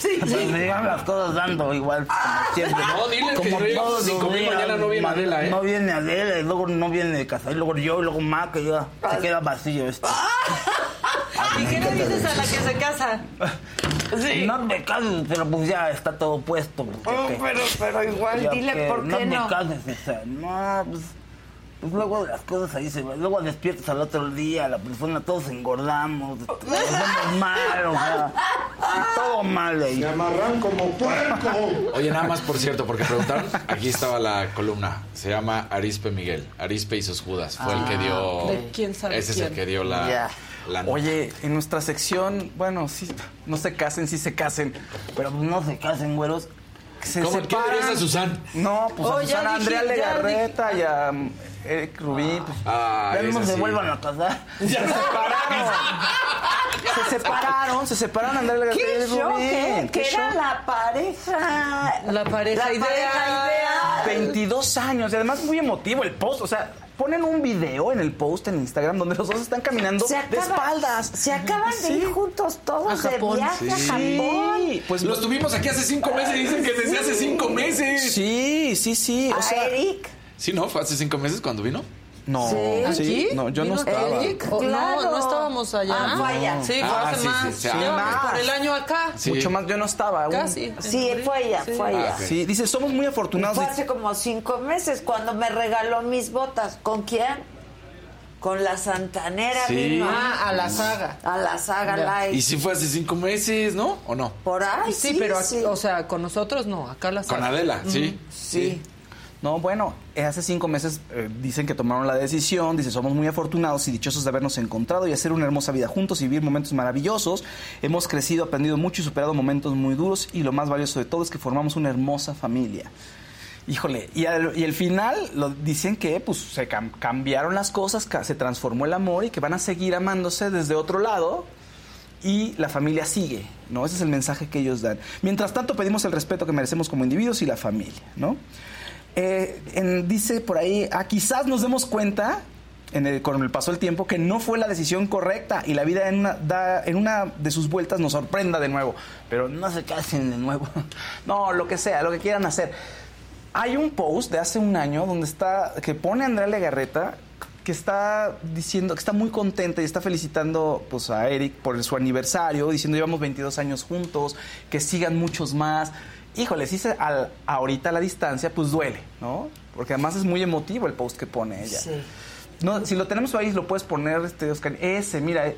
S8: Sí,
S15: Para que
S8: sí.
S15: sigan las cosas dando igual como siempre.
S7: No, dile que llegamos a
S15: todos
S7: 5000,
S15: los días,
S7: mañana no viene Adela, ¿eh?
S15: No viene Adela, y luego no viene Casa, y luego yo, y luego Maca, y ya se queda vacío esto.
S8: ¿Y qué le dices a la que se casa?
S15: No me cases, pero pues ya está todo puesto. porque
S1: Oh,
S15: que-
S1: pero, pero igual, dile
S15: que
S1: por qué no.
S15: No me cases, o sea, no, pues, pues luego las cosas ahí se van. Luego despiertas al otro día, la persona, todos engordamos, nos vemos mal, o sea. Todo mal ahí.
S6: Se amarran como puerco.
S7: Oye, nada más por cierto, porque preguntaron, aquí estaba la columna, se llama Arispe Miguel, Arispe y sus Judas, fue el que dio...
S8: ¿De quién sabe
S7: Ese es el que dio la... Nota.
S15: Oye, en nuestra sección, bueno, sí, no se casen, sí se casen, pero no se casen, güeros. Se
S7: ¿Cómo? ¿Qué
S15: separan.
S7: dirías a Susan?
S15: No, pues
S8: Oh,
S15: a
S8: ya
S15: Susana
S8: dije,
S15: Andrea
S8: ya
S15: Legarreta y a mm, Eric Rubín. Pues,
S7: Ah,
S15: ya nos
S7: sí.
S15: devuelvan a casar. Se separaron. se separaron, se separaron Andrea Legarreta y
S8: ¡Qué
S15: Eric! ¿Qué
S8: Que era la pareja. La pareja
S15: La
S8: ideal.
S15: pareja ideal. 22 años y además muy emotivo el post. O sea, ponen un video en el post en Instagram donde los dos están caminando de espaldas.
S1: Se acaban de
S15: Sí.
S1: ir juntos todos
S8: A
S1: de viaje a
S15: Sí,
S1: Japón.
S15: pues
S7: Los tuvimos aquí hace cinco meses y dicen que desde hace cinco meses.
S15: Sí, sí, sí. O
S1: A
S15: sea,
S1: Eric.
S7: Sí, ¿no? ¿Fue hace cinco meses cuando vino?
S15: No,
S1: Sí.
S15: no, yo no
S8: ¿Vino
S15: estaba.
S8: Eric? ¿O
S1: Claro.
S8: No, no estábamos allá.
S1: Ah, fue allá.
S8: Sí, fue
S7: Ah,
S8: hace
S7: sí,
S8: más.
S7: sí, sí.
S8: Ya,
S15: Ah.
S8: por el año acá.
S7: Sí.
S15: Mucho más, yo no estaba. aún.
S8: Casi.
S1: Sí, fue allá, fue allá.
S7: Ah, ok.
S15: Sí, dice, somos muy afortunados.
S1: Fue hace como cinco meses cuando me regaló mis botas. ¿Con quién? Con la Santanera
S7: Sí.
S1: vino
S8: Ah, a la saga.
S1: a la saga
S8: Ya.
S1: live.
S7: Y sí fue hace cinco meses, ¿no? ¿O no?
S1: Por ahí
S8: Sí,
S1: sí,
S8: pero aquí,
S1: sí.
S8: o sea, con nosotros no, acá la
S7: Con
S8: saga.
S7: Adela, sí.
S1: sí.
S15: No, bueno, eh, hace cinco meses eh, dicen que tomaron la decisión, dice, somos muy afortunados y dichosos de habernos encontrado y hacer una hermosa vida juntos y vivir momentos maravillosos. Hemos crecido, aprendido mucho y superado momentos muy duros y lo más valioso de todo es que formamos una hermosa familia. Híjole, y, al- final lo dicen que pues se cam- cambiaron las cosas, se transformó el amor y que van a seguir amándose desde otro lado y la familia sigue, ¿no? Ese es el mensaje que ellos dan. Mientras tanto, pedimos el respeto que merecemos como individuos y la familia, ¿no? Eh, dice por ahí, ah, quizás nos demos cuenta en el- con el paso del tiempo que no fue la decisión correcta y la vida en una, da- en una de sus vueltas nos sorprenda de nuevo. Pero no se casen de nuevo. No, lo que sea, lo que quieran hacer. Hay un post de hace un año donde está, que pone Andrea Legarreta que está diciendo que está muy contenta y está felicitando pues a Eric por su aniversario, diciendo llevamos 22 años juntos, que sigan muchos más. Híjole, si se, al, ahorita a la distancia, pues duele, ¿no? Porque además es muy emotivo el post que pone ella.
S1: Sí.
S15: No, si lo tenemos ahí, lo puedes poner, este, Oscar. Ese, mira, eh,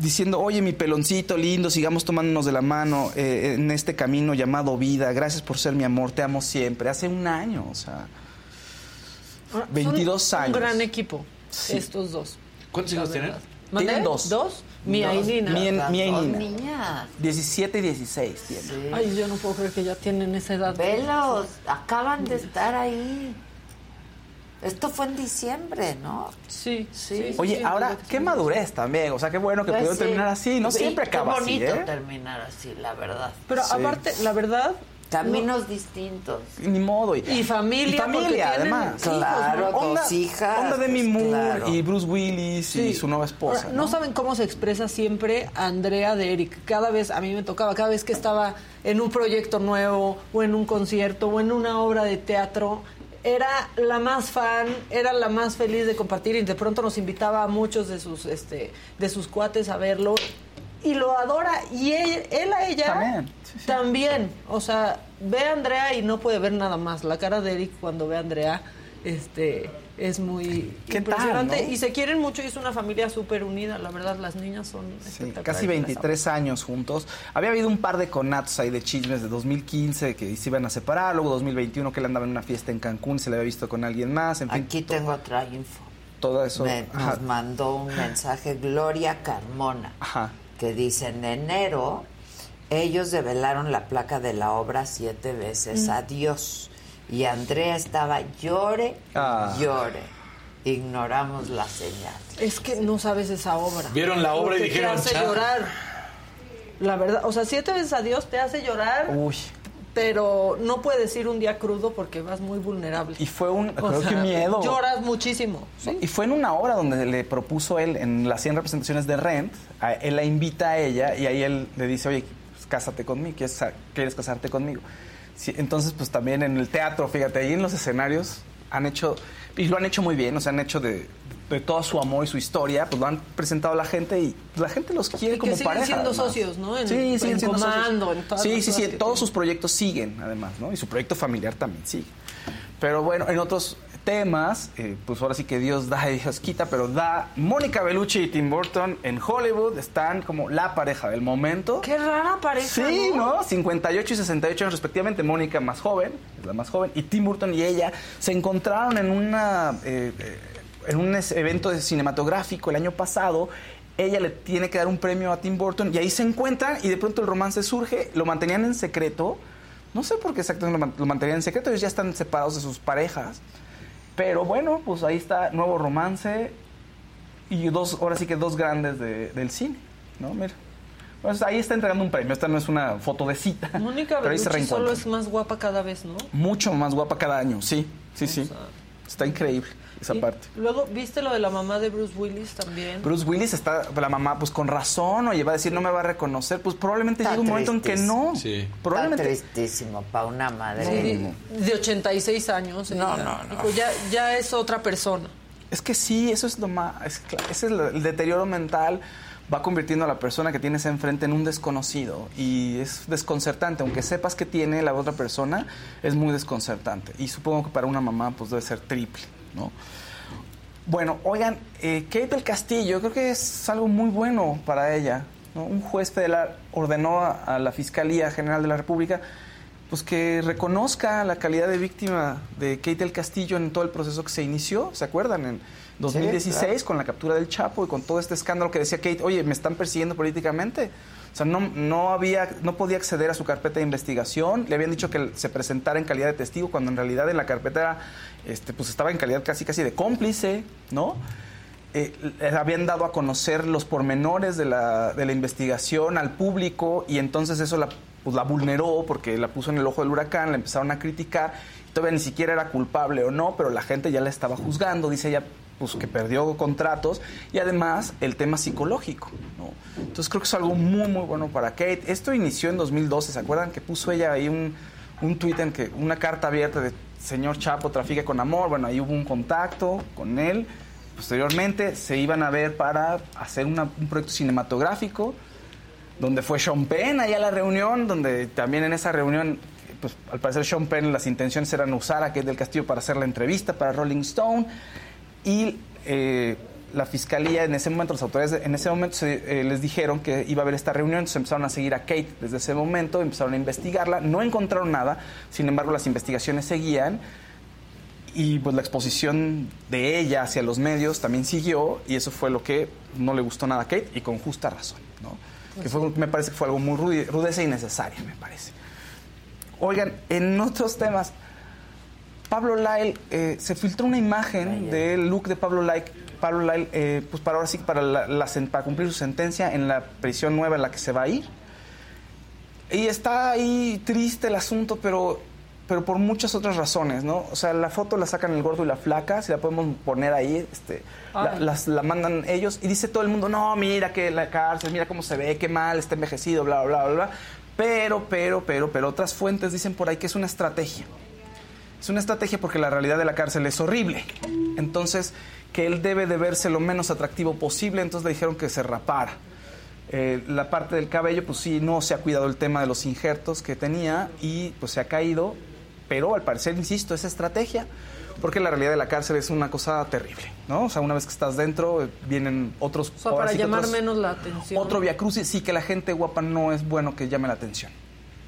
S15: diciendo, oye, mi peloncito lindo, sigamos tomándonos de la mano eh, en este camino llamado vida. Gracias por ser mi amor, te amo siempre. Hace un año, o sea.
S8: Son
S15: 22 años.
S8: Un gran equipo,
S15: Sí.
S8: estos dos.
S7: ¿Cuántos hijos tienen?
S8: ¿Mandé?
S15: Tienen dos.
S8: ¿Dos? Mía y Nina.
S15: Mía, Mía y
S1: Dos
S15: Nina.
S1: niñas.
S15: 17 y 16 tiene.
S8: Ay, yo no puedo creer que ya tienen esa edad.
S1: Velos, acaban de estar ahí. Esto fue en diciembre, ¿no?
S8: Sí,
S1: sí.
S15: Oye,
S8: sí,
S15: ahora, qué madurez también. O sea, qué bueno que
S1: Pues
S15: pudieron
S1: sí.
S15: terminar así. No
S1: Sí,
S15: siempre acaba
S1: qué
S15: así,
S1: bonito
S15: ¿eh?
S1: terminar así, la verdad.
S8: Pero
S15: Sí.
S8: aparte, la verdad.
S1: Caminos distintos.
S15: Ni modo.
S8: Y familia,
S15: Y familia, además.
S8: hijos,
S1: Claro,
S8: ¿no?
S1: dos hijas,
S15: Onda Demi
S1: pues,
S15: Moore
S1: claro.
S15: y Bruce Willis y su nueva esposa.
S8: Ahora, ¿no? saben cómo se expresa siempre Andrea de Eric. Cada vez, a mí me tocaba, cada vez que estaba en un proyecto nuevo, o en un concierto, o en una obra de teatro, era la más fan, era la más feliz de compartir y de pronto nos invitaba a muchos de sus, este, de sus cuates a verlo. Y lo adora. Y él, él a ella
S15: También,
S8: también. O sea, ve a Andrea y no puede ver nada más. La cara de Eric cuando ve a Andrea este, es muy
S15: ¿Qué tal,
S8: impresionante.
S15: no?
S8: Y se quieren mucho y es una familia súper unida. La verdad, las niñas son
S15: Sí,
S8: espectaculares.
S15: casi 23 años juntos. Había habido un par de conatos ahí de chismes de 2015 que se iban a separar, luego 2021 que él andaba en una fiesta en Cancún, se le había visto con alguien más, en fin,
S1: Aquí tengo otra info.
S15: todo eso.
S1: Me- nos mandó un mensaje Gloria Carmona
S15: Ajá.
S1: Que dice en enero ellos develaron la placa de la obra siete veces
S8: Mm.
S1: adiós y Andrea estaba llore
S15: Ah.
S1: llore ignoramos la señal
S8: Es que no sabes esa obra.
S7: Vieron la obra y dijeron,
S8: Te hace llorar. La verdad, o sea, siete veces a Dios te hace llorar,
S15: Uy.
S8: Pero no puedes ir un día crudo porque vas muy vulnerable.
S15: Y fue un, creo que miedo.
S8: Lloras muchísimo. ¿sí?
S15: Y fue en una obra donde le propuso él, en las 100 representaciones de Rent, a- él la invita a ella y ahí él le dice, oye, pues, cásate conmigo, ¿quieres, quieres casarte conmigo? Sí, entonces, pues también en el teatro, fíjate, ahí en los escenarios han hecho, y lo han hecho muy bien, o sea, han hecho de, de todo su amor y su historia, pues lo han presentado a la gente y la gente los quiere
S8: Y que
S15: como
S8: siguen
S15: pareja.
S8: siendo
S15: además.
S8: socios, ¿no? En-
S15: sí, siguen
S8: en
S15: siendo
S8: Comando,
S15: socios.
S8: en todas
S15: sí, sí, sí,
S8: que
S15: todos sus proyectos siguen, además, ¿no? Y su proyecto familiar también sigue. Pero bueno, en otros temas, eh, pues ahora sí que Dios da y Dios quita, pero da Mónica Bellucci y Tim Burton en Hollywood están como la pareja del momento.
S8: Qué rara pareja.
S15: Sí, ¿no? 58 y 68 años respectivamente. Mónica más joven, es la más joven, y Tim Burton y ella se encontraron en una eh, eh, en un evento cinematográfico el año pasado. Ella le tiene que dar un premio a Tim Burton y ahí se encuentran y de pronto el romance surge. Lo mantenían en secreto. No sé por qué exactamente lo man- lo mantenían en secreto. Ellos ya están separados de sus parejas. Pero bueno, pues ahí está nuevo romance y dos, ahora sí que dos grandes de- del cine, ¿no? Mira. Pues ahí está entregando un premio. Esta no es una foto de cita.
S8: Mónica
S15: pero ahí se
S8: Bellucci solo es más guapa cada vez, ¿no?
S15: Mucho más guapa cada año, sí, sí, sí. Está increíble esa
S8: Y
S15: parte.
S8: Luego, ¿viste lo de la mamá de Bruce Willis también?
S15: Bruce Willis está, la mamá, pues con razón, oye, va a decir, no me va a reconocer. Pues probablemente llega un momento en que no.
S1: tristísimo.
S15: Probablemente.
S1: Está tristísimo para una madre.
S8: Sí, de 86 años.
S1: No,
S8: ella.
S1: no, no.
S8: Dijo, ya, ya es otra persona.
S15: Es que sí, eso es lo más. es ese es el deterioro mental. Va convirtiendo a la persona que tienes enfrente en un desconocido. Y es desconcertante. Aunque sepas que tiene la otra persona, es muy desconcertante. Y supongo que para una mamá, pues debe ser triple, ¿no? Bueno, oigan, eh, Kate del Castillo, creo que es algo muy bueno para ella. ¿no? Un juez federal ordenó a, a la Fiscalía General de la República pues que reconozca la calidad de víctima de Kate del Castillo en todo el proceso que se inició, ¿se acuerdan? En 2016
S1: claro.
S15: con la captura del Chapo y con todo este escándalo que decía Kate, oye, me están persiguiendo políticamente. O sea, no, no, había, no podía acceder a su carpeta de investigación. Le habían dicho que se presentara en calidad de testigo, cuando en realidad en la carpeta este, pues estaba en calidad casi casi de cómplice, ¿no? Eh, habían dado a conocer los pormenores de la, de la investigación al público y entonces eso la, pues, la vulneró porque la puso en el ojo del huracán, la empezaron a criticar. Todavía ni siquiera era culpable o no, pero la gente ya la estaba juzgando. Dice ella pues, que perdió contratos y además el tema psicológico. ¿no? Entonces creo que es algo muy, muy bueno para Kate. Esto inició en 2012, ¿se acuerdan? Que puso ella ahí un, un tuit en que una carta abierta de señor Chapo trafique con amor. Bueno, ahí hubo un contacto con él. Posteriormente se iban a ver para hacer una- un proyecto cinematográfico donde fue Sean Penn allá a la reunión, donde también en esa reunión, pues al parecer Sean Penn las intenciones eran usar a Kate del Castillo para hacer la entrevista para Rolling Stone y eh, la fiscalía en ese momento, las autoridades en ese momento se, eh, les dijeron que iba a haber esta reunión, entonces empezaron a seguir a Kate desde ese momento, empezaron a investigarla, no encontraron nada, sin embargo las investigaciones seguían y pues la exposición de ella hacia los medios también siguió y eso fue lo que no le gustó nada a Kate y con justa razón, ¿no? Que me parece que fue algo muy rude- rudeza innecesaria, me parece. Oigan, en otros temas, Pablo Lyle, eh, se filtró una imagen del look de Pablo Lyle, Pablo Lyle eh, pues para ahora sí, para, la- la sen- para cumplir su sentencia en la prisión nueva en la que se va a ir. Y está ahí triste el asunto, pero, pero por muchas otras razones, ¿no? O sea, la foto la sacan el gordo y la flaca, si la podemos poner ahí, este, la, las- la mandan ellos y dice todo el mundo, no, mira que la cárcel, mira cómo se ve, qué mal, está envejecido, bla, bla, bla, bla. Pero, pero, pero, pero otras fuentes dicen por ahí que es una estrategia. Es una estrategia porque la realidad de la cárcel es horrible. Entonces, que él debe de verse lo menos atractivo posible, entonces le dijeron que se rapara. Eh, la parte del cabello, pues sí, no se ha cuidado el tema de los injertos que tenía y pues se ha caído, pero al parecer, insisto, es estrategia, porque la realidad de la cárcel es una cosa terrible, ¿no? O sea, una vez que estás dentro, eh, vienen otros...
S8: O sea, para llamar
S15: otros-
S8: menos la atención.
S15: otro via crucis, sí que la gente guapa no es bueno que llame la atención,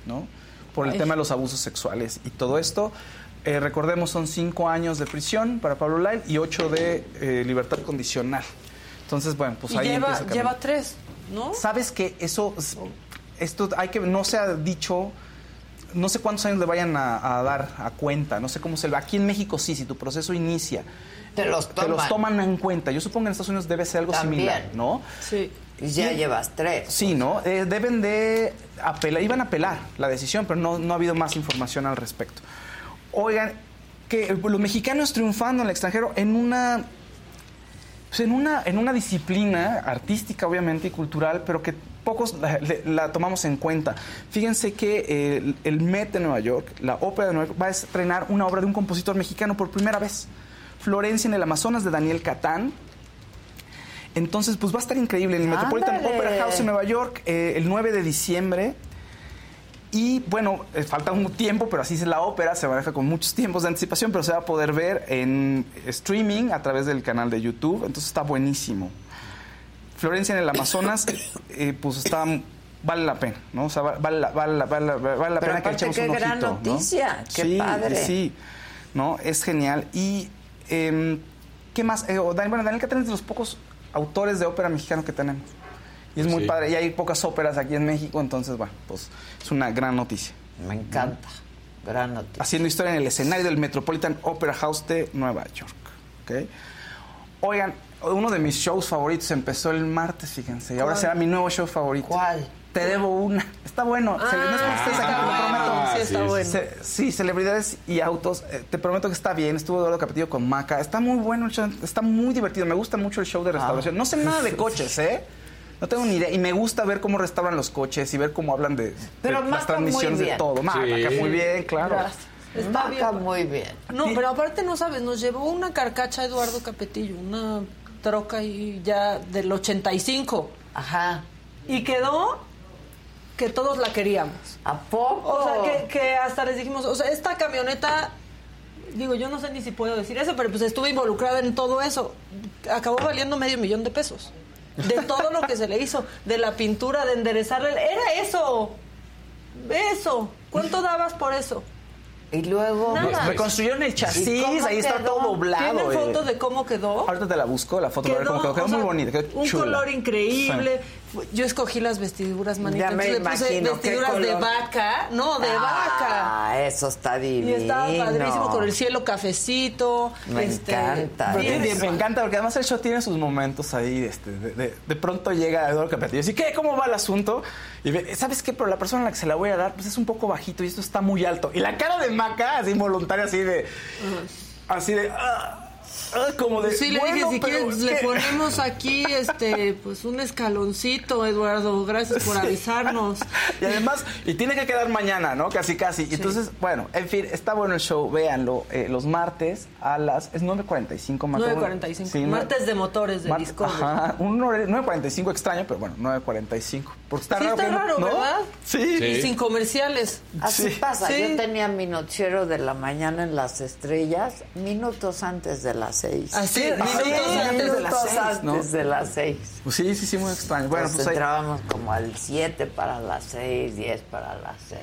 S15: ¿no? Por el
S8: Ay.
S15: tema de los abusos sexuales y todo esto. Eh, recordemos, son cinco años de prisión para Pablo Lyle y ocho de eh, libertad condicional. Entonces, bueno, pues
S8: y
S15: ahí
S8: lleva,
S15: empieza el camino.
S8: lleva tres, ¿no?
S15: ¿Sabes que Eso, esto hay que, no se ha dicho, no sé cuántos años le vayan a, a dar a cuenta, no sé cómo se va. Aquí en México sí, si tu proceso inicia,
S1: Te los
S15: te los
S1: toman.
S15: toman en cuenta. Yo supongo que en Estados Unidos debe ser algo
S1: También.
S15: similar, ¿no?
S8: Sí.
S1: Y ya
S15: Sí.
S1: llevas tres.
S15: Sí, ¿no? Eh, deben de apelar, iban a apelar la decisión, pero no, no ha habido más información al respecto. Oigan, que los mexicanos triunfando en el extranjero en una, pues en una, en una disciplina artística, obviamente, y cultural, pero que pocos la, tomamos en cuenta. Fíjense que eh, el, el Met de Nueva York, la Ópera de Nueva York, va a estrenar una obra de un compositor mexicano por primera vez. Florencia en el Amazonas de Daniel Catán. Entonces, pues va a estar increíble en el Metropolitan. Opera House en Nueva York eh, el 9 de diciembre. Y bueno, eh, falta un tiempo, pero así es la ópera, se maneja con muchos tiempos de anticipación, pero se va a poder ver en streaming a través del canal de YouTube, entonces está buenísimo. Florencia en el Amazonas, eh, pues está vale la pena, ¿no? O sea, va- vale, la- vale, la- vale, la- vale la pena que echemos
S1: qué
S15: un
S1: gran
S15: ojito, ¿no?
S1: noticia, qué
S15: sí,
S1: padre.
S15: Sí, ¿no? Es genial. Y, em, ¿qué más? Eh, bueno, Daniel Catán es de los pocos autores de ópera mexicano que tenemos. Y es muy
S1: Sí.
S15: padre. Y hay pocas óperas aquí en México, entonces, bueno, pues es una gran noticia.
S1: Me encanta. Gran noticia.
S15: Haciendo historia en el escenario del Metropolitan Opera House de Nueva York. ¿ok? Oigan, uno de mis shows favoritos empezó el martes, fíjense. Y ahora
S8: ¿Cuál?
S15: será mi nuevo show favorito.
S1: ¿Cuál?
S15: Te debo una. Está bueno.
S8: Ah,
S15: Se- no es que estés aquí, te lo prometo.
S8: sí, está bueno.
S15: Sí, celebridades y autos. eh, te prometo que está bien. Estuvo Eduardo Capetillo con Maca. Está muy bueno el show. Está muy divertido. Me gusta mucho el show de restauración. No sé nada de coches, ¿eh? No tengo ni idea. Y me gusta ver cómo restauran los coches y ver cómo hablan de, de
S1: Pero
S15: las
S1: Maca
S15: transmisiones de todo. Maca,
S7: Sí.
S15: muy bien, claro.
S8: Gracias. Está
S1: Maca
S8: bien.
S1: muy bien.
S8: No, pero aparte no sabes, nos llevó una carcacha Eduardo Capetillo, una troca y ya del 85.
S1: Ajá.
S8: Y quedó que todos la queríamos.
S1: ¿A poco?
S8: O sea, que, que hasta les dijimos, o sea, esta camioneta, digo, yo no sé ni si puedo decir eso, pero pues estuve involucrada en todo eso. Acabó valiendo medio millón de pesos. De todo lo que se le hizo, de la pintura, de enderezarle. Era eso. Eso. ¿Cuánto dabas por eso?
S1: Y luego.
S8: Nada.
S15: Reconstruyeron el
S1: ¿Y
S15: chasis, ahí está
S1: quedó?
S15: todo doblado.
S8: ¿Tienen
S15: eh.
S8: foto de cómo quedó?
S15: Ahorita te la busco, la foto, para ver cómo quedó. Quedó
S8: o
S15: muy
S8: sea,
S15: bonita, quedó
S8: Un
S15: chula.
S8: color increíble. Yo escogí las vestiduras, manita.
S1: Ya me
S8: Entonces le puse
S1: imagino, ¿qué
S8: vestiduras de
S1: color?
S8: vaca. No, de vaca.
S1: Ah, eso está
S8: Y
S1: divino.
S8: estaba padrísimo con el cielo cafecito.
S1: Me
S8: este,
S1: encanta
S8: Bien,
S15: me encanta porque además el show tiene sus momentos ahí. Este, de, de- de pronto llega Eduardo Capetillo y dice, ¿qué? ¿Cómo va el asunto? Y ve, ¿sabes qué? Pero la persona a la que se la voy a dar pues es un poco bajito y esto está muy alto. Y la cara de Maca, así involuntaria, así de... Así de... ah, ah, como de...
S8: Sí, le
S15: bueno,
S8: dije, si quieres,
S15: es
S8: le
S15: que-
S8: ponemos aquí este, pues un escaloncito, Eduardo. Gracias por
S15: Sí.
S8: avisarnos.
S15: Y además, y tiene que quedar mañana, ¿no? Casi, casi. Y Entonces, bueno, en fin, está bueno el show, véanlo. eh, los martes a las... Es 9.45 más
S8: 9.45.
S15: Sí,
S8: Martes de motores de
S15: Mar-
S8: Discovery.
S15: Ajá, un horario- 9.45 extraño, pero bueno, 9.45. Porque está
S8: Sí,
S15: raro.
S8: está raro,
S15: ¿no?
S8: ¿verdad?
S15: Sí.
S8: Y sin comerciales.
S1: Así
S15: Sí.
S1: pasa.
S8: Sí.
S1: Yo tenía mi noticiero de la mañana en las estrellas minutos antes de las seis.
S8: Así,
S15: Sí,
S8: minutos
S15: sí,
S8: antes de
S15: las seis, ¿no?
S1: de las seis.
S15: Pues sí, sí, sí, muy extraño. Bueno,
S1: Nos
S15: pues ahí,
S1: entrábamos como al 7 para las 6, 10 para las 6.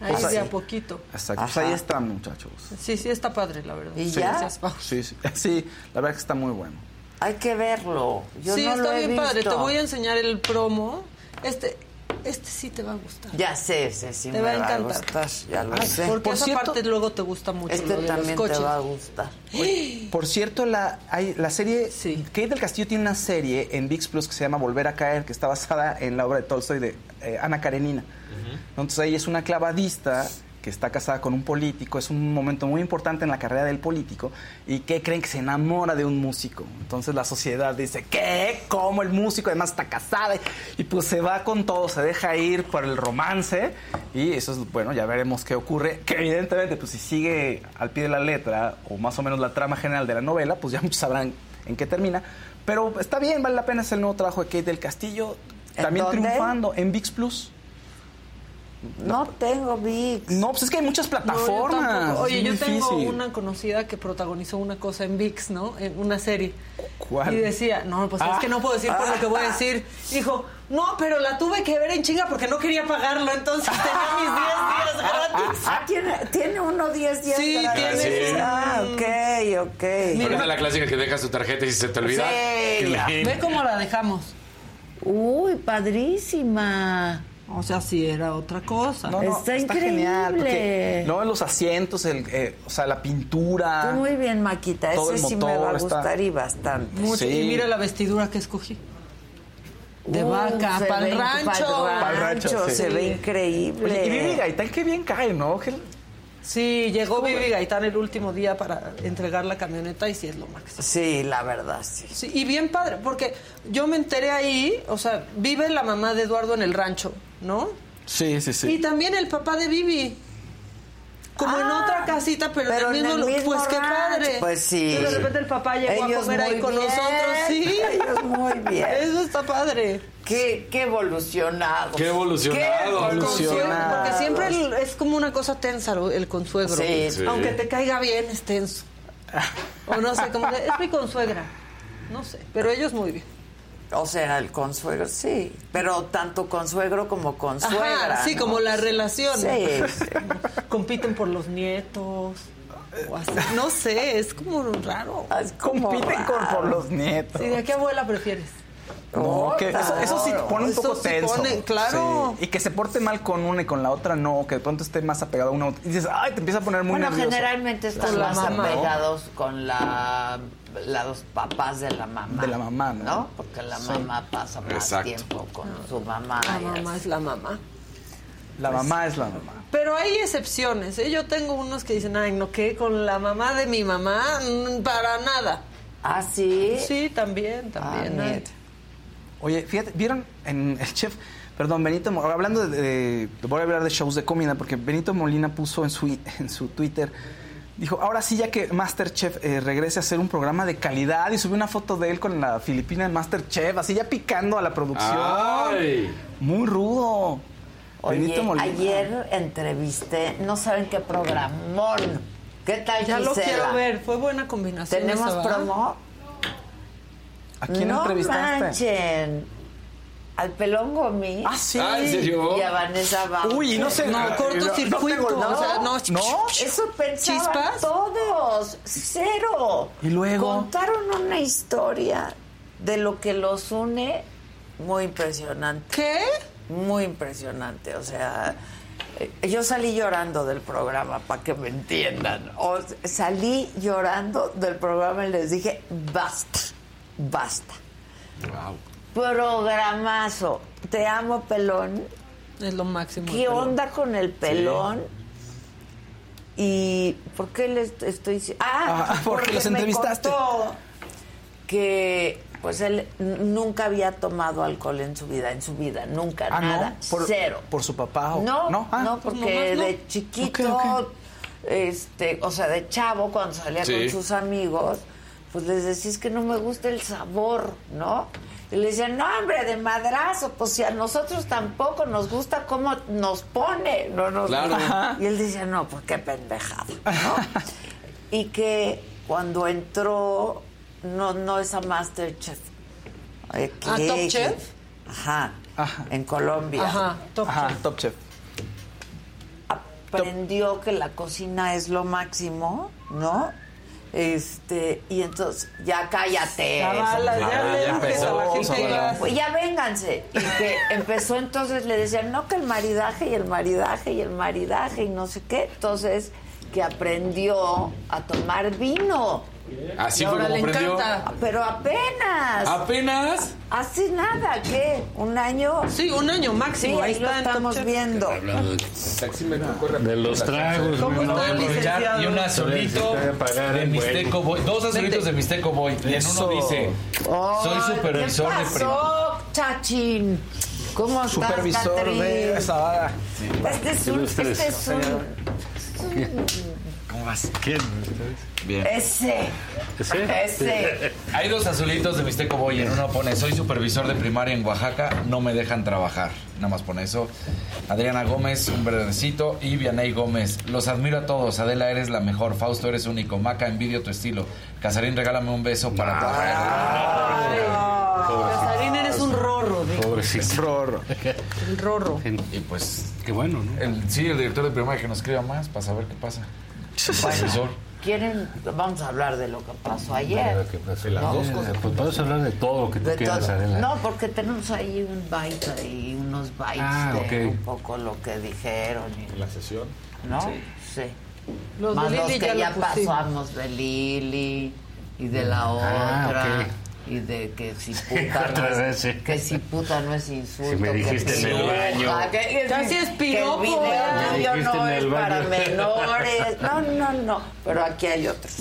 S8: Ahí
S15: Pues
S8: de
S15: ahí.
S8: a poquito.
S15: exacto, pues ahí están, muchachos.
S8: Sí, sí, está padre, la verdad.
S1: ¿Y
S8: Sí,
S1: ya?
S15: Sí, sí, sí, la verdad que está muy bueno.
S1: Hay que verlo. Yo
S8: sí,
S1: no
S8: está
S1: lo he
S8: bien padre.
S1: visto.
S8: Te voy a enseñar el promo. Este, este sí te va a gustar.
S1: Ya sé, ese sí
S8: Te
S1: me
S8: va a
S1: va a
S8: encantar.
S1: gustar, ya lo
S15: Ay,
S1: sé.
S8: Porque
S15: Por
S8: esa
S15: cierto,
S8: parte luego te gusta mucho.
S1: Este
S8: lo de
S1: también
S8: los
S1: te va a gustar.
S15: Por cierto, la, hay, la serie,
S8: Sí.
S15: Kate del Castillo tiene una serie en VIX Plus que se llama Volver a Caer, que está basada en la obra de Tolstoy de eh, Ana Karenina. Entonces ella es una clavadista que está casada con un político, es un momento muy importante en la carrera del político, y que creen que se enamora de un músico. Entonces la sociedad dice, ¿qué? ¿Cómo el músico además está casada? Y pues se va con todo, se deja ir por el romance, y eso es, bueno, ya veremos qué ocurre, que evidentemente, pues si sigue al pie de la letra, o más o menos la trama general de la novela, pues ya muchos sabrán en qué termina. Pero está bien, vale la pena, es el nuevo trabajo de Kate del Castillo,
S1: ¿En
S15: también
S1: dónde?
S15: triunfando en VIX Plus.
S1: No tengo VIX.
S15: No, pues es que hay muchas
S8: No, yo
S15: plataformas.
S8: Oye,
S15: es
S8: yo tengo una conocida que protagonizó una cosa en VIX, ¿no? En una serie.
S15: ¿Cuál?
S8: Y decía, no, pues
S15: Ah.
S8: es que no puedo decir por lo que voy a decir. Dijo, no, pero la tuve que ver en chinga porque no quería pagarlo, entonces tenía mis 10 días gratis.
S1: Ah, ¿tiene, tiene uno 10 días
S8: Sí,
S1: gratis?
S8: tiene.
S7: Sí.
S1: Ah, ok, ok.
S7: Ahorita la clásica que dejas tu tarjeta y se te olvida.
S1: Sí.
S8: Ve cómo la dejamos.
S1: Uy, padrísima.
S8: O sea, sí era otra cosa.
S15: No, no,
S1: Está
S15: genial. Porque,
S1: increíble.
S15: no, los asientos, el, eh, o sea, la pintura.
S1: Muy bien, Maquita.
S15: Todo
S1: Ese
S15: el
S1: sí me va a
S15: está-
S1: gustar y bastante.
S8: Mucho.
S15: Sí.
S8: Y mira la vestidura que escogí. De
S1: Uh,
S8: vaca, pa'l
S1: ve-
S8: rancho.
S15: Pa'l rancho, sí.
S1: Se ve
S15: Oye,
S1: increíble.
S15: y Vivi Gaitán, qué bien cae, ¿no?
S8: Sí, llegó Vivi Gaitán el último día para entregar la camioneta y sí es lo máximo.
S1: Sí, la verdad, sí.
S8: Sí, y bien padre, porque yo me enteré ahí, o sea, vive la mamá de Eduardo en el rancho, ¿no?
S15: Sí, sí,
S8: Y también el papá de Vivi. como en
S1: Ah,
S8: otra casita, pero,
S1: pero
S8: en el
S1: en
S8: mismo,
S1: el
S8: lu-
S1: mismo
S8: Pues qué padre.
S1: Pues sí.
S8: Y de repente el papá llegó a comer ahí
S1: muy
S8: con
S1: bien.
S8: nosotros. Sí.
S1: Ellos muy bien.
S8: Eso está padre.
S1: Qué, qué evolucionado.
S7: Qué evolucionado.
S15: Evolucionado.
S8: Porque siempre el- es como una cosa tensa el el consuegro.
S1: Sí. Sí.
S8: Aunque te caiga bien, es tenso. O no sé, como de, es mi consuegra. No sé, pero ellos muy bien.
S1: O sea, el consuegro, sí. Pero tanto consuegro como consuegra.
S8: Ajá, sí,
S1: ¿no?
S8: como la relación.
S1: Sí, sí.
S8: Compiten por los nietos. O así. No sé, es como raro.
S1: Es como
S15: Compiten con,
S1: raro.
S15: por los nietos.
S8: Sí, ¿de qué abuela prefieres?
S15: No, que eso, eso sí pone un
S8: Eso
S15: poco
S8: sí
S15: tenso.
S8: pone, claro.
S15: Sí. Y que se porte mal con una y con la otra no, que de pronto esté más apegado a una. Y dices, ay, te empieza a poner muy
S1: Bueno,
S15: nervioso.
S1: generalmente están
S8: Con
S1: más
S8: mamá.
S1: apegados con la- los papás de la mamá.
S15: De la mamá, ¿no?
S1: Porque la
S15: Sí.
S1: mamá pasa más
S7: Exacto.
S1: tiempo con su mamá.
S8: La mamá
S1: así.
S8: es la mamá.
S15: La mamá es la mamá.
S8: Pero hay excepciones, ¿eh? Yo tengo unos que dicen, ay, no, que con la mamá de mi mamá, Mm, para nada.
S1: ¿Ah, sí?
S8: Sí, también, también.
S1: Ah, mira.
S15: Oye, fíjate, ¿vieron en el chef? Perdón, Benito, hablando de, de- voy a hablar de shows de comida, porque Benito Molina puso en su, en su Twitter, dijo, ahora sí, ya que Masterchef eh, regrese a hacer un programa de calidad, y subió una foto de él con la filipina en Masterchef, así ya picando a la producción.
S7: Ay.
S15: Muy rudo.
S1: Oye, ayer entrevisté, no saben qué programón. ¿Qué tal,
S8: Ya lo quiero ver, fue buena combinación.
S1: ¿Tenemos
S8: esa,
S1: promo?
S15: ¿A quién
S1: no
S15: entrevistaste?
S1: manchen. Al Pelón Gomis.
S15: Ah, sí.
S7: Ah, ¿en serio?
S1: Y a Vanessa Bauer.
S15: Uy, no sé.
S8: No,
S15: Ah,
S8: cortocircuito.
S15: no,
S8: o sea, no,
S15: ¿No?
S1: Eso pensaban
S8: ¿Chispas?
S1: todos. Cero.
S15: ¿Y luego?
S1: Contaron una historia de lo que los une muy impresionante.
S8: ¿Qué?
S1: Muy impresionante. O sea, eh, yo salí llorando del programa, para que me entiendan. O salí llorando del programa y les dije, basta, basta.
S7: Wow.
S1: Programazo. Te amo, pelón.
S8: Es lo máximo.
S1: ¿Qué onda con el pelón? ¿Y por qué les estoy diciendo? Ah,
S15: Ah, porque los
S1: me
S15: entrevistaste.
S1: contó que pues él nunca había tomado alcohol en su vida, en su vida, nunca,
S15: Ah,
S1: nada,
S15: ¿no? Por,
S1: cero.
S15: ¿Por su papá? O...
S1: No,
S15: no,
S1: no,
S15: Ah,
S1: porque
S8: nomás no.
S1: de chiquito, este, o sea, de chavo, cuando salía
S7: Sí.
S1: con sus amigos, pues les decía, es que no me gusta el sabor, ¿no? Y le decían, no, hombre, de madrazo, pues si a nosotros tampoco nos gusta cómo nos pone, no nos
S7: Claro.
S1: gusta". Y él decía, no, pues qué pendejada, ¿no? y que cuando entró, no, no es a Masterchef. eh,
S8: ¿A
S1: que-
S8: Top Chef?
S1: Ajá,
S15: Ajá.
S1: en Colombia
S8: Ajá, top
S15: Ajá,
S8: chef.
S15: Top Chef.
S1: aprendió que la cocina es lo máximo, ¿no? Este, y entonces, ya cállate.
S8: Cabala, ya
S7: Ah,
S8: le
S7: ya
S8: la
S7: empezó,
S8: gente ya-
S1: Pues ya vénganse. Y que empezó entonces, le decían, no, que el maridaje y el maridaje y el maridaje y no sé qué. Entonces, que aprendió a tomar vino.
S7: Así
S8: Y
S7: fue
S8: ahora
S7: como
S8: le
S7: aprendió.
S8: encanta.
S1: Pero apenas.
S7: Apenas.
S1: Hace nada, ¿qué? ¿Un año?
S8: Sí, un año máximo.
S1: Sí,
S8: ahí
S1: ahí lo
S8: está
S1: estamos viendo.
S20: De los tragos.
S8: ¿Cómo
S20: ¿no?
S8: está?
S7: Y un azulito de Mixteco Boy. Dos azulitos de Mixteco Boy. Y en uno
S15: Eso.
S7: dice: Soy supervisor
S1: ¿qué
S7: de
S1: pasó, Chachín? ¿Cómo estás,
S15: Supervisor
S1: Catrín?
S15: de esa.
S1: Este es un... Este es un...
S20: ¿Quién?
S7: Bien.
S1: Ese.
S20: ¿Ese?
S1: Ese.
S7: Hay dos azulitos de Mixteco Boy. En uno pone: Soy supervisor de primaria en Oaxaca. No me dejan trabajar. Nada más pone eso. Adriana Gómez, un verdecito. Y Vianey Gómez. Los admiro a todos. Adela, eres la mejor. Fausto, eres único. Maca, envidio tu estilo. Casarín, regálame un beso para
S8: Casarín, eres un rorro. dijo.
S20: Pobrecito.
S15: Rorro.
S8: El rorro.
S7: Y pues,
S20: Qué bueno, ¿no?
S7: el, sí, el director de primaria que nos escriba más para saber qué pasa.
S1: ¿Quieren? Vamos a hablar de lo que pasó ayer.
S20: Claro que. Las
S1: No,
S20: dos cosas. Pues podemos hablar de todo lo que tú
S1: De
S20: quieras. Adela.
S1: No, porque tenemos ahí un byte y unos bytes
S20: Ah,
S1: de
S20: ok.
S1: un poco lo que dijeron. y-
S6: La sesión.
S1: ¿No? Sí.
S8: Los
S1: Más
S8: de
S1: los
S8: Lili
S1: que
S8: ya
S1: ya,
S8: lo
S1: pasamos de Lili y de la
S20: Ah,
S1: otra.
S20: ok.
S1: Y de que si puta, no
S20: vez,
S1: es,
S20: sí.
S1: que si puta no es insulto.
S20: Si me
S1: que
S20: dijiste en el baño.
S1: Que,
S8: sí es
S1: que
S8: piropo,
S1: el video
S20: Me
S1: no es para menores. No, no, no. Pero aquí hay otros.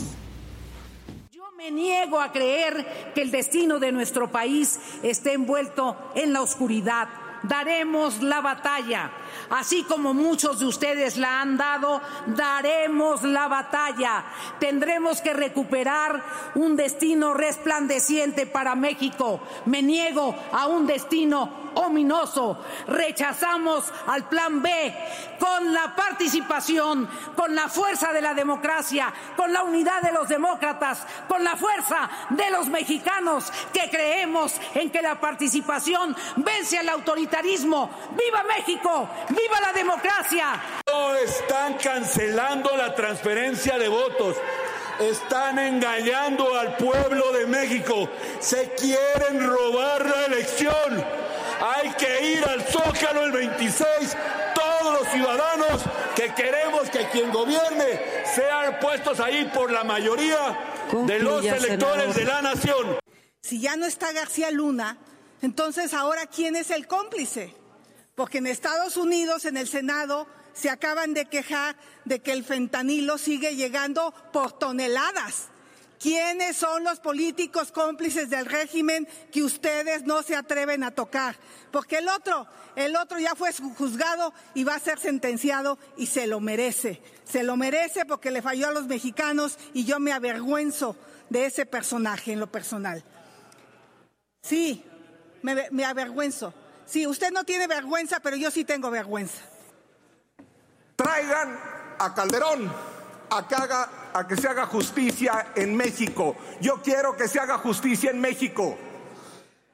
S21: Yo me niego a creer que el destino de nuestro país esté envuelto en la oscuridad.
S22: Daremos la batalla. Así como muchos de ustedes la han dado, daremos la batalla. Tendremos que recuperar un destino resplandeciente para México. Me niego a un destino ominoso. Rechazamos al plan B con la participación, con la fuerza de la democracia, con la unidad de los demócratas, con la fuerza de los mexicanos que creemos en que la participación vence al autoritarismo. ¡Viva México! ¡Viva la democracia!
S23: No están cancelando la transferencia de votos. Están engañando al pueblo de México. Se quieren robar la elección. Hay que ir al Zócalo el 26. Todos los ciudadanos que queremos que quien gobierne sean puestos ahí por la mayoría de los electores de la nación.
S24: Si ya no está García Luna, entonces ahora ¿quién es el cómplice? Porque en Estados Unidos, en el Senado, se acaban de quejar de que el fentanilo sigue llegando por toneladas. ¿Quiénes son los políticos cómplices del régimen que ustedes no se atreven a tocar? Porque el otro, el otro ya fue juzgado y va a ser sentenciado y se lo merece. Se lo merece porque le falló a los mexicanos y yo me avergüenzo de ese personaje en lo personal. Sí, me, me avergüenzo. Sí, usted no tiene vergüenza, pero yo sí tengo vergüenza.
S25: Traigan a Calderón a que, haga, a que se haga justicia en México. Yo quiero que se haga justicia en México.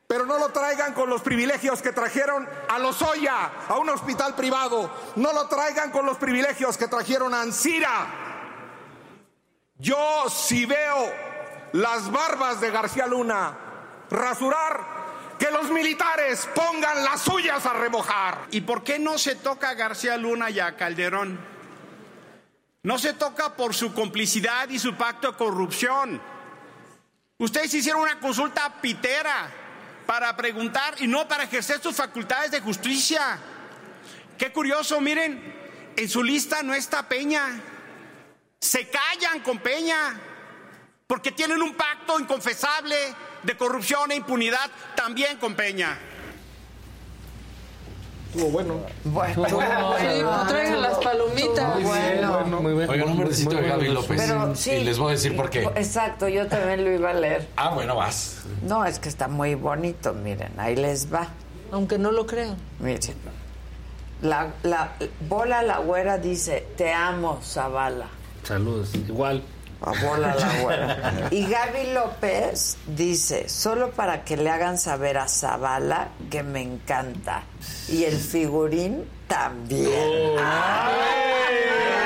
S25: Pero no lo traigan con los privilegios que trajeron a Lozoya, a un hospital privado. No lo traigan con los privilegios que trajeron a Ancira. Yo si veo las barbas de García Luna rasurar, que los militares pongan las suyas a remojar.
S26: ¿Y por qué no se toca a García Luna y a Calderón? No se toca por su complicidad y su pacto de corrupción. Ustedes hicieron una consulta pitera para preguntar y no para ejercer sus facultades de justicia. Qué curioso, miren, en su lista no está Peña. Se callan con Peña porque tienen un pacto inconfesable de corrupción e impunidad también con Peña.
S25: Estuvo bueno.
S1: Bueno,
S8: Buenísimo, traigan las palomitas.
S1: Bueno.
S7: Oigan, un verdecito de Gaby López.
S1: Pero sí.
S7: Y les voy a decir por qué.
S1: Exacto, yo también lo iba a leer.
S7: Ah, bueno, vas.
S1: No, es que está muy bonito, miren, ahí les va.
S8: Aunque no lo crean.
S1: Miren. La, la bola la güera dice, te amo, Zavala.
S20: Saludos. Igual.
S1: A bola la güera. Y Gaby López dice, solo para que le hagan saber a Zavala que me encanta. Y el figurín también.
S27: Hoy que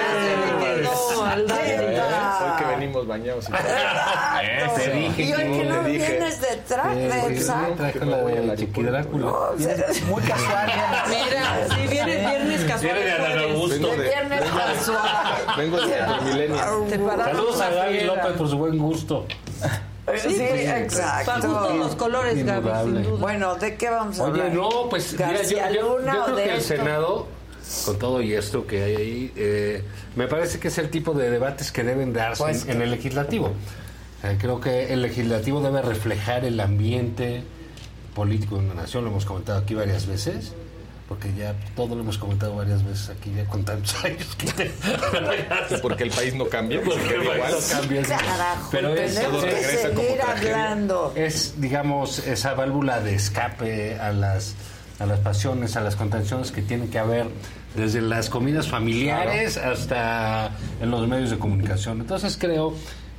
S27: bañados. y todo.
S20: Te dije
S1: Y hoy que no vienes de traje, exacto.
S20: Traje la de Chiqui Drácula.
S15: Muy casual.
S8: Mira, si vienes viernes casual.
S20: Viene de.
S27: Vengo de-
S1: Viernes casual.
S27: Vengo de Millennial.
S8: Te paramos
S20: Saludos a Gaby. López por su buen gusto.
S1: Sí,
S8: Para
S1: exacto.
S8: gusto los colores, Gaby, sin duda.
S1: Bueno, ¿de qué vamos a
S20: Oye,
S1: hablar?
S20: no, pues mira, yo, yo- yo creo que el? Senado, con todo y esto que hay ahí, eh, me parece que es el tipo de debates que deben darse
S1: Pues
S20: en, en el legislativo. Eh, creo que el legislativo debe reflejar el ambiente político de una nación, lo hemos comentado aquí varias veces, porque ya todo lo hemos comentado varias veces aquí ya con tantos años que
S27: Porque el país no cambia.
S20: Porque el país
S27: igual.
S20: no cambia.
S1: Carajo,
S20: Pero es-
S27: todo
S1: que
S27: regresa como
S1: hablando.
S20: es, digamos, esa válvula de escape a las, a las pasiones, a las contenciones que tiene que haber desde las comidas familiares hasta en los medios de comunicación. Entonces creo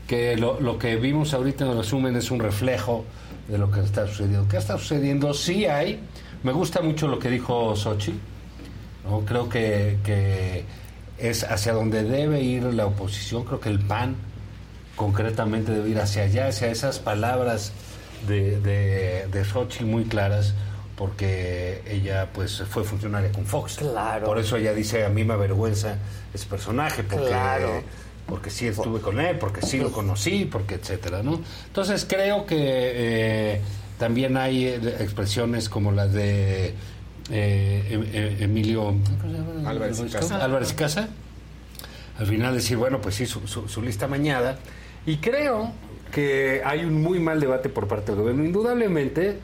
S20: que lo, lo que vimos ahorita en el resumen es un reflejo de lo que está sucediendo. ¿Qué está sucediendo? Sí hay. Me gusta mucho lo que dijo Sochi. ¿no? Creo que, que es hacia donde debe ir la oposición. Creo que el PAN concretamente debe ir hacia allá, hacia esas palabras de, de, de Xochitl muy claras, porque ella pues fue funcionaria con Fox.
S1: Claro.
S20: Por eso ella dice, a mí me avergüenza ese personaje, porque,
S1: Claro.
S20: porque sí estuve con él, porque sí lo conocí, porque etcétera, ¿no? Entonces creo que eh, también hay eh, expresiones como las de eh, em- em- Emilio.
S27: Álvarez y Casa.
S20: Álvarez y Casa al final decir, bueno, pues sí, su, su- su lista mañada. Y creo que hay un muy mal debate por parte del gobierno. Indudablemente,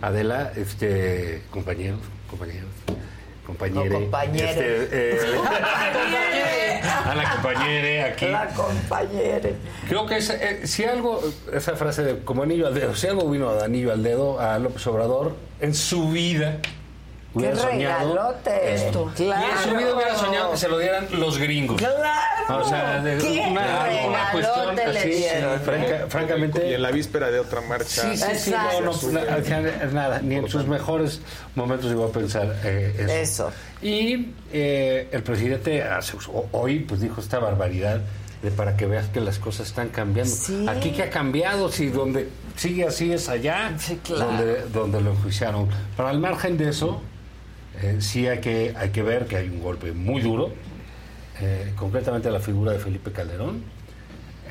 S20: Adela, este, compañeros, compañeros, compañere,
S1: No, compañere.
S20: este, eh, a la compañere aquí.
S1: La compañera.
S20: Creo que es, eh, si algo, esa frase de como anillo al dedo, si algo vino de anillo al dedo a López Obrador en su vida.
S1: ¡Qué
S20: Hubiera soñado
S1: regalote!
S20: esto.
S1: Claro.
S20: Y en su vida hubiera soñado que se lo dieran los gringos.
S1: ¡Claro!
S20: O sea, de
S1: ¡Qué
S20: una, una cuestión
S1: regalote le
S20: así,
S1: dieron!
S20: franca- francamente.
S27: Y en la víspera de otra marcha.
S20: Sí, sí, sí, no, no, final, nada, ni en sus mejores momentos llegó a pensar eh, eso.
S1: Eso.
S20: Y eh, el presidente hace- o- hoy pues dijo esta barbaridad de para que veas que las cosas están cambiando. Aquí que ha cambiado, si donde sigue así es allá,
S1: claro.
S20: donde, donde lo enjuiciaron. Pero al margen de eso, eh, sí hay que, hay que ver que hay un golpe muy duro, eh, concretamente la figura de Felipe Calderón,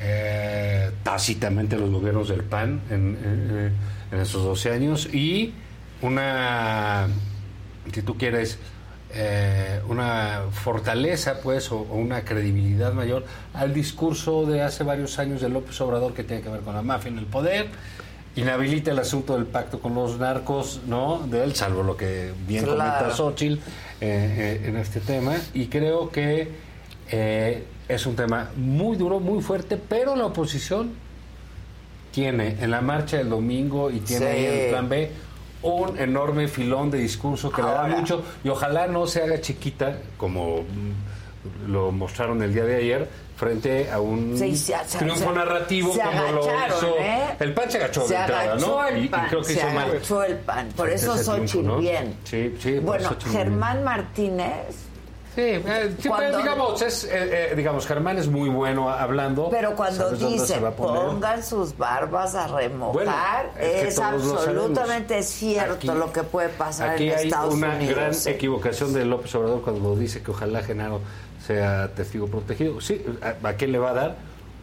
S20: eh, tácitamente los gobiernos del PAN en, en- en esos 12 años y una, si tú quieres, eh, una fortaleza, pues, o una credibilidad mayor al discurso de hace varios años de López Obrador que tiene que ver con la mafia en el poder. Inhabilita el asunto del pacto con los narcos, ¿no? De él, salvo lo que bien
S1: Claro.
S20: comenta Xochitl eh, eh, en este tema. Y creo que eh, es un tema muy duro, muy fuerte, pero la oposición tiene en la marcha del domingo y tiene
S1: Sí.
S20: ahí en el plan B un enorme filón de discurso que le da mucho y ojalá no se haga chiquita como lo mostraron el día de ayer frente a un
S1: Sí, se- se-
S20: triunfo
S1: se-
S20: narrativo
S1: se
S20: como lo hizo
S1: ¿eh?
S20: el PAN se agachó
S1: Se
S20: de entrada,
S1: agachó
S20: ¿no?
S1: el
S20: Y- y,
S1: pan,
S20: creo que
S1: se
S20: hizo mal
S1: agachó el pan. Por eso Xochitl
S20: ¿no?
S1: bien.
S20: Sí, sí,
S1: Bueno, Germán Martínez.
S20: Sí, eh, sí,
S1: Cuando-
S20: pero digamos, es, eh, eh, digamos, Germán es muy bueno hablando.
S1: Pero cuando
S20: ¿sabes dónde
S1: dice pongan sus barbas a remojar,
S20: Bueno, es que
S1: absolutamente cierto
S20: Aquí-
S1: lo que puede pasar
S20: Aquí
S1: en
S20: hay
S1: Estados
S20: una
S1: Unidos.
S20: gran
S1: ¿eh?
S20: equivocación de López Obrador cuando dice que ojalá Genaro sea testigo protegido. Sí, ¿a, a quién le va a dar?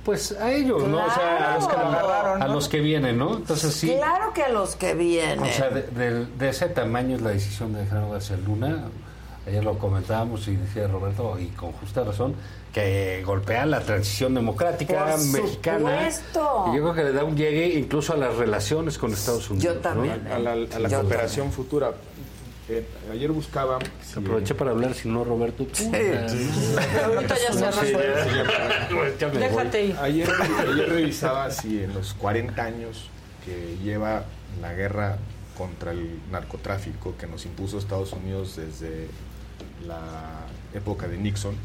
S20: Pues a ellos, ¿no? O sea, a los que,
S1: Claro.
S20: a los que vienen, ¿no? Entonces sí.
S1: Claro que a los que vienen.
S20: O sea, de, de- de ese tamaño es la decisión de Genaro García Luna. Ayer lo comentábamos y decía Roberto, y con justa razón, que golpea la transición democrática
S1: Por
S20: mexicana.
S1: supuesto.
S20: Y yo creo que le da un llegue incluso a las relaciones con Estados Unidos. ¿no?
S27: A la, a la
S20: Yo
S27: cooperación futura. Eh, ayer buscaba.
S20: Aproveché para hablar, si no, Roberto. Sí,
S27: Ahorita ya se resuelve.
S20: Ya me voy.
S27: Ayer, ayer revisaba si en los 40 años que lleva la guerra contra el narcotráfico que nos impuso Estados Unidos desde la época de Nixon,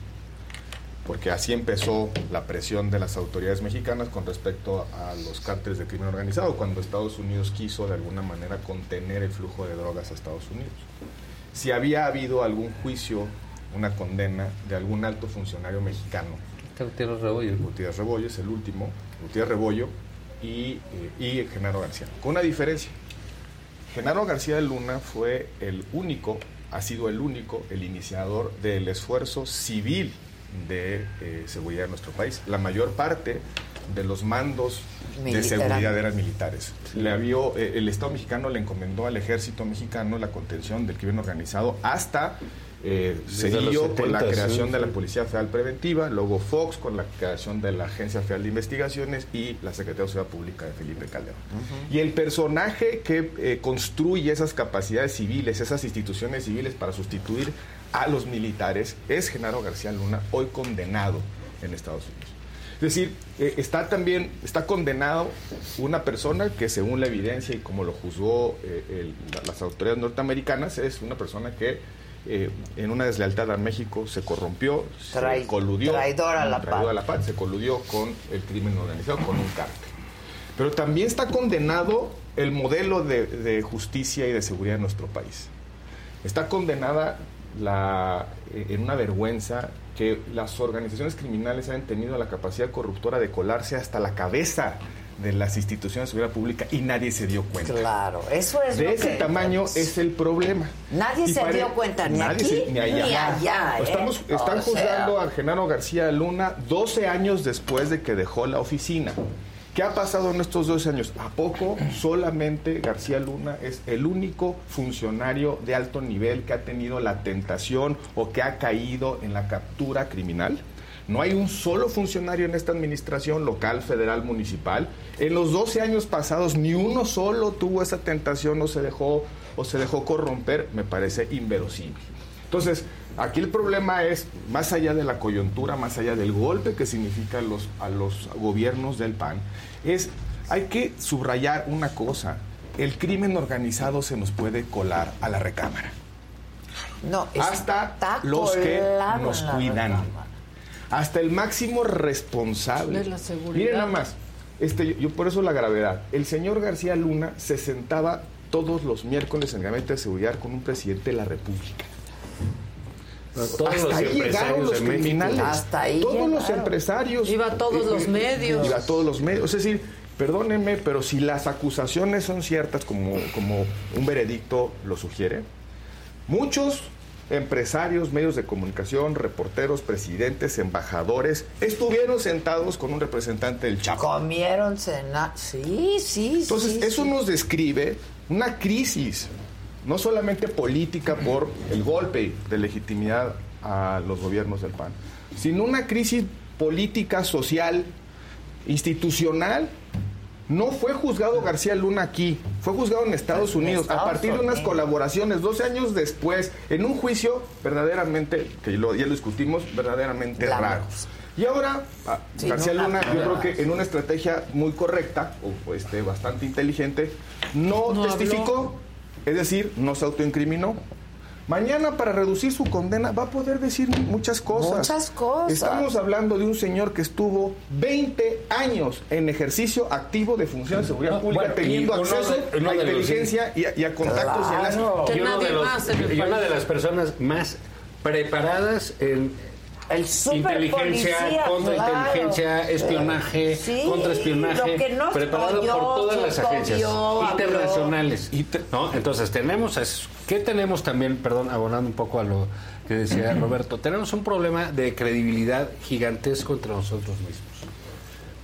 S27: porque así empezó la presión de las autoridades mexicanas con respecto a los cárteles de crimen organizado, cuando Estados Unidos quiso de alguna manera contener el flujo de drogas a Estados Unidos. Si había habido algún juicio, una condena de algún alto funcionario mexicano,
S20: Gutiérrez Rebollo.
S27: Gutiérrez Rebollo es el último, Gutiérrez Rebollo y, eh, y Genaro García, con una diferencia. Genaro García de Luna fue el único, ha sido el único, el iniciador del esfuerzo civil de eh, seguridad de nuestro país. La mayor parte de los mandos de seguridad eran militares. Le había- eh, el Estado mexicano le encomendó al ejército mexicano la contención del crimen organizado hasta eh, Cedillo con la
S20: 70s,
S27: creación
S20: sí,
S27: de la. Policía Federal Preventiva, luego Fox con la creación de la Agencia Federal de Investigaciones y la Secretaría de Seguridad Pública de Felipe Calderón. Y el personaje que eh, construye esas capacidades civiles, esas instituciones civiles para sustituir a los militares es Genaro García Luna, hoy condenado en Estados Unidos. Es decir, eh, está también, está condenado una persona que según la evidencia y como lo juzgó eh, el- la- las autoridades norteamericanas, es una persona que eh, en una deslealtad a México se corrompió,
S1: Trai-
S27: se coludió,
S1: traidor a la
S27: traidor a la patria, se coludió con el crimen organizado, con un cártel. Pero también está condenado el modelo de, de justicia y de seguridad de nuestro país. Está condenada la, eh, en una vergüenza que las organizaciones criminales hayan tenido la capacidad corruptora de colarse hasta la cabeza de las instituciones de seguridad pública y nadie se dio cuenta.
S1: Claro, eso es
S27: De
S1: lo
S27: ese
S1: que-
S27: tamaño es el problema.
S1: Nadie
S27: Y
S1: se
S27: pare-
S1: dio cuenta ni
S27: nadie
S1: aquí
S27: se- ni allá.
S1: ni allá, ¿eh?
S27: Estamos, están
S1: O sea,
S27: juzgando a Genaro García Luna 12 años después de que dejó la oficina. ¿Qué ha pasado en estos 12 años? ¿A poco solamente García Luna es el único funcionario de alto nivel que ha tenido la tentación o que ha caído en la captura criminal? No hay un solo funcionario en esta administración local, federal, municipal. En los 12 años pasados ni uno solo tuvo esa tentación o se dejó o se dejó corromper, me parece inverosímil. Entonces, aquí el problema es, más allá de la coyuntura, más allá del golpe que significa a los, a los gobiernos del PAN, es, hay que subrayar una cosa, el crimen organizado se nos puede colar a la recámara.
S1: No,
S27: hasta
S1: está
S27: los que nos cuidan.
S1: recámara.
S27: Hasta el máximo responsable.
S8: De la seguridad.
S27: Miren nada más, este, yo, yo por eso la gravedad. El señor García Luna se sentaba todos los miércoles en el gabinete de seguridad con un presidente de la República.
S20: Todos
S27: Hasta
S20: los
S27: ahí llegaron los
S20: México.
S27: criminales.
S8: Hasta ahí
S27: Todos los empresarios.
S8: Iba a todos los medios.
S27: Iba a todos los medios. Es decir, perdónenme, pero si las acusaciones son ciertas, como, como un veredicto lo sugiere, muchos empresarios, medios de comunicación, reporteros, presidentes, embajadores, estuvieron sentados con un representante del Chapo.
S1: Comieron cena. Sí, sí,
S27: Entonces,
S1: sí.
S27: eso
S1: sí.
S27: nos describe una crisis, no solamente política por el golpe de legitimidad a los gobiernos del PAN, sino una crisis política, social, institucional. No fue juzgado García Luna aquí, fue juzgado en Estados Unidos a partir de unas colaboraciones 12 años después, en un juicio verdaderamente, que lo- ya lo discutimos, verdaderamente raro. Y ahora, ah,
S1: Sí,
S27: García
S1: no,
S27: Luna,
S1: no,
S27: yo
S1: no,
S27: creo que en una estrategia muy correcta, o este, bastante inteligente, no,
S8: No
S27: testificó, es decir, no se autoincriminó. Mañana, para reducir su condena, va a poder decir muchas cosas.
S1: Muchas cosas.
S27: Estamos hablando de un señor que estuvo 20 años en ejercicio activo de función de seguridad
S20: No,
S27: pública,
S20: bueno,
S27: teniendo acceso
S20: de-
S27: a
S20: los-
S27: inteligencia y, a, y a contactos y enlaces.
S8: Que
S20: y, uno de los- y una de las personas más preparadas en
S1: El
S20: inteligencia,
S1: superpolicía,
S20: contrainteligencia,
S1: claro.
S20: espionaje,
S1: Sí,
S20: contraespionaje,
S1: lo que no
S20: por todas las agencias internacionales. ¿no? Entonces tenemos eso. ¿Qué tenemos también, perdón, abonando un poco a lo que decía Roberto? Tenemos un problema de credibilidad gigantesco entre nosotros mismos.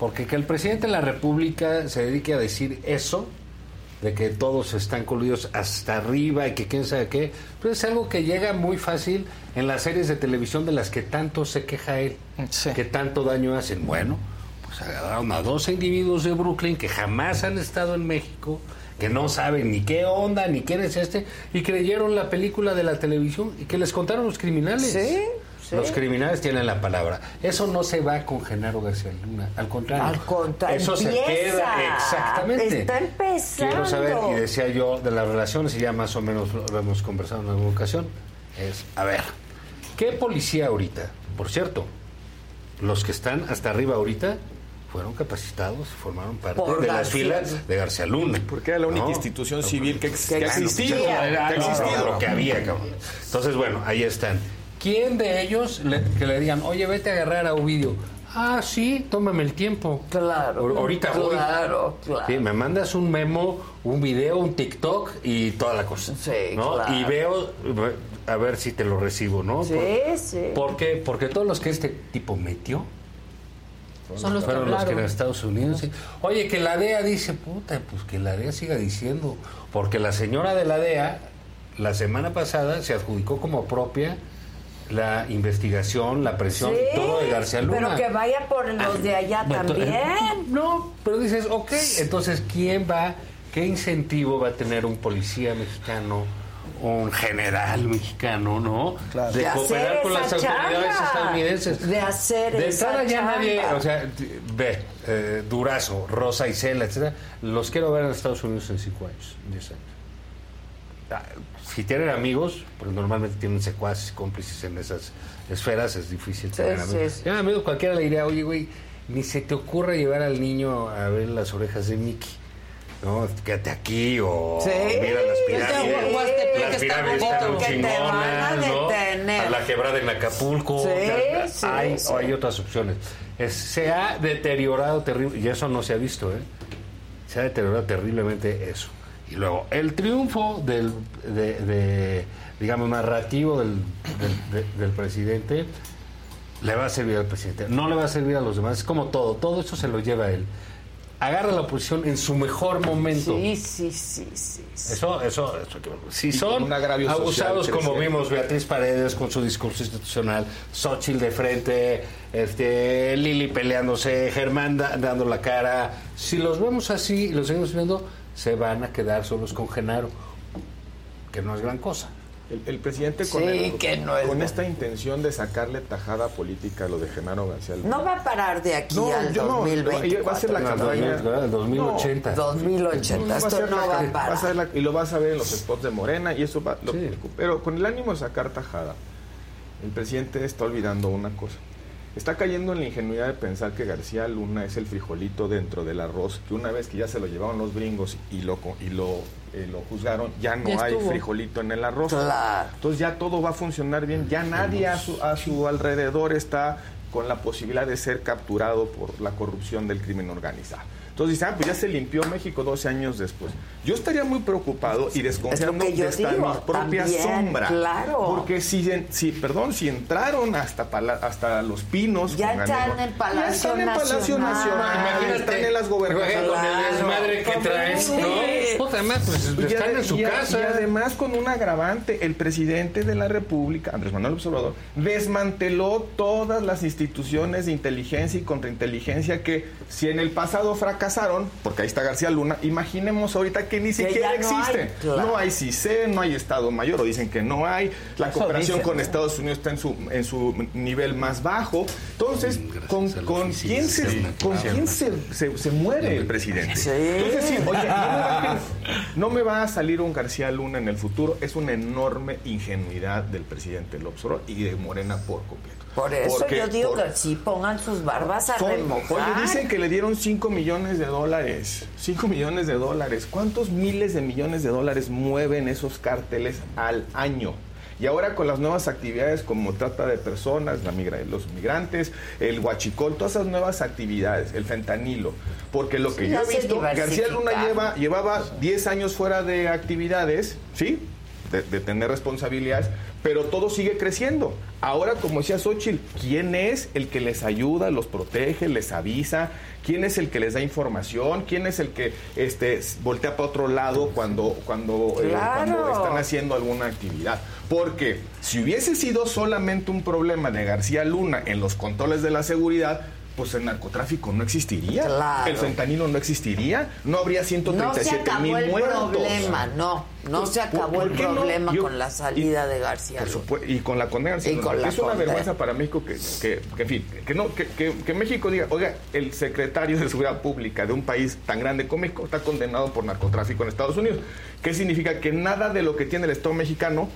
S20: Porque que el presidente de la República se dedique a decir eso, de que todos están coludidos hasta arriba y que quién sabe qué, pues es algo que llega muy fácil en las series de televisión de las que tanto se queja él, que tanto daño hacen. Bueno, pues agarraron a 12 individuos de Brooklyn que jamás han estado en México, que no saben ni qué onda, ni quién es este, y creyeron la película de la televisión y que les contaron los criminales.
S1: Sí, sí.
S20: Los criminales tienen la palabra. Eso no se va con Genaro García Luna, al contrario.
S1: Al contrario,
S20: Eso se queda exactamente.
S1: Está empezando.
S20: Quiero saber, y decía yo, de las relaciones, y ya más o menos lo hemos conversado en alguna ocasión, es, a ver, ¿qué policía ahorita? Por cierto, los que están hasta arriba ahorita fueron capacitados, formaron parte
S27: Por
S20: de las filas de García Luna.
S27: Porque era la única
S20: ¿no?
S27: institución civil que, ex-
S20: Que existía.
S27: Que existido.
S20: lo que había, cabrón. Entonces, bueno, ahí están. ¿Quién de ellos le- que le digan, oye, vete a agarrar a Ovidio? Ah, sí, tómame el tiempo.
S1: Claro.
S20: Ahorita voy.
S1: Claro, claro.
S20: Sí, me mandas un memo, un video, un TikTok y toda la cosa.
S1: Sí,
S20: ¿no?
S1: claro.
S20: Y veo, a ver si te lo recibo, ¿no?
S1: Sí,
S20: Por-
S1: sí.
S20: ¿Por qué? Porque todos los que este tipo metió
S8: Son los que
S20: fueron los que en Estados Unidos. sí. Oye, que la DEA dice, puta, pues que la DEA siga diciendo. Porque la señora de la DEA, la semana pasada, se adjudicó como propia la investigación, la presión
S1: Sí,
S20: y todo de García Luna.
S1: Pero que vaya por los de allá
S20: Bueno,
S1: también.
S20: No, pero dices, ok, entonces, ¿quién va, qué incentivo va a tener un policía mexicano, un general mexicano, ¿no? De,
S1: De hacer
S20: cooperar con las autoridades
S1: chamba.
S20: estadounidenses.
S1: De hacer
S20: De ya
S1: chamba.
S20: nadie, o sea, t- ve, eh, Durazo, Rosa Isela, etcétera, los quiero ver en Estados Unidos en cinco años, diez años. Ah, Si tienen amigos, porque normalmente tienen secuaces, cómplices en esas esferas, es difícil
S1: Sí,
S20: tener
S1: sí,
S20: amigos.
S1: sí.
S20: Ya, amigo, cualquiera le diría, oye, güey, ni se te ocurra llevar al niño a ver las orejas de Mickey. No, quédate aquí o
S1: Sí.
S20: mira las pirámides.
S1: Sí,
S20: las pirámides están chingonas, ¿no? A la quebrada en Acapulco.
S1: Sí, sí,
S20: hay,
S1: sí.
S20: o hay otras opciones. Es- se ha deteriorado terrible, y eso no se ha visto, ¿eh? Se ha deteriorado terriblemente eso. Y luego, el triunfo del, de, de, digamos, narrativo del, del, de- del presidente le va a servir al presidente. No le va a servir a los demás. Es como todo. Todo eso se lo lleva a él. agarra la oposición en su mejor momento.
S1: Sí, sí, sí, sí. sí.
S20: Eso, eso, eso. Si son
S27: social
S20: abusados como vimos Beatriz Paredes con su discurso institucional, Xochitl de frente, este, Lili peleándose, Germán da- dando la cara, si los vemos así y los seguimos viendo, se van a quedar solos con Genaro, que no es gran cosa.
S27: El, el presidente con,
S1: Sí,
S27: el-
S1: que no es
S27: con esta intención de sacarle tajada política a lo de Genaro García Luna.
S1: No va a parar de aquí
S27: No,
S1: al
S27: yo no,
S1: 2024.
S27: va a ser la
S20: No,
S27: campaña.
S20: 2000, 2080.
S1: 2080.
S27: Va a
S1: Esto
S27: ser
S1: no
S27: la-
S1: va a parar.
S27: y lo vas a ver en los spots de Morena y eso va. lo- pero con el ánimo de sacar tajada, el presidente está olvidando una cosa. Está cayendo en la ingenuidad de pensar que García Luna es el frijolito dentro del arroz, que una vez que ya se lo llevaron los gringos y lo y lo, eh, lo juzgaron, ya no
S1: Ya
S27: hay frijolito en el arroz.
S1: Claro.
S27: Entonces ya todo va a funcionar bien, ya nadie a su, a su alrededor está con la posibilidad de ser capturado por la corrupción del crimen organizado. Entonces dicen, ah, pues ya se limpió México 12 años después. Yo estaría muy preocupado y desconfiando
S1: yo
S27: de esta
S1: digo,
S27: mi propia
S1: también,
S27: sombra.
S1: claro.
S27: Porque si, en- si, perdón, si entraron hasta, pala- hasta los pinos.
S1: Ya están en Palacio
S27: ya están en Palacio
S1: Nacional.
S27: Nacional, están en las gobernaciones.
S20: Con el desmadre que traes, ¿no? Madre, pues
S27: Y
S20: están en su
S27: y
S20: casa.
S27: Y además con un agravante, el presidente de la República, Andrés Manuel Obrador, desmanteló todas las instituciones de inteligencia y contrainteligencia que si en el pasado fracasaron, porque ahí está García Luna, imaginemos ahorita que ni siquiera
S1: no hay,
S27: existen.
S1: claro.
S27: No hay CICE, no hay Estado Mayor, o dicen que no hay, la
S15: Eso
S27: cooperación
S15: dicen,
S27: con
S15: ¿no?
S27: Estados Unidos está en su, en su nivel más bajo. Entonces, ¿con, con quién, se, con quién se, se- se muere el presidente? Entonces, sí, oye, no me, va a, no me va a salir un García Luna en el futuro. Es una enorme ingenuidad del presidente López Obrador y de Morena por completo.
S1: Por eso
S27: Porque-
S1: yo digo
S27: por-
S1: que sí pongan sus barbas a
S27: son-
S1: remojar.
S27: Oye, dicen que le dieron 5 millones de dólares. 5 millones de dólares. ¿Cuántos miles de millones de dólares mueven esos cárteles al año? Y ahora con las nuevas actividades como trata de personas, la migra- los migrantes, el huachicol, todas esas nuevas actividades, el fentanilo. Porque lo que
S1: Sí,
S27: yo he visto, García Luna lleva, llevaba 10 años fuera de actividades, ¿sí? De, de tener responsabilidades, pero todo sigue creciendo. Ahora, como decía Xochitl, ¿quién es el que les ayuda, los protege, les avisa? ¿Quién es el que les da información? ¿Quién es el que este, voltea para otro lado cuando, cuando, eh, cuando están haciendo alguna actividad? Porque si hubiese sido solamente un problema de García Luna en los controles de la seguridad, pues el narcotráfico no existiría,
S1: Claro.
S27: el fentanilo no existiría, no habría
S1: No se
S27: 137
S1: acabó
S27: mil
S1: el
S27: muertos.
S1: problema, no. No
S27: Pues,
S1: se
S27: ¿por-
S1: acabó el
S27: qué no?
S1: problema
S27: Yo-
S1: con la salida de García.
S27: Por
S1: Luna.
S27: supuesto, y con la condena.
S1: Y con la
S27: es una vergüenza para México que, que, que, en fin, que, no, que, que- que México diga, oiga, el secretario de Seguridad Pública de un país tan grande como México está condenado por narcotráfico en Estados Unidos. ¿Qué significa? Que nada de lo que tiene el Estado mexicano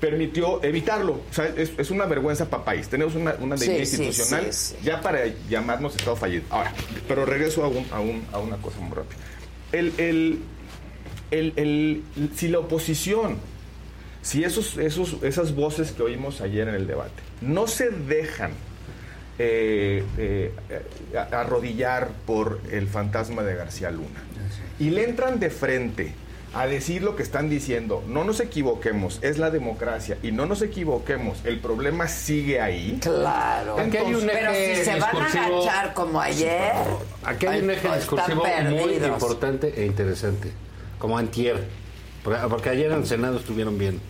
S27: permitió evitarlo. O sea, es, es una vergüenza para país. Tenemos una, una ley
S1: sí,
S27: institucional
S1: sí, sí.
S27: ya para llamarnos Estado fallido. Ahora, pero regreso a, un- a, un- a una cosa muy rápida. El, el- el- el- si la oposición, si esos, esos, esas voces que oímos ayer en el debate no se dejan eh, eh, arrodillar por el fantasma de García Luna y le entran de frente a decir lo que están diciendo, no nos equivoquemos, es la democracia y no nos equivoquemos, el problema sigue ahí.
S1: Claro.
S20: Aquí hay un
S1: Pero
S20: eje
S1: si se van a agachar como ayer.
S20: Aquí hay un eje discursivo
S1: están
S20: muy
S1: perdidos.
S20: importante e interesante, como antier, porque ayer en el Senado estuvieron bien.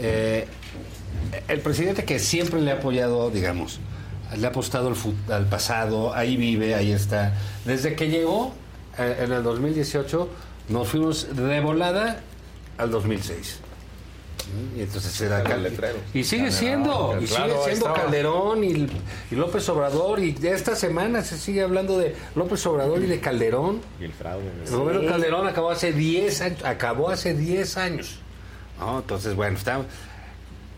S20: Eh, el presidente que siempre le ha apoyado, digamos, le ha apostado al, al pasado, ahí vive, ahí está. Desde que llegó eh, en el 2018, nos fuimos de volada al 2006. Y entonces era
S27: Hasta
S20: Cal-
S27: los letreros.
S20: y sigue
S27: Calderón,
S20: siendo, y sigue siendo. Calderón y, y López Obrador y esta semana se sigue hablando de López Obrador y de Calderón.
S27: Y el fraude.
S20: Roberto Calderón acabó hace 10 años, acabó hace 10 años. ¿no? Entonces, bueno, está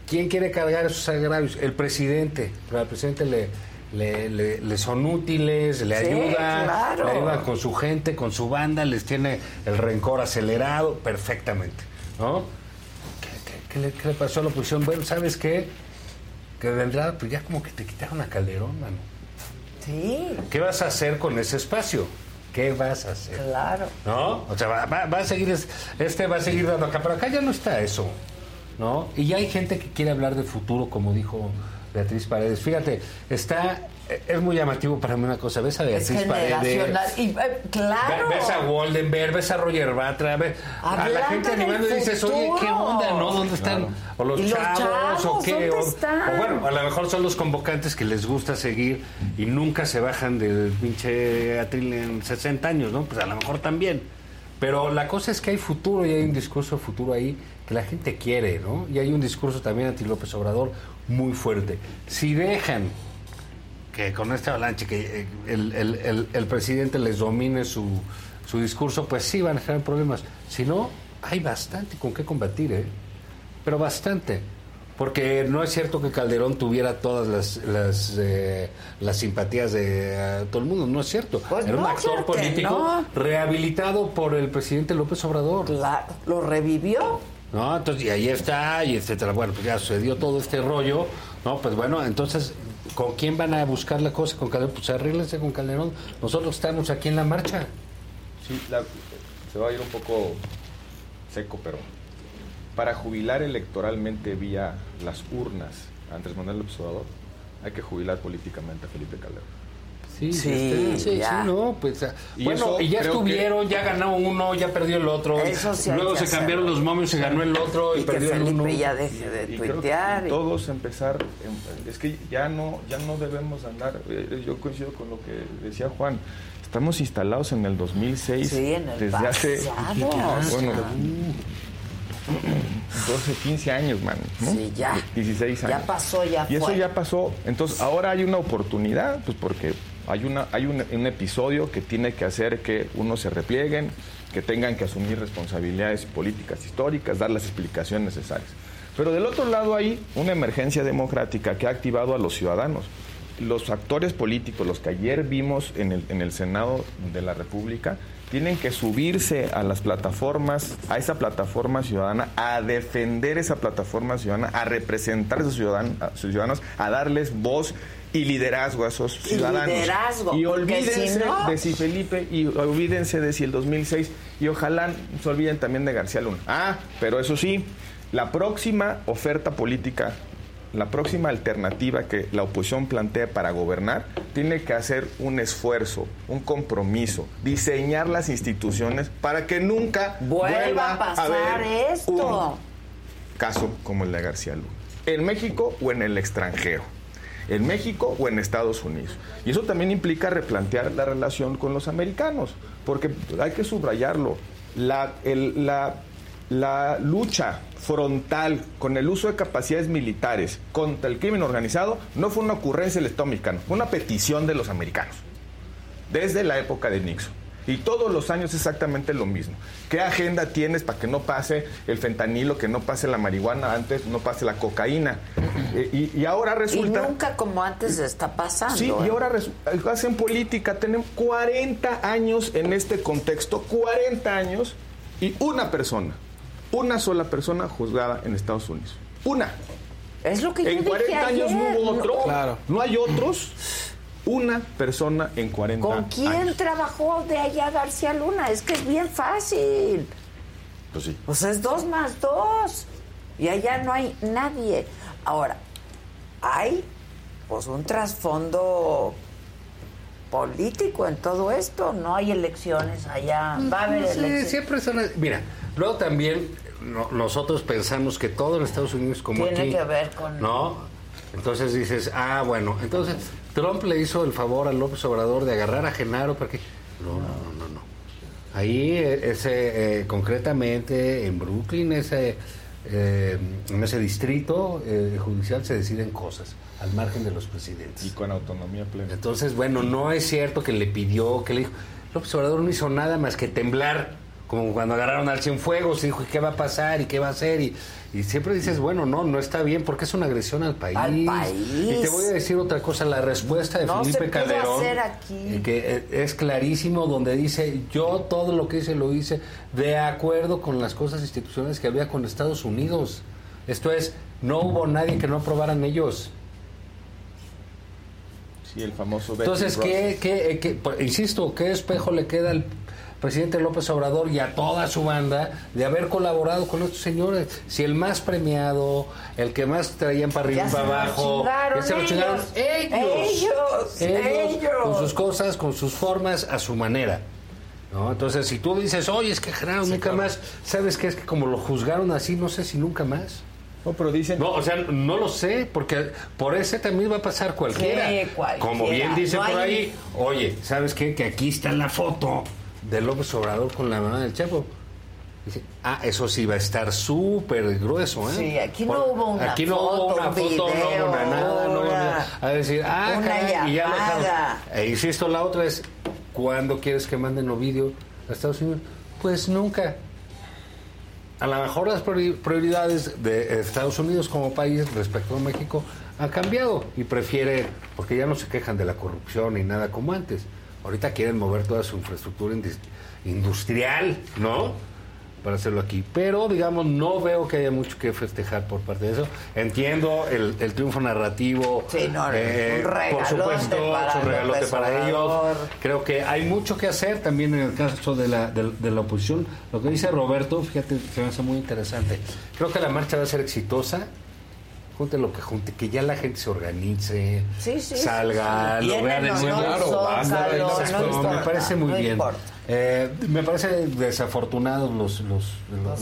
S20: ¿Quién quiere cargar esos agravios? El presidente. Pero al presidente le, le, le- le son útiles, le
S1: Sí,
S20: ayuda,
S1: claro.
S20: le ayuda con su gente, con su banda, les tiene el rencor acelerado perfectamente. ¿No? ¿Qué, qué- qué le, qué le pasó a la oposición? Bueno, ¿sabes qué? Que de entrada, pues ya como que te quitaron a Calderón, mano.
S1: Sí,
S20: ¿Qué vas a hacer con ese espacio? ¿Qué vas a hacer?
S1: claro.
S20: ¿No? O sea, va, va- va a seguir, es- este va a seguir dando acá, pero acá ya no está eso, ¿no? Y ya hay gente que quiere hablar del futuro, como dijo Beatriz Paredes. Fíjate, está es muy llamativo para mí una cosa. Ves a Beatriz Paredes.
S1: Y, eh, claro.
S20: Ve- Ves a Waldenberg, ves a Roger Batra, ves a la gente animando y dices, oye, ¿qué onda, no? ¿Dónde están? O los
S1: ¿Y los
S20: chavos, o qué.
S1: dónde
S20: o,
S1: están?
S20: o bueno, a lo mejor son los convocantes que les gusta seguir y nunca se bajan del pinche atril en 60 años, ¿no? Pues a lo mejor también. Pero la cosa es que hay futuro y hay un discurso de futuro ahí que la gente quiere, ¿no? Y hay un discurso también anti López Obrador muy fuerte. Si dejan que con este avalanche que eh, el, el- el- el presidente les domine su, su discurso, pues sí van a generar problemas. Si no, hay bastante con qué combatir, ¿eh? Pero bastante. Porque no es cierto que Calderón tuviera todas las las, eh, las simpatías de eh, todo el mundo, no es cierto.
S1: Pues
S20: Era un actor político
S1: no.
S20: rehabilitado por el presidente López Obrador.
S1: Claro, lo revivió.
S20: ¿No? Entonces, y ahí está, y etcétera. Bueno, pues ya sucedió todo este rollo, ¿no? Pues bueno, entonces, ¿con quién van a buscar la cosa? Con Calderón, pues arréglense con Calderón. Nosotros estamos aquí en la marcha.
S27: Sí, se va a ir un poco seco, pero para jubilar electoralmente vía las urnas a Andrés Manuel López Obrador, hay que jubilar políticamente a Felipe Calderón.
S20: Sí,
S1: Sí,
S20: sí, sí,
S1: ya.
S20: no, pues, ah,
S27: Y
S20: bueno,
S27: eso
S20: y ya estuvieron, ya ganó uno, ya perdió el otro.
S1: Eso sí
S20: Luego se cambiaron los momios, se ganó el otro y,
S1: Y que
S20: perdió el uno.
S1: Ya deje de
S27: Y
S1: tuitear. y-
S27: todos empezar, en- es que ya no, ya no debemos andar, eh, yo coincido con lo que decía Juan, estamos instalados en el 2006,
S1: Sí, en el
S27: desde hace,
S1: pasado.
S27: bueno, 12, 15 años, man, ¿no?
S1: Sí, ya.
S27: 16 años.
S1: Ya pasó, ya
S27: Y eso
S1: fue.
S27: ya pasó. Entonces, ahora hay una oportunidad, pues porque hay, una, hay un, episodio que tiene que hacer que unos se replieguen, que tengan que asumir responsabilidades políticas históricas, dar las explicaciones necesarias. Pero del otro lado hay una emergencia democrática que ha activado a los ciudadanos. Los actores políticos, los que ayer vimos en el, en el Senado de la República, tienen que subirse a las plataformas, a esa plataforma ciudadana, a defender esa plataforma ciudadana, a representar a esos ciudadanos, a, sus ciudadanos, a darles voz y liderazgo a esos
S1: Y
S27: ciudadanos.
S1: liderazgo,
S27: y olvídense
S1: si no-
S27: de si Felipe, y olvídense de si el 2006, y ojalá se olviden también de García Luna. Ah, pero eso sí, la próxima oferta política la próxima alternativa que la oposición plantea para gobernar tiene que hacer un esfuerzo, un compromiso, diseñar las instituciones para que nunca
S1: Vuelva a pasar
S27: haber
S1: esto.
S27: un caso como el de García Luna. En México o en el extranjero. En México o en Estados Unidos. Y eso también implica replantear la relación con los americanos, porque hay que subrayarlo. La, lucha frontal con el uso de capacidades militares contra el crimen organizado no fue una ocurrencia del Estado mexicano, fue una petición de los americanos, desde la época de Nixon. Y todos los años exactamente lo mismo. ¿Qué agenda tienes para que no pase el fentanilo, que no pase la marihuana antes, no pase la cocaína? Eh, y, y ahora
S1: Y
S27: resulta...
S1: nunca como antes está pasando.
S27: Sí, y
S1: ¿eh?
S27: ahora hacen política. Tenemos 40 años en este contexto, 40 años, y una persona, una sola persona juzgada en Estados Unidos. Una.
S1: Es lo que yo
S27: En
S1: dije
S27: 40 años no hubo otro.
S1: no.
S27: Claro. No hay otros. Una persona en 40
S1: ¿Con
S27: años.
S1: quién trabajó de allá García Luna? Es que es bien fácil.
S27: Pues sí.
S1: Pues es dos más dos. Y allá no hay nadie. Ahora, hay pues un trasfondo político en todo esto. No hay elecciones allá. Va a haber
S20: Sí,
S1: elecciones.
S20: siempre son. Mira, luego también no- nosotros pensamos que todo en Estados Unidos como
S1: Tiene
S20: aquí.
S1: que ver con-
S20: ¿No? Entonces dices, ah, bueno, entonces Trump le hizo el favor a López Obrador de agarrar a Genaro porque. No, no, no, no. no. Ahí, eh, ese, eh, concretamente en Brooklyn, ese, eh, en ese distrito eh, judicial se deciden cosas al margen de los presidentes.
S27: Y con autonomía plena.
S20: Entonces, bueno, no es cierto que le pidió, que le dijo. López Obrador no hizo nada más que temblar, como cuando agarraron al Cienfuegos y dijo, ¿y qué va a pasar? ¿Y qué va a hacer? Y, y siempre dices, bueno, no, no está bien porque es una agresión al país.
S1: Al país.
S20: Y te voy a decir otra cosa, la respuesta de
S1: No se
S20: Felipe
S1: pudo
S20: Calderón,
S1: hacer aquí.
S20: eh, que eh, es clarísimo, donde dice, yo todo lo que hice lo hice de acuerdo con las cosas institucionales que había con Estados Unidos. Esto es, no hubo nadie que no aprobaran ellos.
S27: Sí, el famoso Betty
S20: Entonces. ¿qué, qué, eh, qué- insisto, ¿qué espejo le queda al presidente López Obrador y a toda su banda de haber colaborado con estos señores. Si el más premiado, el que más traían para arriba y para abajo, ya se lo chingaron
S1: ellos. Ellos, ellos.
S20: con sus cosas, con sus formas, a su manera. ¿no? Entonces, si tú dices, oye, es que Gerardo nunca más, ¿sabes qué? Es que como lo juzgaron así, no sé si nunca más.
S27: No, pero dicen...
S20: No, o sea, no lo sé, porque por ese también va a pasar cualquiera.
S1: Sí, cualquiera.
S20: Como bien dice
S1: No
S20: por
S1: hay-
S20: ahí, oye, ¿sabes qué? Que aquí está la foto de López Obrador con la mamá del Chapo. Dice, ah, eso sí va a estar súper grueso, ¿eh?
S1: Sí, aquí no
S20: Por-
S1: hubo una
S20: aquí no hubo una
S1: un
S20: foto, no hubo una nada, no hubo
S1: una-
S20: nada. A decir, ah,
S1: una
S20: y ya lo dejaron. E insisto, la otra es, ¿cuándo quieres que manden los vídeos a Estados Unidos? Pues nunca. A lo mejor las priori- prioridades de Estados Unidos como país respecto a México han cambiado y prefiere, porque ya no se quejan de la corrupción ni nada como antes. Ahorita quieren mover toda su infraestructura indus- industrial, ¿no? Para hacerlo aquí. Pero, digamos, no veo que haya mucho que festejar por parte de eso. Entiendo el, el triunfo narrativo.
S1: Sí, no, un
S20: por supuesto,
S1: para
S20: un regalote para ellos. Creo que hay mucho que hacer también en el caso de la, de, de la oposición. Lo que dice Roberto, fíjate, se me hace muy interesante. Creo que la marcha va a ser exitosa. Junte lo que junte, que ya la gente se organice,
S1: Sí, sí,
S20: salga,
S1: sí,
S20: lo vea de
S1: Vienen o
S20: nuevo.
S1: Claro, no
S20: me parece muy
S1: no
S20: bien.
S1: importa.
S20: Eh, me parece desafortunados los los,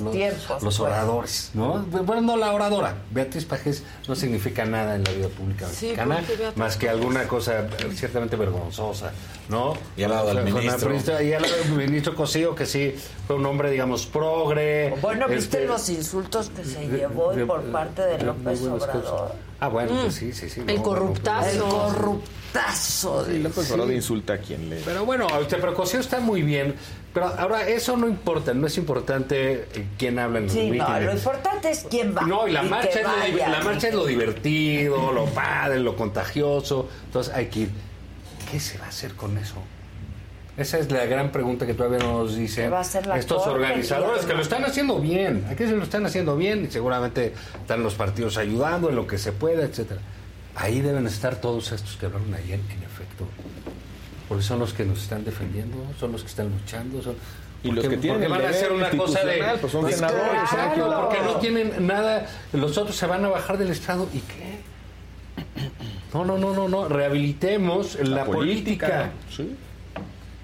S1: Los tiempos,
S20: los
S1: pues.
S20: oradores, ¿no? Bueno, no la oradora. Beatriz Pajés no significa nada en la vida pública mexicana, más que alguna cosa ciertamente vergonzosa, ¿no?
S7: Y al lado del
S20: la
S7: ministro.
S20: periodista- Y al lado del ministro Cosío, que sí fue un hombre, digamos, progre.
S1: Bueno, ¿viste
S20: este,
S1: los insultos que se llevó
S20: de-
S1: por parte de López
S20: cosas. Ah, bueno,
S1: Mm.
S20: pues sí, sí, sí.
S8: El
S20: no,
S8: corruptazo.
S1: El corruptazo.
S27: Sí,
S1: de-
S27: López Obrador insulta a quien le...
S20: Pero bueno, este Precaución está muy bien. Pero ahora, eso no importa, no es importante eh, quién habla en los
S1: Sí, no,
S20: mítines.
S1: lo importante es quién va.
S20: No, y la, marcha, es lo, la marcha es lo divertido, lo padre, lo contagioso. Entonces hay que ir. ¿Qué se va a hacer con eso? Esa es la gran pregunta que todavía no nos dicen
S1: ¿Qué va a hacer la
S20: estos organizadores que lo están haciendo bien. Aquí se lo están haciendo bien y seguramente están los partidos ayudando en lo que se pueda, etcétera. Ahí deben estar todos estos que hablaron ayer, en efecto. Porque son los que nos están defendiendo, son los que están luchando. Son,
S27: Y los que tienen el
S20: van a hacer una cosa de.
S27: pues son
S20: Pues
S27: senadores,
S20: claro, porque no tienen nada. Los otros se van a bajar del Estado. ¿Y qué? No, no, no, no, no. Rehabilitemos la, política.
S27: Sí.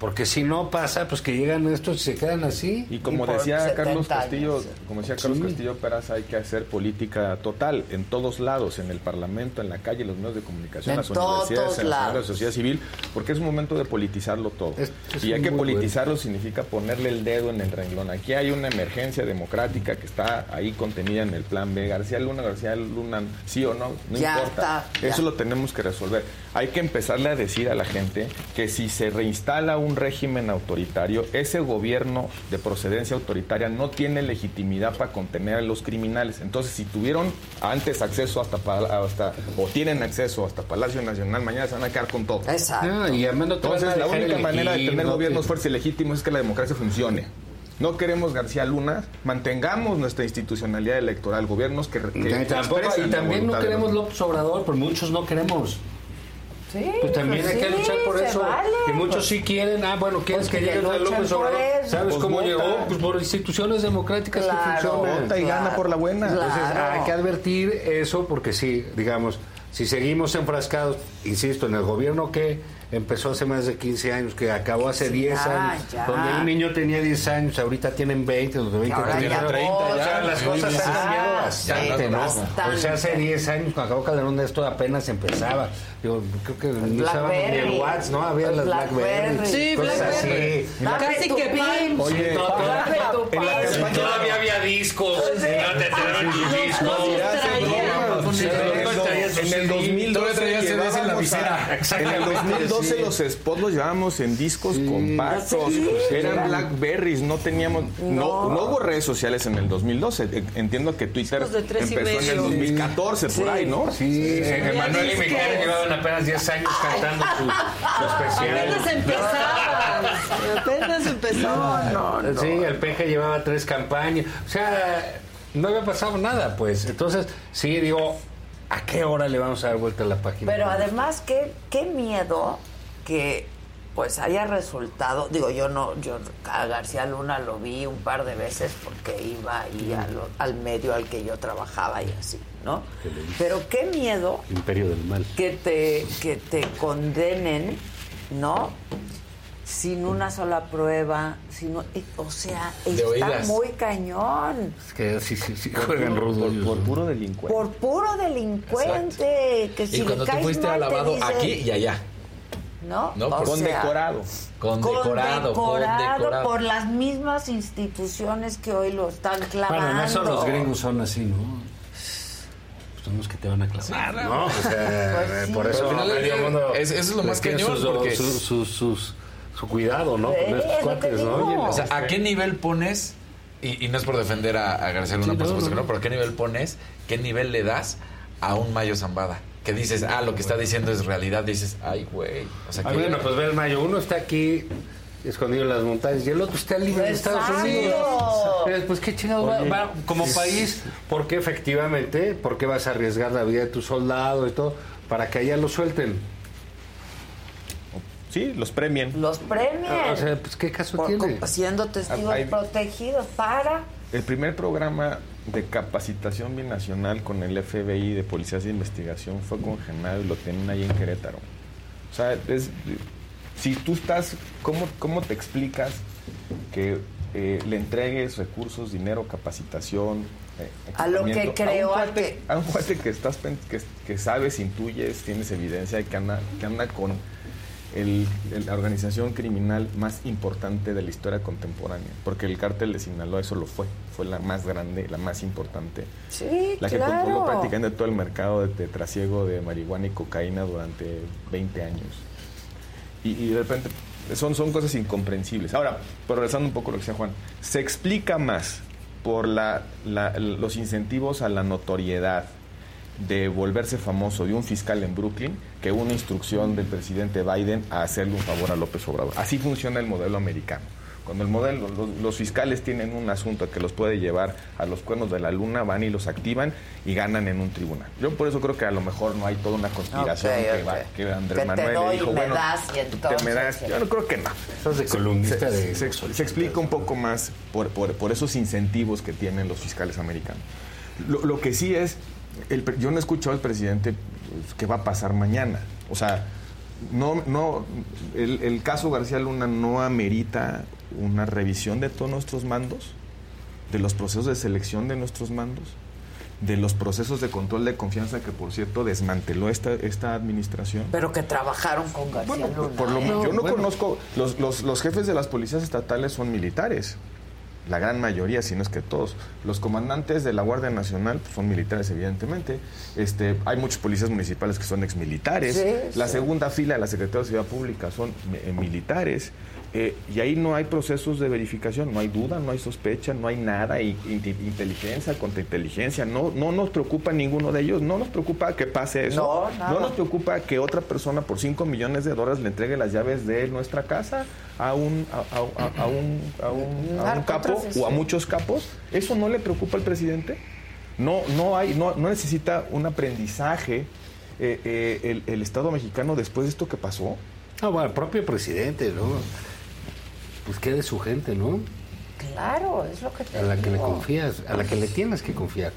S20: Porque si no pasa, pues que llegan estos y se quedan así.
S27: Y como
S1: Y
S27: decía
S1: 70
S27: Carlos Castillo,
S1: años.
S27: como decía Carlos
S20: Sí.
S27: Castillo Peraz, hay que hacer política total en todos lados, en el Parlamento, en la calle, en los medios de comunicación,
S1: En
S27: las universidades, en la sociedad civil, porque es un momento de politizarlo todo.
S20: Es- es
S27: y hay que politizarlo significa ponerle el dedo en el renglón. Aquí hay una emergencia democrática que está ahí contenida en el plan B. García Luna, García Luna, sí o no, no
S1: Ya
S27: importa.
S1: está.
S27: Eso lo tenemos que resolver. Hay que empezarle a decir a la gente que si se reinstala un régimen autoritario, ese gobierno de procedencia autoritaria no tiene legitimidad para contener a los criminales. Entonces, si tuvieron antes acceso hasta, pal- hasta o tienen acceso hasta Palacio Nacional, mañana se van a quedar con todo.
S1: Exacto.
S20: Ah, y
S27: Entonces, la única manera de tener
S20: no te-
S27: gobiernos fuertes y legítimos es que la democracia funcione. No queremos García Luna, mantengamos nuestra institucionalidad electoral, gobiernos que, que
S20: Y tampoco- también no queremos López Obrador, pero muchos no queremos.
S1: Sí,
S20: Pues también
S1: pues
S20: hay que luchar por eso.
S1: vale,
S20: y muchos
S1: pues.
S20: sí quieren, ah, bueno, quieres
S1: Pues
S20: que
S1: que
S20: llegue a López
S1: por
S20: Obrador.
S1: eso.
S20: ¿Sabes
S27: Pues
S20: cómo
S27: vota.
S20: llegó? Pues por instituciones democráticas
S1: Claro,
S20: que funcionan.
S27: Vota y gana por la buena.
S1: claro.
S20: Entonces hay que advertir eso porque sí, digamos, si seguimos enfrascados, insisto, en el gobierno que empezó hace más de 15 años, que acabó hace
S1: Sí,
S20: 10
S1: ya,
S20: años,
S1: ya.
S20: donde un niño tenía 10 años, ahorita tienen 20, los de 20
S1: ahora
S20: tienen
S1: ya
S20: 30,
S1: todos,
S20: o sea, las cosas
S1: ya.
S20: han cambiado
S1: Ya,
S20: bastante, ¿no?
S1: bastante.
S20: O sea, hace 10 años, cuando acabó Calderón, esto apenas empezaba. Yo creo que ni usábamos ni el. WhatsApp, ¿no? Había las
S1: Blackberry.
S8: Sí,
S20: cosas
S8: Blackberry. Casi que
S1: pin.
S27: Oye, en la campaña-
S20: Todavía había discos. Te traían tus discos.
S27: En el 2012
S7: En
S27: el
S20: Exactamente,
S27: 2012
S20: sí.
S27: los spots los llevábamos en discos compactos.
S1: Sí.
S27: Eran Blackberries, no teníamos no. no hubo redes sociales en el 2012. E- Entiendo que Twitter empezó en el
S8: medio.
S27: 2014 por ahí, ¿no?
S20: Sí, eh, Emanuel y Miguel llevaban apenas 10 años cantando su, su
S8: Apenas
S20: especial.
S8: empezaban. Apenas empezaban.
S1: No, no.
S20: Sí, el peje llevaba tres campañas. O sea, no había pasado nada, pues. Entonces, sí, digo, ¿a qué hora le vamos a dar vuelta a la página?
S1: Pero además, qué, qué miedo que pues haya resultado, digo, yo no, yo a García Luna lo vi un par de veces porque iba ahí al medio al que yo trabajaba y así, ¿no? Pero qué miedo
S20: Imperio del mal.
S1: que te, que te condenen, ¿no? Sin una sola prueba, sino, o sea, está
S7: oídas.
S1: muy cañón.
S20: Es que sí, sí, sí,
S27: Por
S20: juegan
S27: puro-
S20: rudo.
S27: por- por puro delincuente.
S1: Por puro delincuente, que si
S7: y cuando
S1: caes
S7: fuiste
S1: mal
S7: a
S1: te
S7: lavado
S1: dicen,
S7: aquí y allá.
S1: ¿no?
S7: No,
S1: O
S7: por-
S1: sea,
S27: Condecorado.
S7: Condecorado,
S1: condecorado
S7: condecorado.
S1: por las mismas instituciones que hoy lo están clavando.
S20: Bueno, en eso los gringos son así, ¿no? Pues son los que te van a clavar, ¿no? O sea,
S1: Pues sí.
S20: por eso medio mundo
S7: es- eso es lo más cañón,
S20: sus-
S7: porque-
S20: sus- sus- sus- su cuidado, ¿no? Con estos cuates, ¿no?
S7: O sea, ¿a qué nivel pones, y, y no es por defender a, a García Luna,
S20: Sí,
S7: por
S20: no,
S7: supuesto que
S20: no.
S7: pero ¿qué nivel pones, qué nivel le das a un Mayo Zambada? Que dices, ah, lo que está diciendo es realidad, dices, ay, güey. O sea,
S20: Ah,
S7: que
S20: bueno, pues ve el mayo. Uno está aquí escondido en las montañas y el otro está libre en Estados. Unidos. Pues qué chingados va, como país, ¿por qué efectivamente? ¿Por qué vas a arriesgar la vida de tu soldado y todo para que allá lo suelten?
S27: Sí, los premien.
S1: Los premian.
S20: O sea, pues qué caso
S1: por-
S20: tiene.
S1: siendo testigos
S27: Hay-
S1: protegidos para
S27: El primer programa de capacitación binacional con el FBI de policías de investigación fue con Genaro y lo tienen ahí en Querétaro. O sea, es- si tú estás, ¿cómo, cómo te explicas que eh, le entregues recursos, dinero, capacitación? eh,
S1: A lo que creo,
S27: a un cuate,
S1: que-
S27: a un cuate que, estás, que, que sabes, intuyes, tienes evidencia y que anda, que anda con el- el- la organización criminal más importante de la historia contemporánea, porque el cártel de Sinaloa eso lo fue, fue la más grande, la más importante,
S1: Sí,
S27: la que
S1: claro.
S27: controló prácticamente todo el mercado de, de trasiego de marihuana y cocaína durante 20 años. Y, y de repente son, son cosas incomprensibles. Ahora, pero regresando un poco a lo que decía Juan, se explica más por la, la- los incentivos a la notoriedad de volverse famoso de un fiscal en Brooklyn que una instrucción del presidente Biden a hacerle un favor a López Obrador. Así funciona el modelo americano. Cuando el modelo, los, los fiscales tienen un asunto que los puede llevar a los cuernos de la luna, van y los activan y ganan en un tribunal. Yo por eso creo que a lo mejor no hay toda una conspiración que, va- que Andrés
S1: Que te
S27: Manuel
S1: doy
S27: le dijo,
S1: y me
S27: bueno,
S1: das, y
S27: te
S1: entonces,
S27: me das.
S1: sí.
S27: Yo no creo que no.
S20: Estás de
S27: Se-
S20: columnista
S27: se,
S20: de-
S27: se se explica un poco más por, por- por esos incentivos que tienen los fiscales americanos. Lo, lo que sí es, el yo no he escuchado al presidente pues, qué va a pasar mañana. O sea, no, no, el, el caso García Luna no amerita una revisión de todos nuestros mandos, de los procesos de selección de nuestros mandos, de los procesos de control de confianza que, por cierto, desmanteló esta, esta administración.
S1: Pero que trabajaron con García
S27: Bueno,
S1: Luna.
S27: por lo
S1: ¿eh?
S27: yo no conozco, los, los, los jefes de las policías estatales son militares, la gran mayoría, si no es que todos. Los comandantes de la Guardia Nacional pues, son militares, evidentemente. Este, hay muchos policías municipales que son exmilitares.
S1: Sí,
S27: la
S1: sí.
S27: segunda fila de la Secretaría de Seguridad Pública son eh, militares. Eh, y ahí no hay procesos de verificación, no hay duda, no hay sospecha, no hay nada, y, inte- inteligencia contra inteligencia, no, no nos preocupa ninguno de ellos, no nos preocupa que pase eso,
S1: No, nada.
S27: nos preocupa que otra persona por 5 millones de dólares le entregue las llaves de nuestra casa a un, a, a- a- a un, a un- a un capo o a muchos capos. ¿Eso no le preocupa al presidente? No, no, hay, no, no necesita un aprendizaje eh, eh, el, el Estado mexicano después de esto que pasó.
S20: Ah, bueno, el propio presidente, ¿no? Pues qué de su gente, ¿no?
S1: Claro, es lo que te
S20: A la que le confías, a la que le tienes que confiar.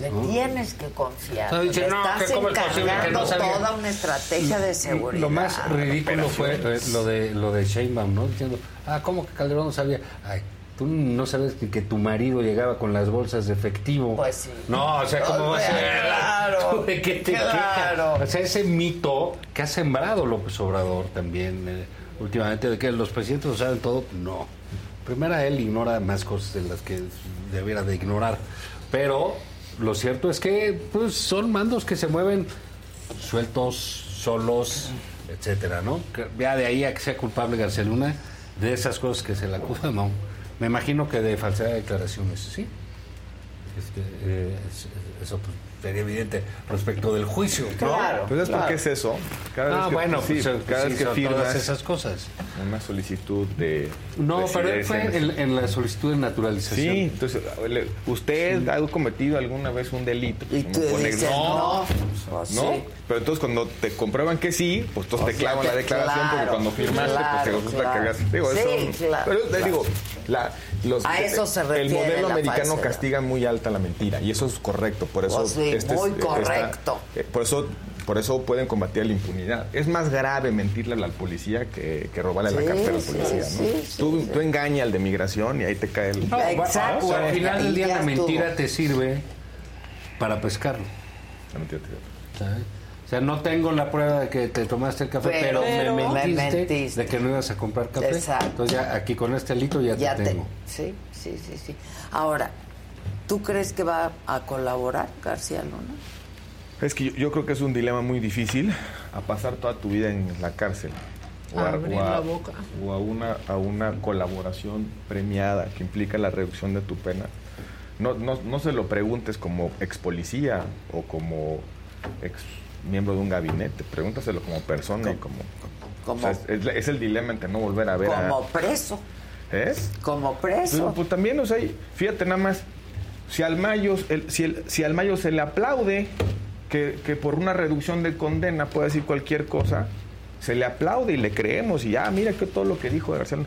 S1: Le
S20: ¿no?
S1: tienes que confiar.
S20: No, dice,
S1: Le
S20: no,
S1: estás
S20: que cómo es posible que
S1: encargando toda una estrategia de seguridad.
S20: Lo más ridículo fue eh, lo de lo de Sheinbaum, ¿no? Diciendo, ah, ¿cómo que Calderón no sabía? Ay, tú no sabes que, que tu marido llegaba con las bolsas de efectivo.
S1: Pues sí.
S20: No, o sea, ¿cómo va a ser?
S1: Claro,
S20: ¿Tú ¿De qué te
S1: claro.
S20: quejas? O sea, ese mito que ha sembrado López Obrador también eh, últimamente de que los presidentes lo saben todo, no. Primera, él ignora más cosas de las que debiera de ignorar. Pero lo cierto es que pues, son mandos que se mueven sueltos, solos, etcétera, ¿no? Ya de ahí a que sea culpable García Luna de esas cosas que se le acusan, no. Me imagino que de falsedad de declaraciones, ¿sí? Este, eh, es- eso pues, sería evidente respecto del juicio. ¿no?
S27: Claro, Pues es
S20: claro.
S27: porque es eso. Cada
S20: Ah,
S27: vez que,
S20: bueno,
S27: sí,
S20: pues,
S27: cada
S20: sí,
S27: vez que firmas
S20: todas esas cosas.
S27: una solicitud de
S20: No, pero él fue
S27: en-
S20: en, en la solicitud de naturalización.
S27: Sí, entonces, usted ha cometido alguna vez un delito.
S1: Y tú dices, no, pues
S27: ¿no?
S1: sí.
S27: Pero entonces cuando te comprueban que sí, pues entonces
S1: O
S27: te clavan la declaración porque cuando firmaste, pues te resulta
S1: claro.
S27: que hagas. Digo,
S1: Sí,
S27: eso,
S1: claro,
S27: pero te
S1: claro.
S27: digo, la, los,
S1: A eso se
S27: el
S1: refiere
S27: modelo
S1: la
S27: americano
S1: falsedad.
S27: castiga muy alta la mentira y eso es correcto. Por eso
S1: Pues sí,
S27: este es-
S1: muy
S27: está-
S1: correcto.
S27: eh, por eso por eso pueden combatir la impunidad. Es más grave mentirle al policía que, que robarle
S1: Sí,
S27: la cartera al
S1: sí,
S27: policía. ¿no?
S1: sí, sí,
S27: tú,
S1: sí.
S27: tú engañas al de migración y ahí te cae el...
S20: No,
S1: Exacto.
S20: o sea, al final del día la mentira
S1: estuvo.
S20: te sirve para pescarlo.
S27: La mentira te-
S20: ¿sabes? O sea, no tengo la prueba de que te tomaste el café,
S1: Pero-
S20: me,
S1: me
S20: mentiste de que no ibas a comprar café.
S1: Exacto.
S20: Entonces ya aquí con este alito ya,
S1: Ya
S20: te
S1: te,
S20: tengo.
S1: sí, sí, sí, sí. Ahora, ¿tú crees que va a colaborar García Luna?
S27: Es que yo, yo creo que es un dilema muy difícil a pasar toda tu vida en la cárcel. O a,
S8: Abrir
S27: o a-
S8: la boca.
S27: o a una, a una colaboración premiada que implica la reducción de tu pena. No, no, no se lo preguntes como ex policía o como ex miembro de un gabinete. Pregúntaselo como persona y como...
S1: Como,
S27: o sea, es, es es el dilema entre no volver a ver a...
S1: como preso,
S27: ¿Eh?
S1: como preso.
S27: pues también, o sea, fíjate nada más, si al Mayo, el- si, el- si al Mayo se le aplaude que, que por una reducción de condena puede decir cualquier cosa, se le aplaude y le creemos y ya, mira que todo lo que dijo García,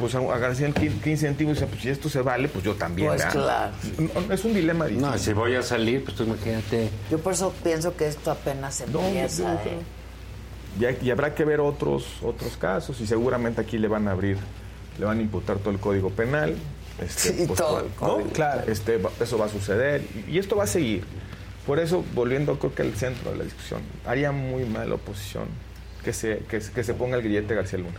S27: pues a, a García en 15 centímetros, dice, pues si esto se vale, pues yo también.
S1: Pues
S27: ¿verdad?
S1: claro.
S27: No, Es un dilema difícil.
S20: No, si voy a salir, pues tú imagínate.
S1: Yo por eso pienso que esto apenas
S27: No,
S1: empieza.
S27: yo
S1: ¿eh?
S27: Y, hay- y habrá que ver otros otros casos y seguramente aquí le van a abrir, le van a imputar todo el código penal. Este,
S1: Sí, todo el
S27: ¿no?
S1: código.
S27: Claro, este, eso va a suceder y, y esto va a seguir. Por eso, volviendo creo que al centro de la discusión, haría muy mal la oposición que se, que, se- que se ponga el grillete García Luna.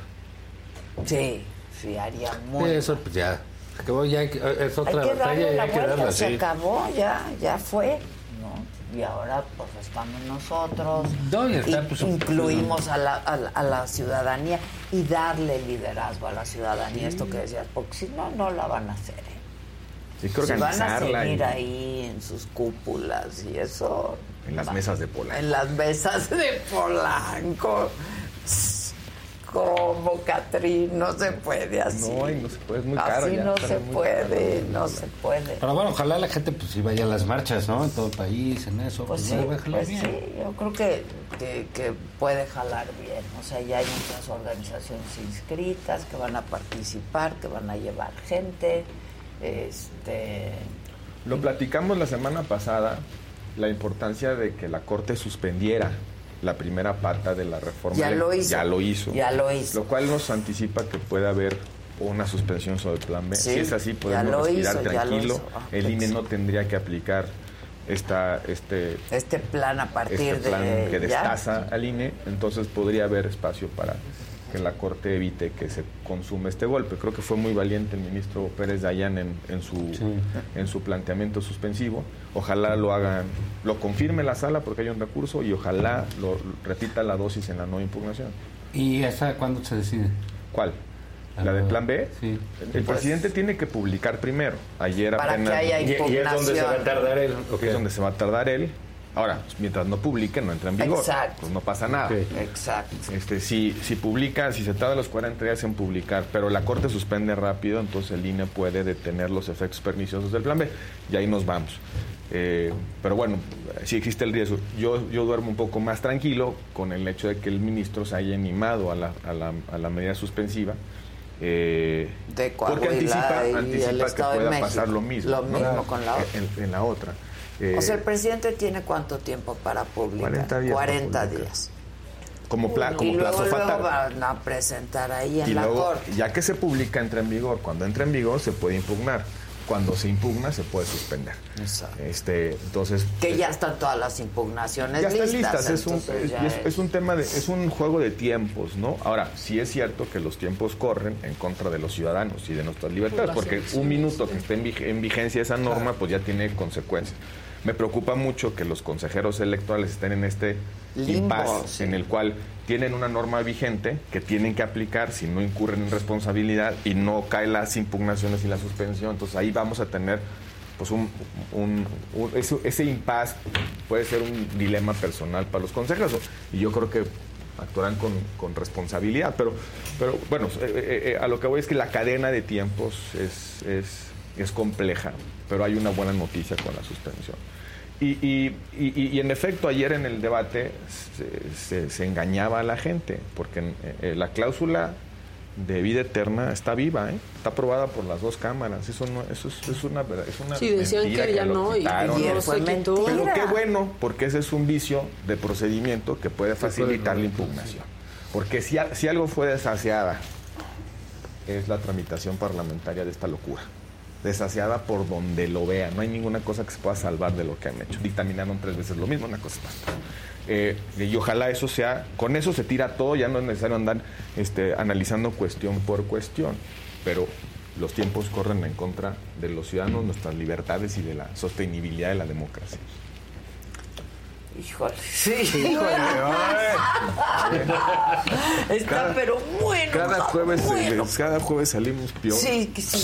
S1: Sí, sí, haría muy
S20: Eso pues ya. Acabó ya, es otra
S1: hay que
S20: batalla
S1: darle la
S20: hay que
S1: vuelta,
S20: darla
S1: se
S20: así.
S1: acabó, ya, ya fue, ¿no? Y ahora pues estamos nosotros,
S20: No, y está, pues,
S1: incluimos a la, a, la, a la ciudadanía y darle liderazgo a la ciudadanía, esto que decías, porque si no, no la van a hacer, ¿eh?
S27: Hay que
S1: Si van a seguir
S27: y-
S1: ahí en sus cúpulas y eso...
S27: en las
S1: va-
S27: mesas de Polanco.
S1: En las mesas de Polanco. Como Catrín, no se puede así.
S27: No, y no se puede, es muy caro
S1: Así
S27: ya,
S1: no se puede, no se puede.
S20: Pero bueno, ojalá la gente pues sí vaya a las marchas, ¿no? En todo el país, en eso.
S1: Pues
S20: Pues,
S1: sí, pues
S20: bien.
S1: sí, yo creo que, que, que puede jalar bien. O sea, ya hay muchas organizaciones inscritas que van a participar, que van a llevar gente. Este,
S27: Lo platicamos la semana pasada, la importancia de que la Corte suspendiera la primera pata de la reforma.
S1: Ya lo hizo.
S27: Ya lo hizo.
S1: Ya lo hizo.
S27: Lo cual nos anticipa que puede haber una suspensión sobre el plan B.
S1: Sí,
S27: si es así,
S1: ya
S27: podemos respirar
S1: hizo, ya
S27: tranquilo.
S1: Ah,
S27: el INE no tendría que aplicar esta, este,
S1: este plan a partir
S27: este plan
S1: de.
S27: que
S1: ya.
S27: destaza al INE, entonces podría haber espacio para que la Corte evite que se consume este golpe. Creo que fue muy valiente el ministro Pérez Dayán en, en su, en su planteamiento suspensivo. Ojalá lo hagan, lo confirme la sala porque hay un recurso y ojalá lo repita la dosis en la no impugnación.
S20: ¿Y esa cuándo se decide?
S27: ¿Cuál? ¿La del plan B?
S20: Sí.
S27: El presidente tiene que publicar primero. Ayer
S1: Para
S27: apenas.
S1: que haya
S27: Y- y es donde se va a
S1: impugnación.
S27: tardar él. Es donde se va a tardar él. Ahora, mientras no publique, no entra en vigor.
S1: Exacto.
S27: Pues no pasa nada.
S1: Exacto.
S27: Este, si, si publica, si se tarda los 40 días en publicar, pero la Corte suspende rápido, entonces el INE puede detener los efectos perniciosos del plan B. Y ahí nos vamos. Eh, pero bueno, sí existe el riesgo. Yo, yo duermo un poco más tranquilo con el hecho de que el ministro se haya animado a la, a la, a la medida suspensiva. eh,
S1: De
S27: porque
S1: Coahuila
S27: anticipa,
S1: y el
S27: anticipa que pueda
S1: México.
S27: pasar lo mismo.
S1: Lo
S27: ¿no?
S1: mismo con la otra.
S27: En, en la otra. Eh,
S1: o sea, el presidente tiene cuánto tiempo para publicar?
S27: 40 días para
S1: 40
S27: publicar.
S1: días.
S27: como, pla- como
S1: y luego,
S27: plazo
S1: luego van a presentar ahí en
S27: Y
S1: la
S27: luego,
S1: corte.
S27: ya que se publica, entra en vigor. Cuando entra en vigor, se puede impugnar. Cuando se impugna, se puede suspender. Este, entonces,
S1: Que ya están todas las impugnaciones
S27: ya están
S1: listas.
S27: listas. Es un, es,
S1: ya
S27: es- es un tema de, es un juego de tiempos, ¿no? Ahora, sí es cierto que los tiempos corren en contra de los ciudadanos y de nuestras libertades, porque un minuto que esté en vigencia esa norma, pues ya tiene consecuencias. Me preocupa mucho que los consejeros electorales estén en este
S1: Limbo,
S27: impasse
S1: sí.
S27: en el cual tienen una norma vigente que tienen que aplicar si no incurren en responsabilidad y no caen las impugnaciones y la suspensión. Entonces ahí vamos a tener pues un, un- un- ese, ese impasse puede ser un dilema personal para los consejeros y yo creo que actuarán con, con responsabilidad, pero, pero bueno, eh, eh, eh, a lo que voy es que la cadena de tiempos es, es, es compleja, pero hay una buena noticia con la suspensión. Y, y- y- y en efecto, ayer en el debate se, se- se engañaba a la gente, porque eh, eh, la cláusula de vida eterna está viva, ¿eh? está aprobada por las dos cámaras. Eso, no, eso es, es una verdad. Es una
S8: Sí, decían
S27: mentira
S8: que ya no, y-
S27: quitaron.
S8: y
S27: Pero
S8: fue quitó.
S27: qué bueno, porque ese es un vicio de procedimiento que puede facilitar la impugnación. Porque si, si algo fue desasiada, es la tramitación parlamentaria de esta locura. Desasiada por donde lo vea. No hay ninguna cosa que se pueda salvar de lo que han hecho. Dictaminaron tres veces lo mismo, una cosa basta. Eh, y ojalá eso sea, con eso se tira todo, ya no es necesario andar este, analizando cuestión por cuestión. Pero los tiempos corren en contra de los ciudadanos, nuestras libertades y de la sostenibilidad de la democracia.
S1: Híjole, sí.
S27: Híjole,
S1: Está
S27: Cada-
S1: pero bueno.
S27: Cada jueves,
S1: bueno.
S27: eh, cada jueves salimos peor.
S1: Sí, que sí.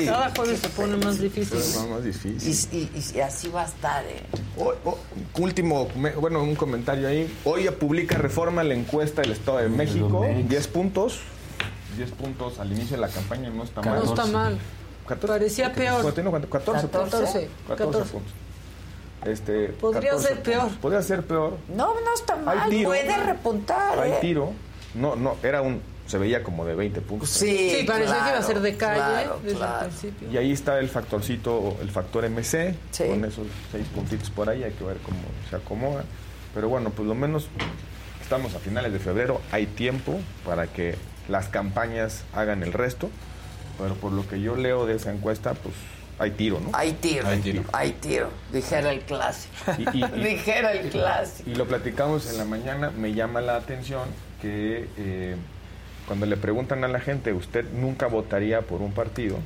S27: Sí.
S8: Cada jueves se pone más difícil.
S27: Es más difícil.
S1: Y, y- y así va a estar, ¿eh?
S27: Hoy- hoy- último, me- bueno, un comentario ahí. Hoy publica Reforma la encuesta del Estado de México. 10 puntos. 10 puntos al inicio de la campaña, no está mal.
S8: No está mal.
S27: 14,
S8: Parecía peor.
S27: ¿Cuánto tiene? ¿Cuánto? 14,
S8: 14,
S27: 14
S8: 14.
S27: puntos. Este,
S8: Podría
S27: 14
S8: ser peor.
S27: Podría ser peor.
S1: No, no está mal.
S27: Hay tiro.
S1: Puede repuntar,
S27: Hay
S1: ¿eh?
S27: tiro. No, no, era un. Se veía como de 20 puntos.
S1: Sí,
S8: Sí, parecía que iba a ser de calle
S1: claro,
S8: desde
S1: claro.
S8: el principio.
S27: Y ahí está el factorcito, el factor MC,
S1: Sí.
S27: con esos seis puntitos por ahí, hay que ver cómo se acomoda. Pero bueno, pues lo menos estamos a finales de febrero, hay tiempo para que las campañas hagan el resto, pero por lo que yo leo de esa encuesta, pues hay tiro, ¿no?
S1: Hay tiro.
S27: Hay tiro.
S1: Hay tiro. Dijera el clásico.
S27: Y- y- y-
S1: Dijera el clásico.
S27: Y lo platicamos en la mañana, me llama la atención que eh, cuando le preguntan a la gente, ¿usted nunca votaría por un partido?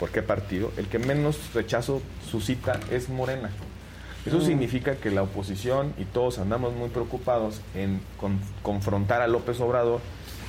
S27: ¿Por qué partido? El que menos rechazo suscita es Morena. Eso
S1: Mm.
S27: significa que la oposición y todos andamos muy preocupados en con- confrontar a López Obrador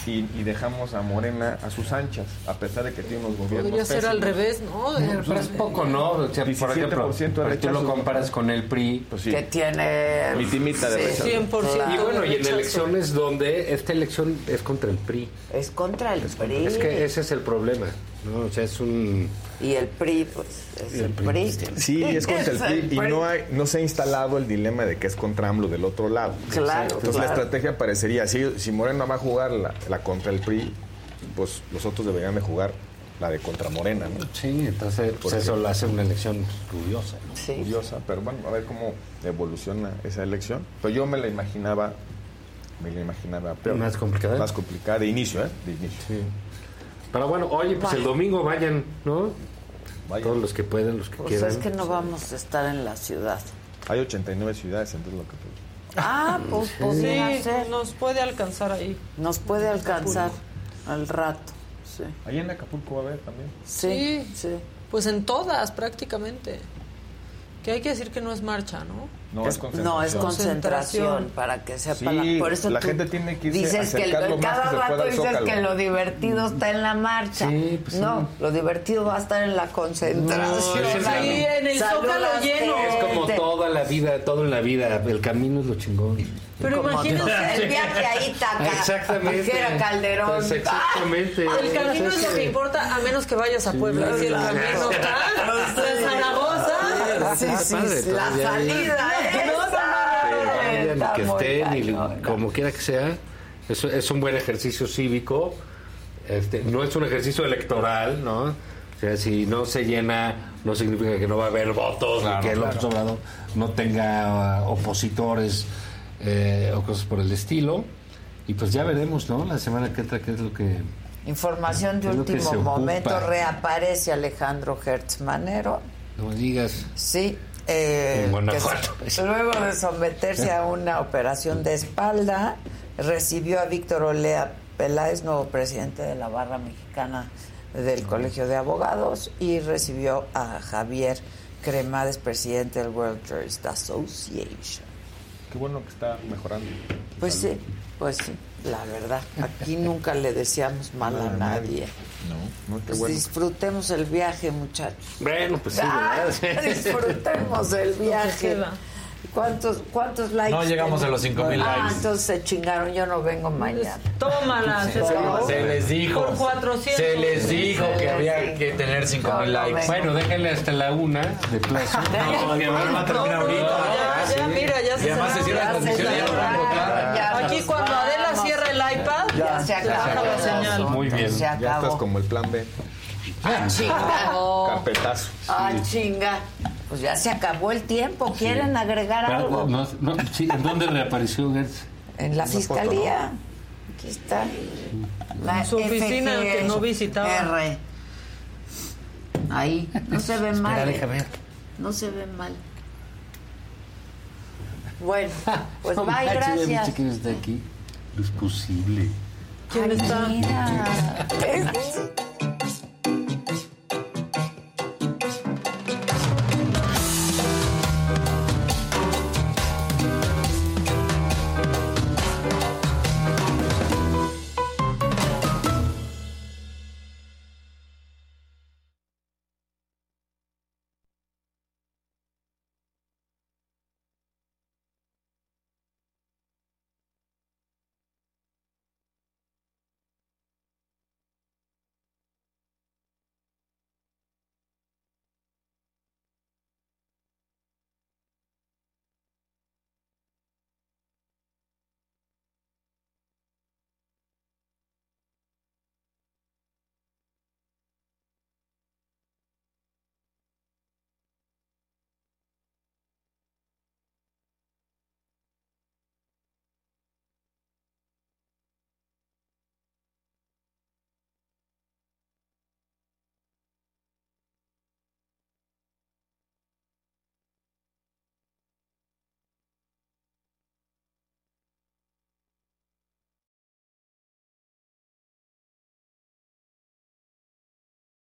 S27: y, y dejamos a Morena a sus anchas, a pesar de que tiene unos gobiernos
S8: Podría ser al revés, ¿no? De-
S20: Pues es poco, ¿no? O sea, por
S27: 17%
S20: ejemplo,
S27: de
S20: pero tú lo comparas con el PRI.
S27: Pues sí.
S1: Que tiene...
S27: Mitimita de rechazo.
S8: 100%
S20: Y bueno, y en elecciones donde esta elección es contra el PRI.
S1: Es contra el PRI.
S20: Es que ese es el problema, ¿no? O sea, es un...
S1: Y el PRI, pues, es
S20: el
S1: el
S20: PRI,
S1: PRI.
S27: Sí, es contra el PRI y no, hay, no se ha instalado el dilema de que es contra AMLO del otro lado.
S1: Claro,
S27: Entonces
S1: claro.
S27: la estrategia parecería, si, si Morena va a jugar la, la contra el PRI, pues los otros deberían de jugar la de contra Morena, ¿no?
S20: Sí, entonces pues eso lo hace una elección curiosa, ¿no?
S1: Sí.
S27: Curiosa, pero bueno, a ver cómo evoluciona esa elección. Pero yo me la imaginaba, me la imaginaba peor.
S20: Más complicada.
S27: Más complicada de inicio, ¿eh? De inicio.
S20: Sí. Pero bueno, oye, pues el domingo vayan, ¿no?
S27: Vayan.
S20: Todos los que pueden, los que
S1: Pues
S20: quieran.
S1: es que no vamos a estar en la ciudad.
S27: Hay 89 ciudades, entonces lo que...
S1: Ah, pues podría
S8: Sí,
S1: ser.
S8: nos puede alcanzar ahí.
S1: Nos puede alcanzar al rato. Sí.
S27: Ahí en Acapulco va a haber también.
S1: Sí, sí.
S8: Pues en todas, prácticamente. Que hay que decir que no es marcha, ¿no?
S27: No,
S1: Es-
S27: es concentración.
S1: no, es concentración, para que sepa
S27: Sí,
S1: la, por eso
S27: la
S1: tú
S27: gente tiene que irse
S1: dices que el- cada rato dices
S27: Zócalo.
S1: que lo divertido está en la marcha.
S20: Sí, pues sí.
S1: no, lo divertido va a estar en la concentración.
S20: No, sí, sí,
S1: Ahí,
S8: en el Zócalo lleno.
S20: Es como toda la vida, todo en la vida. El camino es lo chingón.
S8: Pero imagínense,
S1: el viaje a Ítaca,
S20: Exactamente.
S1: dijera Calderón.
S20: Pues exactamente.
S8: El camino es lo que importa, a menos que vayas a Puebla. Si el camino está Zaragoza.
S1: Sí,
S20: padre,
S1: la salida
S20: que estén, y como quiera que sea. Es, es un buen ejercicio cívico. Este, no es un ejercicio electoral, ¿no? O sea, si no se llena, no significa que no va a haber votos,
S27: Claro,
S20: ni que el
S27: claro.
S20: López Obrador no tenga uh, opositores eh, o cosas por el estilo. Y pues ya veremos, ¿no? La semana que entra, qué es lo que.
S1: Información de último
S20: se ocupa.
S1: momento, reaparece Alejandro Hertz Manero.
S20: No me digas.
S1: Sí. eh,
S20: En Guanajuato.
S1: que luego de someterse a una operación de espalda, recibió a Víctor Olea Peláez, nuevo presidente de la barra mexicana del Colegio de Abogados, y recibió a Javier Cremades, presidente del World Tourist Association.
S27: Qué bueno que está mejorando.
S1: Pues sí, pues sí. La verdad. Aquí nunca le deseamos mal a nadie.
S27: No, no, qué
S1: Pues
S27: bueno.
S1: disfrutemos el viaje, muchachos.
S20: Bueno, pues sí,
S1: Ah,
S20: ¿verdad?
S1: disfrutemos el viaje. ¿Cuántos, ¿Cuántos likes?
S7: No llegamos a los 5,000
S1: Ah,
S7: likes.
S1: entonces se chingaron, yo no vengo mañana.
S8: Tómala, se
S7: les dijo.
S8: Por 400.
S7: Se les dijo que había que tener 5 mil likes.
S20: Bueno, déjenle hasta la una de plazo.
S7: No, que va a terminar ahorita.
S8: Ya, ya, mira, ya
S7: Y
S8: se
S7: además se cierra la y no van votar.
S8: Aquí cuando Adela
S1: Ya se
S8: se baja la señal.
S20: Muy bien.
S1: Se
S27: Ya
S1: acabó.
S27: estás como el plan B.
S1: Ah, chinga.
S27: Carpetazo.
S1: Ah, chinga. Pues ya se acabó el tiempo. ¿Quieren agregar
S20: Pero,
S1: algo?
S20: no, no, sí, ¿En dónde reapareció Gertz?
S1: En la
S27: Una foto,
S1: fiscalía. Aquí está. La
S8: Su oficina que no visitaba.
S1: R. Ahí. No se ve mal.
S20: Espera,
S1: ¿eh?
S20: deja ver.
S1: No se ve mal. Bueno, pues bye,
S20: ya
S1: gracias.
S20: está aquí? No es posible.
S8: ¿Quién
S1: Ay,
S8: está?
S1: mira.